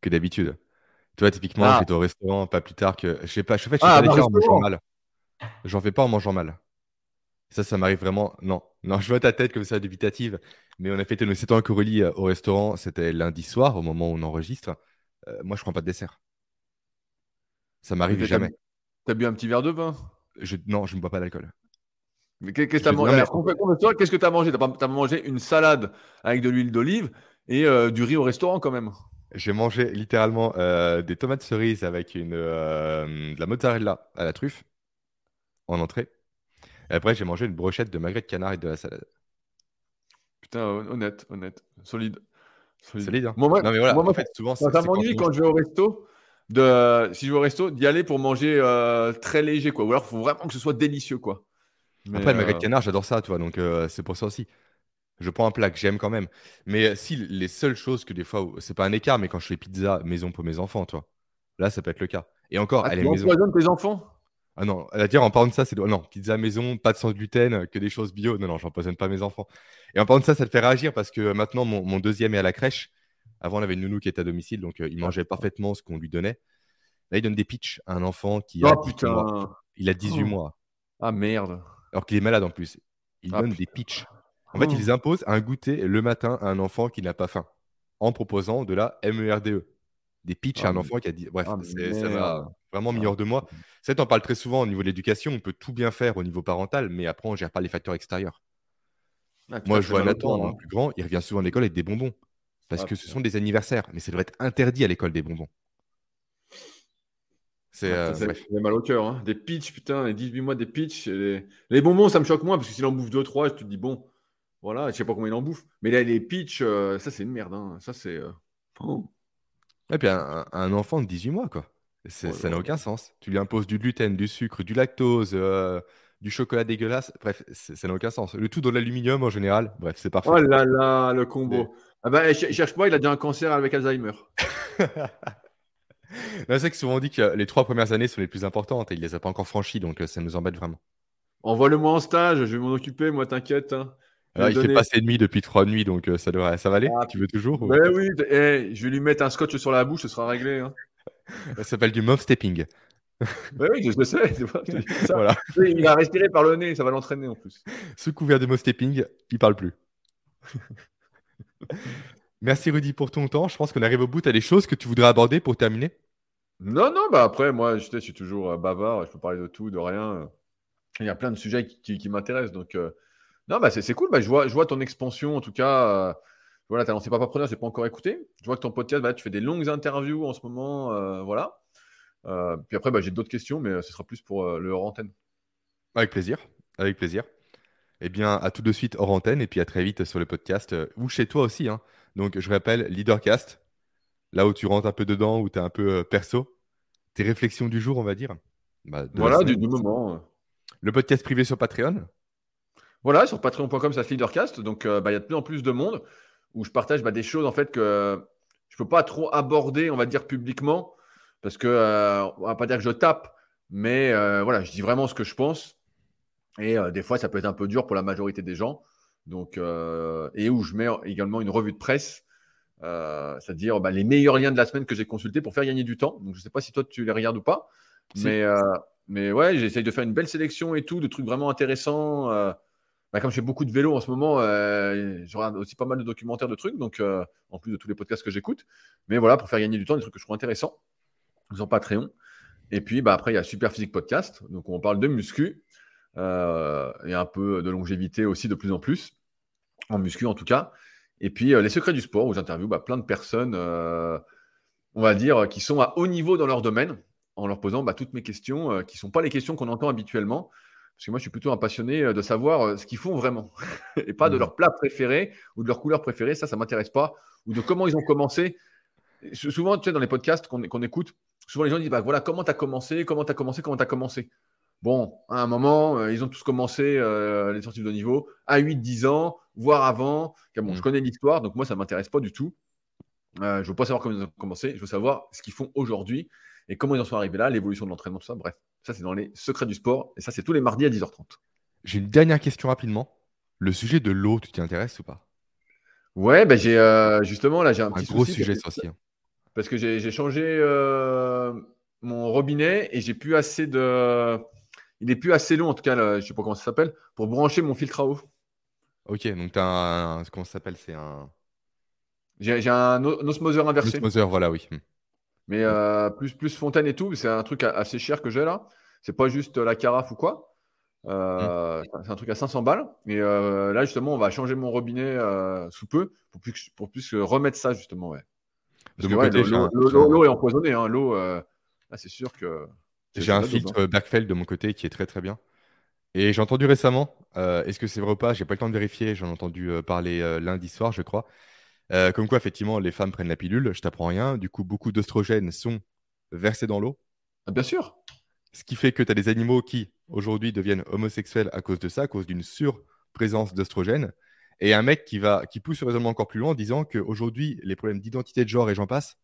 que d'habitude. Tu vois, typiquement, ah. j'étais au restaurant pas plus tard que. Je sais pas, je fais, pas ah, d'écart en mangeant mal. J'en fais pas en mangeant mal. Ça, ça m'arrive vraiment. Non, non, je vois ta tête comme ça, dubitative. Mais on a fêté nos 7 ans Aurélie euh, au restaurant. C'était lundi soir, au moment où on enregistre. Euh, moi, je prends pas de dessert. Ça m'arrive jamais. T'as bu un petit verre de vin? Je... Non, je ne bois pas d'alcool. Mais qu'est-ce que tu as mangé? Qu'est-ce que tu as mangé Tu as, mangé une salade avec de l'huile d'olive et euh, du riz au restaurant quand même? J'ai mangé littéralement des tomates cerises avec une, de la mozzarella à la truffe en entrée. Et après, j'ai mangé une brochette de magret de canard et de la salade. Putain, honnête, honnête, solide. Solide, hein. moi, non, mais voilà, en fait, souvent, ça, m'ennuie quand, je vais au resto. De, si je vais au resto, d'y aller pour manger euh, très léger, quoi. Ou alors, il faut vraiment que ce soit délicieux, quoi. Après, le magret de euh, canard, j'adore ça, tu vois. Donc, euh, c'est pour ça aussi. Je prends un plat que j'aime quand même. Mais si les seules choses que des fois, c'est pas un écart, mais quand je fais pizza maison pour mes enfants, tu vois. Là, ça peut être le cas. Et encore, ah, elle est maison. tes enfants? Ah non, à dire en parlant de ça, c'est non, pizza maison, pas de sans gluten, que des choses bio. Non, non, j'empoisonne pas mes enfants. Et en parlant de ça, ça te fait réagir parce que maintenant, mon, deuxième est à la crèche. Avant, on avait une nounou qui était à domicile, donc euh, il mangeait parfaitement ce qu'on lui donnait. Là, il donne des pitchs à un enfant qui a, oh, Il a 18 mois. Ah merde. Alors qu'il est malade en plus. Il ah, donne des pitchs. En fait, il les impose un goûter le matin à un enfant qui n'a pas faim en proposant de la MERDE des pitchs à un ah, enfant qui a dit. Bref, ah, ça m'a vraiment mis hors de moi. Ça, on parle très souvent au niveau de l'éducation. On peut tout bien faire au niveau parental, mais après, on ne gère pas les facteurs extérieurs. Ah, moi, je vois Nathan, un plus grand, il revient souvent à l'école avec des bonbons. Parce que ce sont des anniversaires. Mais ça devrait être interdit à l'école des bonbons. C'est euh, mal au cœur. Hein. Des pitchs, putain, les 18 mois des pitchs. Les... les... bonbons, ça me choque moins parce que s'il en bouffe 2-3, je te dis, bon, voilà, je sais pas combien il en bouffe. Mais là, les pitchs, euh, ça, c'est une merde. Hein. Ça, c'est. Euh, et puis un, enfant de 18 mois, quoi. ça n'a aucun sens. Tu lui imposes du gluten, du sucre, du lactose, euh, du chocolat dégueulasse. Bref, ça n'a aucun sens. Le tout dans l'aluminium en général. Bref, c'est parfait. Oh là là, le combo. Ah bah, cherche pas, il a déjà un cancer avec Alzheimer. [laughs] c'est que souvent on dit que les trois premières années sont les plus importantes et il les a pas encore franchies, donc euh, ça nous embête vraiment. Envoie-le-moi en stage, je vais m'en occuper, moi, t'inquiète. Hein il fait passer nuit depuis trois nuits, donc euh, ça devrait, ça va aller? Ah, tu veux toujours ben oui, eh, je vais lui mettre un scotch sur la bouche, ce sera réglé. Hein. [laughs] ça s'appelle du mouth stepping. [laughs] oui, je le sais. voilà. Il va respirer par le nez, ça va l'entraîner en plus. Sous couvert de mouth stepping, il parle plus. [laughs] Merci Rudy pour ton temps. Je pense qu'on arrive au bout. Tu as des choses que tu voudrais aborder pour terminer? Non, non, bah après, moi, je, suis toujours euh, bavard. Je peux parler de tout, de rien. Il y a plein de sujets qui, m'intéressent. Donc, euh, non, bah c'est cool. Bah, je, vois, je vois ton expansion, en tout cas. Euh, voilà, tu as lancé Papa je n'ai pas encore écouté. Je vois que ton podcast, bah, tu fais des longues interviews en ce moment. Euh, voilà. Puis après, bah, j'ai d'autres questions, mais ce sera plus pour le hors antenne. Avec plaisir. Avec plaisir. Eh bien, à tout de suite hors antenne et puis à très vite sur le podcast ou chez toi aussi. Hein. Donc, je rappelle, Leadercast, là où tu rentres un peu dedans, où tu es un peu perso, tes réflexions du jour, on va dire. Bah, voilà, du, du, moment. Le podcast privé sur Patreon, voilà, sur patreon.com, ça leadercast. Donc, euh, bah, il y a de plus en plus de monde où je partage bah, des choses en fait que je peux pas trop aborder, on va dire publiquement, parce que euh, on va pas dire que je tape, mais euh, voilà, je dis vraiment ce que je pense. Et euh, des fois, ça peut être un peu dur pour la majorité des gens. Donc, et où je mets également une revue de presse, c'est-à-dire bah, les meilleurs liens de la semaine que j'ai consultés pour faire gagner du temps. Donc, je sais pas si toi tu les regardes ou pas, mais mais ouais, j'essaye de faire une belle sélection et tout, de trucs vraiment intéressants. Bah, comme je fais beaucoup de vélo en ce moment, euh, je regarde aussi pas mal de documentaires de trucs, donc euh, en plus de tous les podcasts que j'écoute. Mais voilà, pour faire gagner du temps, des trucs que je trouve intéressants. Ils ont Patreon. Et puis bah, après, il y a Super Physique Podcast. Donc on parle de muscu euh, et un peu de longévité aussi de plus en plus, en muscu en tout cas. Et puis les secrets du sport, où j'interviewe bah, plein de personnes, on va dire, qui sont à haut niveau dans leur domaine, en leur posant bah, toutes mes questions, qui ne sont pas les questions qu'on entend habituellement. Parce que moi, je suis plutôt un passionné euh, de savoir euh, ce qu'ils font vraiment [laughs] et pas de mmh. leur plat préféré ou de leur couleur préférée. Ça, ça ne m'intéresse pas. Ou de comment ils ont commencé. Souvent, tu sais, dans les podcasts qu'on écoute, souvent les gens disent bah, voilà, comment tu as commencé, comment tu as commencé, comment tu as commencé. Bon, à un moment, euh, ils ont tous commencé les sportifs de niveau à 8-10 ans, voire avant. Bon, Je mmh. connais l'histoire, donc moi, ça ne m'intéresse pas du tout. je ne veux pas savoir comment ils ont commencé, je veux savoir ce qu'ils font aujourd'hui et comment ils en sont arrivés là, l'évolution de l'entraînement, tout ça. Bref, ça, c'est dans les secrets du sport. Et ça, c'est tous les mardis à 10h30. J'ai une dernière question rapidement. Le sujet de l'eau, tu t'y intéresses ou pas? Ouais, ben j'ai euh, justement là, j'ai un, un petit gros sujet ça aussi. Hein. Parce que j'ai changé euh, mon robinet et j'ai plus assez de. Il n'est plus assez long, en tout cas, je je sais pas comment ça s'appelle, pour brancher mon filtre à eau. Ok, donc tu as un. Comment ça s'appelle C'est un. J'ai un osmoseur inversé. Osmoseur, voilà, oui. Hmm. Mais euh, plus, plus fontaine et tout, c'est un truc assez cher que j'ai là. C'est pas juste la carafe ou quoi. Euh, mmh. C'est un truc à 500 balles. Et euh, là, justement, on va changer mon robinet sous peu pour plus, pour plus remettre ça, justement. Ouais. Parce que l'eau est empoisonnée. Hein. L'eau, c'est sûr que. J'ai un filtre hein. Blackfeld de mon côté qui est très très bien. Et j'ai entendu récemment, est-ce que c'est vrai ou pas? J'ai pas le temps de vérifier. J'en ai entendu parler lundi soir, je crois. Euh, comme quoi, effectivement, les femmes prennent la pilule, je t'apprends rien. Du coup, beaucoup d'oestrogènes sont versés dans l'eau. Ah, bien sûr. Ce qui fait que tu as des animaux qui, aujourd'hui, deviennent homosexuels à cause de ça, à cause d'une surprésence d'oestrogènes. Et un mec qui, va, qui pousse le raisonnement encore plus loin en disant qu'aujourd'hui, les problèmes d'identité de genre et j'en passe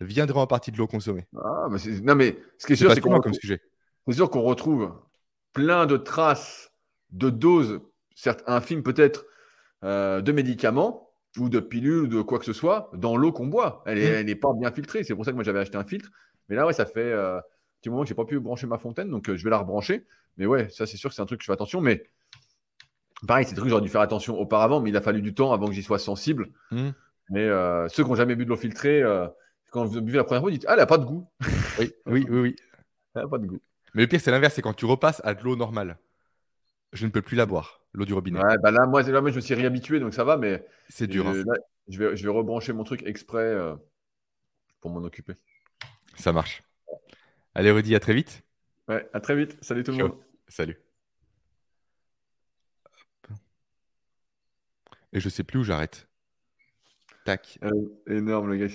viendraient en partie de l'eau consommée. Ah, non, mais ce qui est, sûr, c'est qu'on comme sujet. C'est sûr qu'on retrouve plein de traces de doses, certes infimes peut-être, euh, de médicaments ou de pilules ou de quoi que ce soit dans l'eau qu'on boit. Elle n'est mm. pas bien filtrée. C'est pour ça que moi j'avais acheté un filtre. Mais là, ouais, ça fait euh, un petit moment que j'ai pas pu brancher ma fontaine, donc euh, je vais la rebrancher. Mais ouais, ça c'est sûr que c'est un truc que je fais attention. Mais pareil, c'est un truc que j'aurais dû faire attention auparavant, mais il a fallu du temps avant que j'y sois sensible. Mm. Mais ceux qui n'ont jamais bu de l'eau filtrée, quand vous buvez la première fois, vous dites Ah, elle n'a pas de goût. [laughs] Oui, oui, oui. oui. Elle n'a pas de goût. Mais le pire, c'est l'inverse, c'est quand tu repasses à de l'eau normale. Je ne peux plus la boire l'eau du robinet. Ouais, bah là, moi, là, moi, je me suis réhabitué, donc ça va, mais. C'est dur. Hein. je, vais, je vais rebrancher mon truc exprès euh, pour m'en occuper. Ça marche. Allez, Rudy, à très vite. Ouais, à très vite. Salut tout le monde. Salut. Et je sais plus où j'arrête. Tac. Euh, énorme, le gars.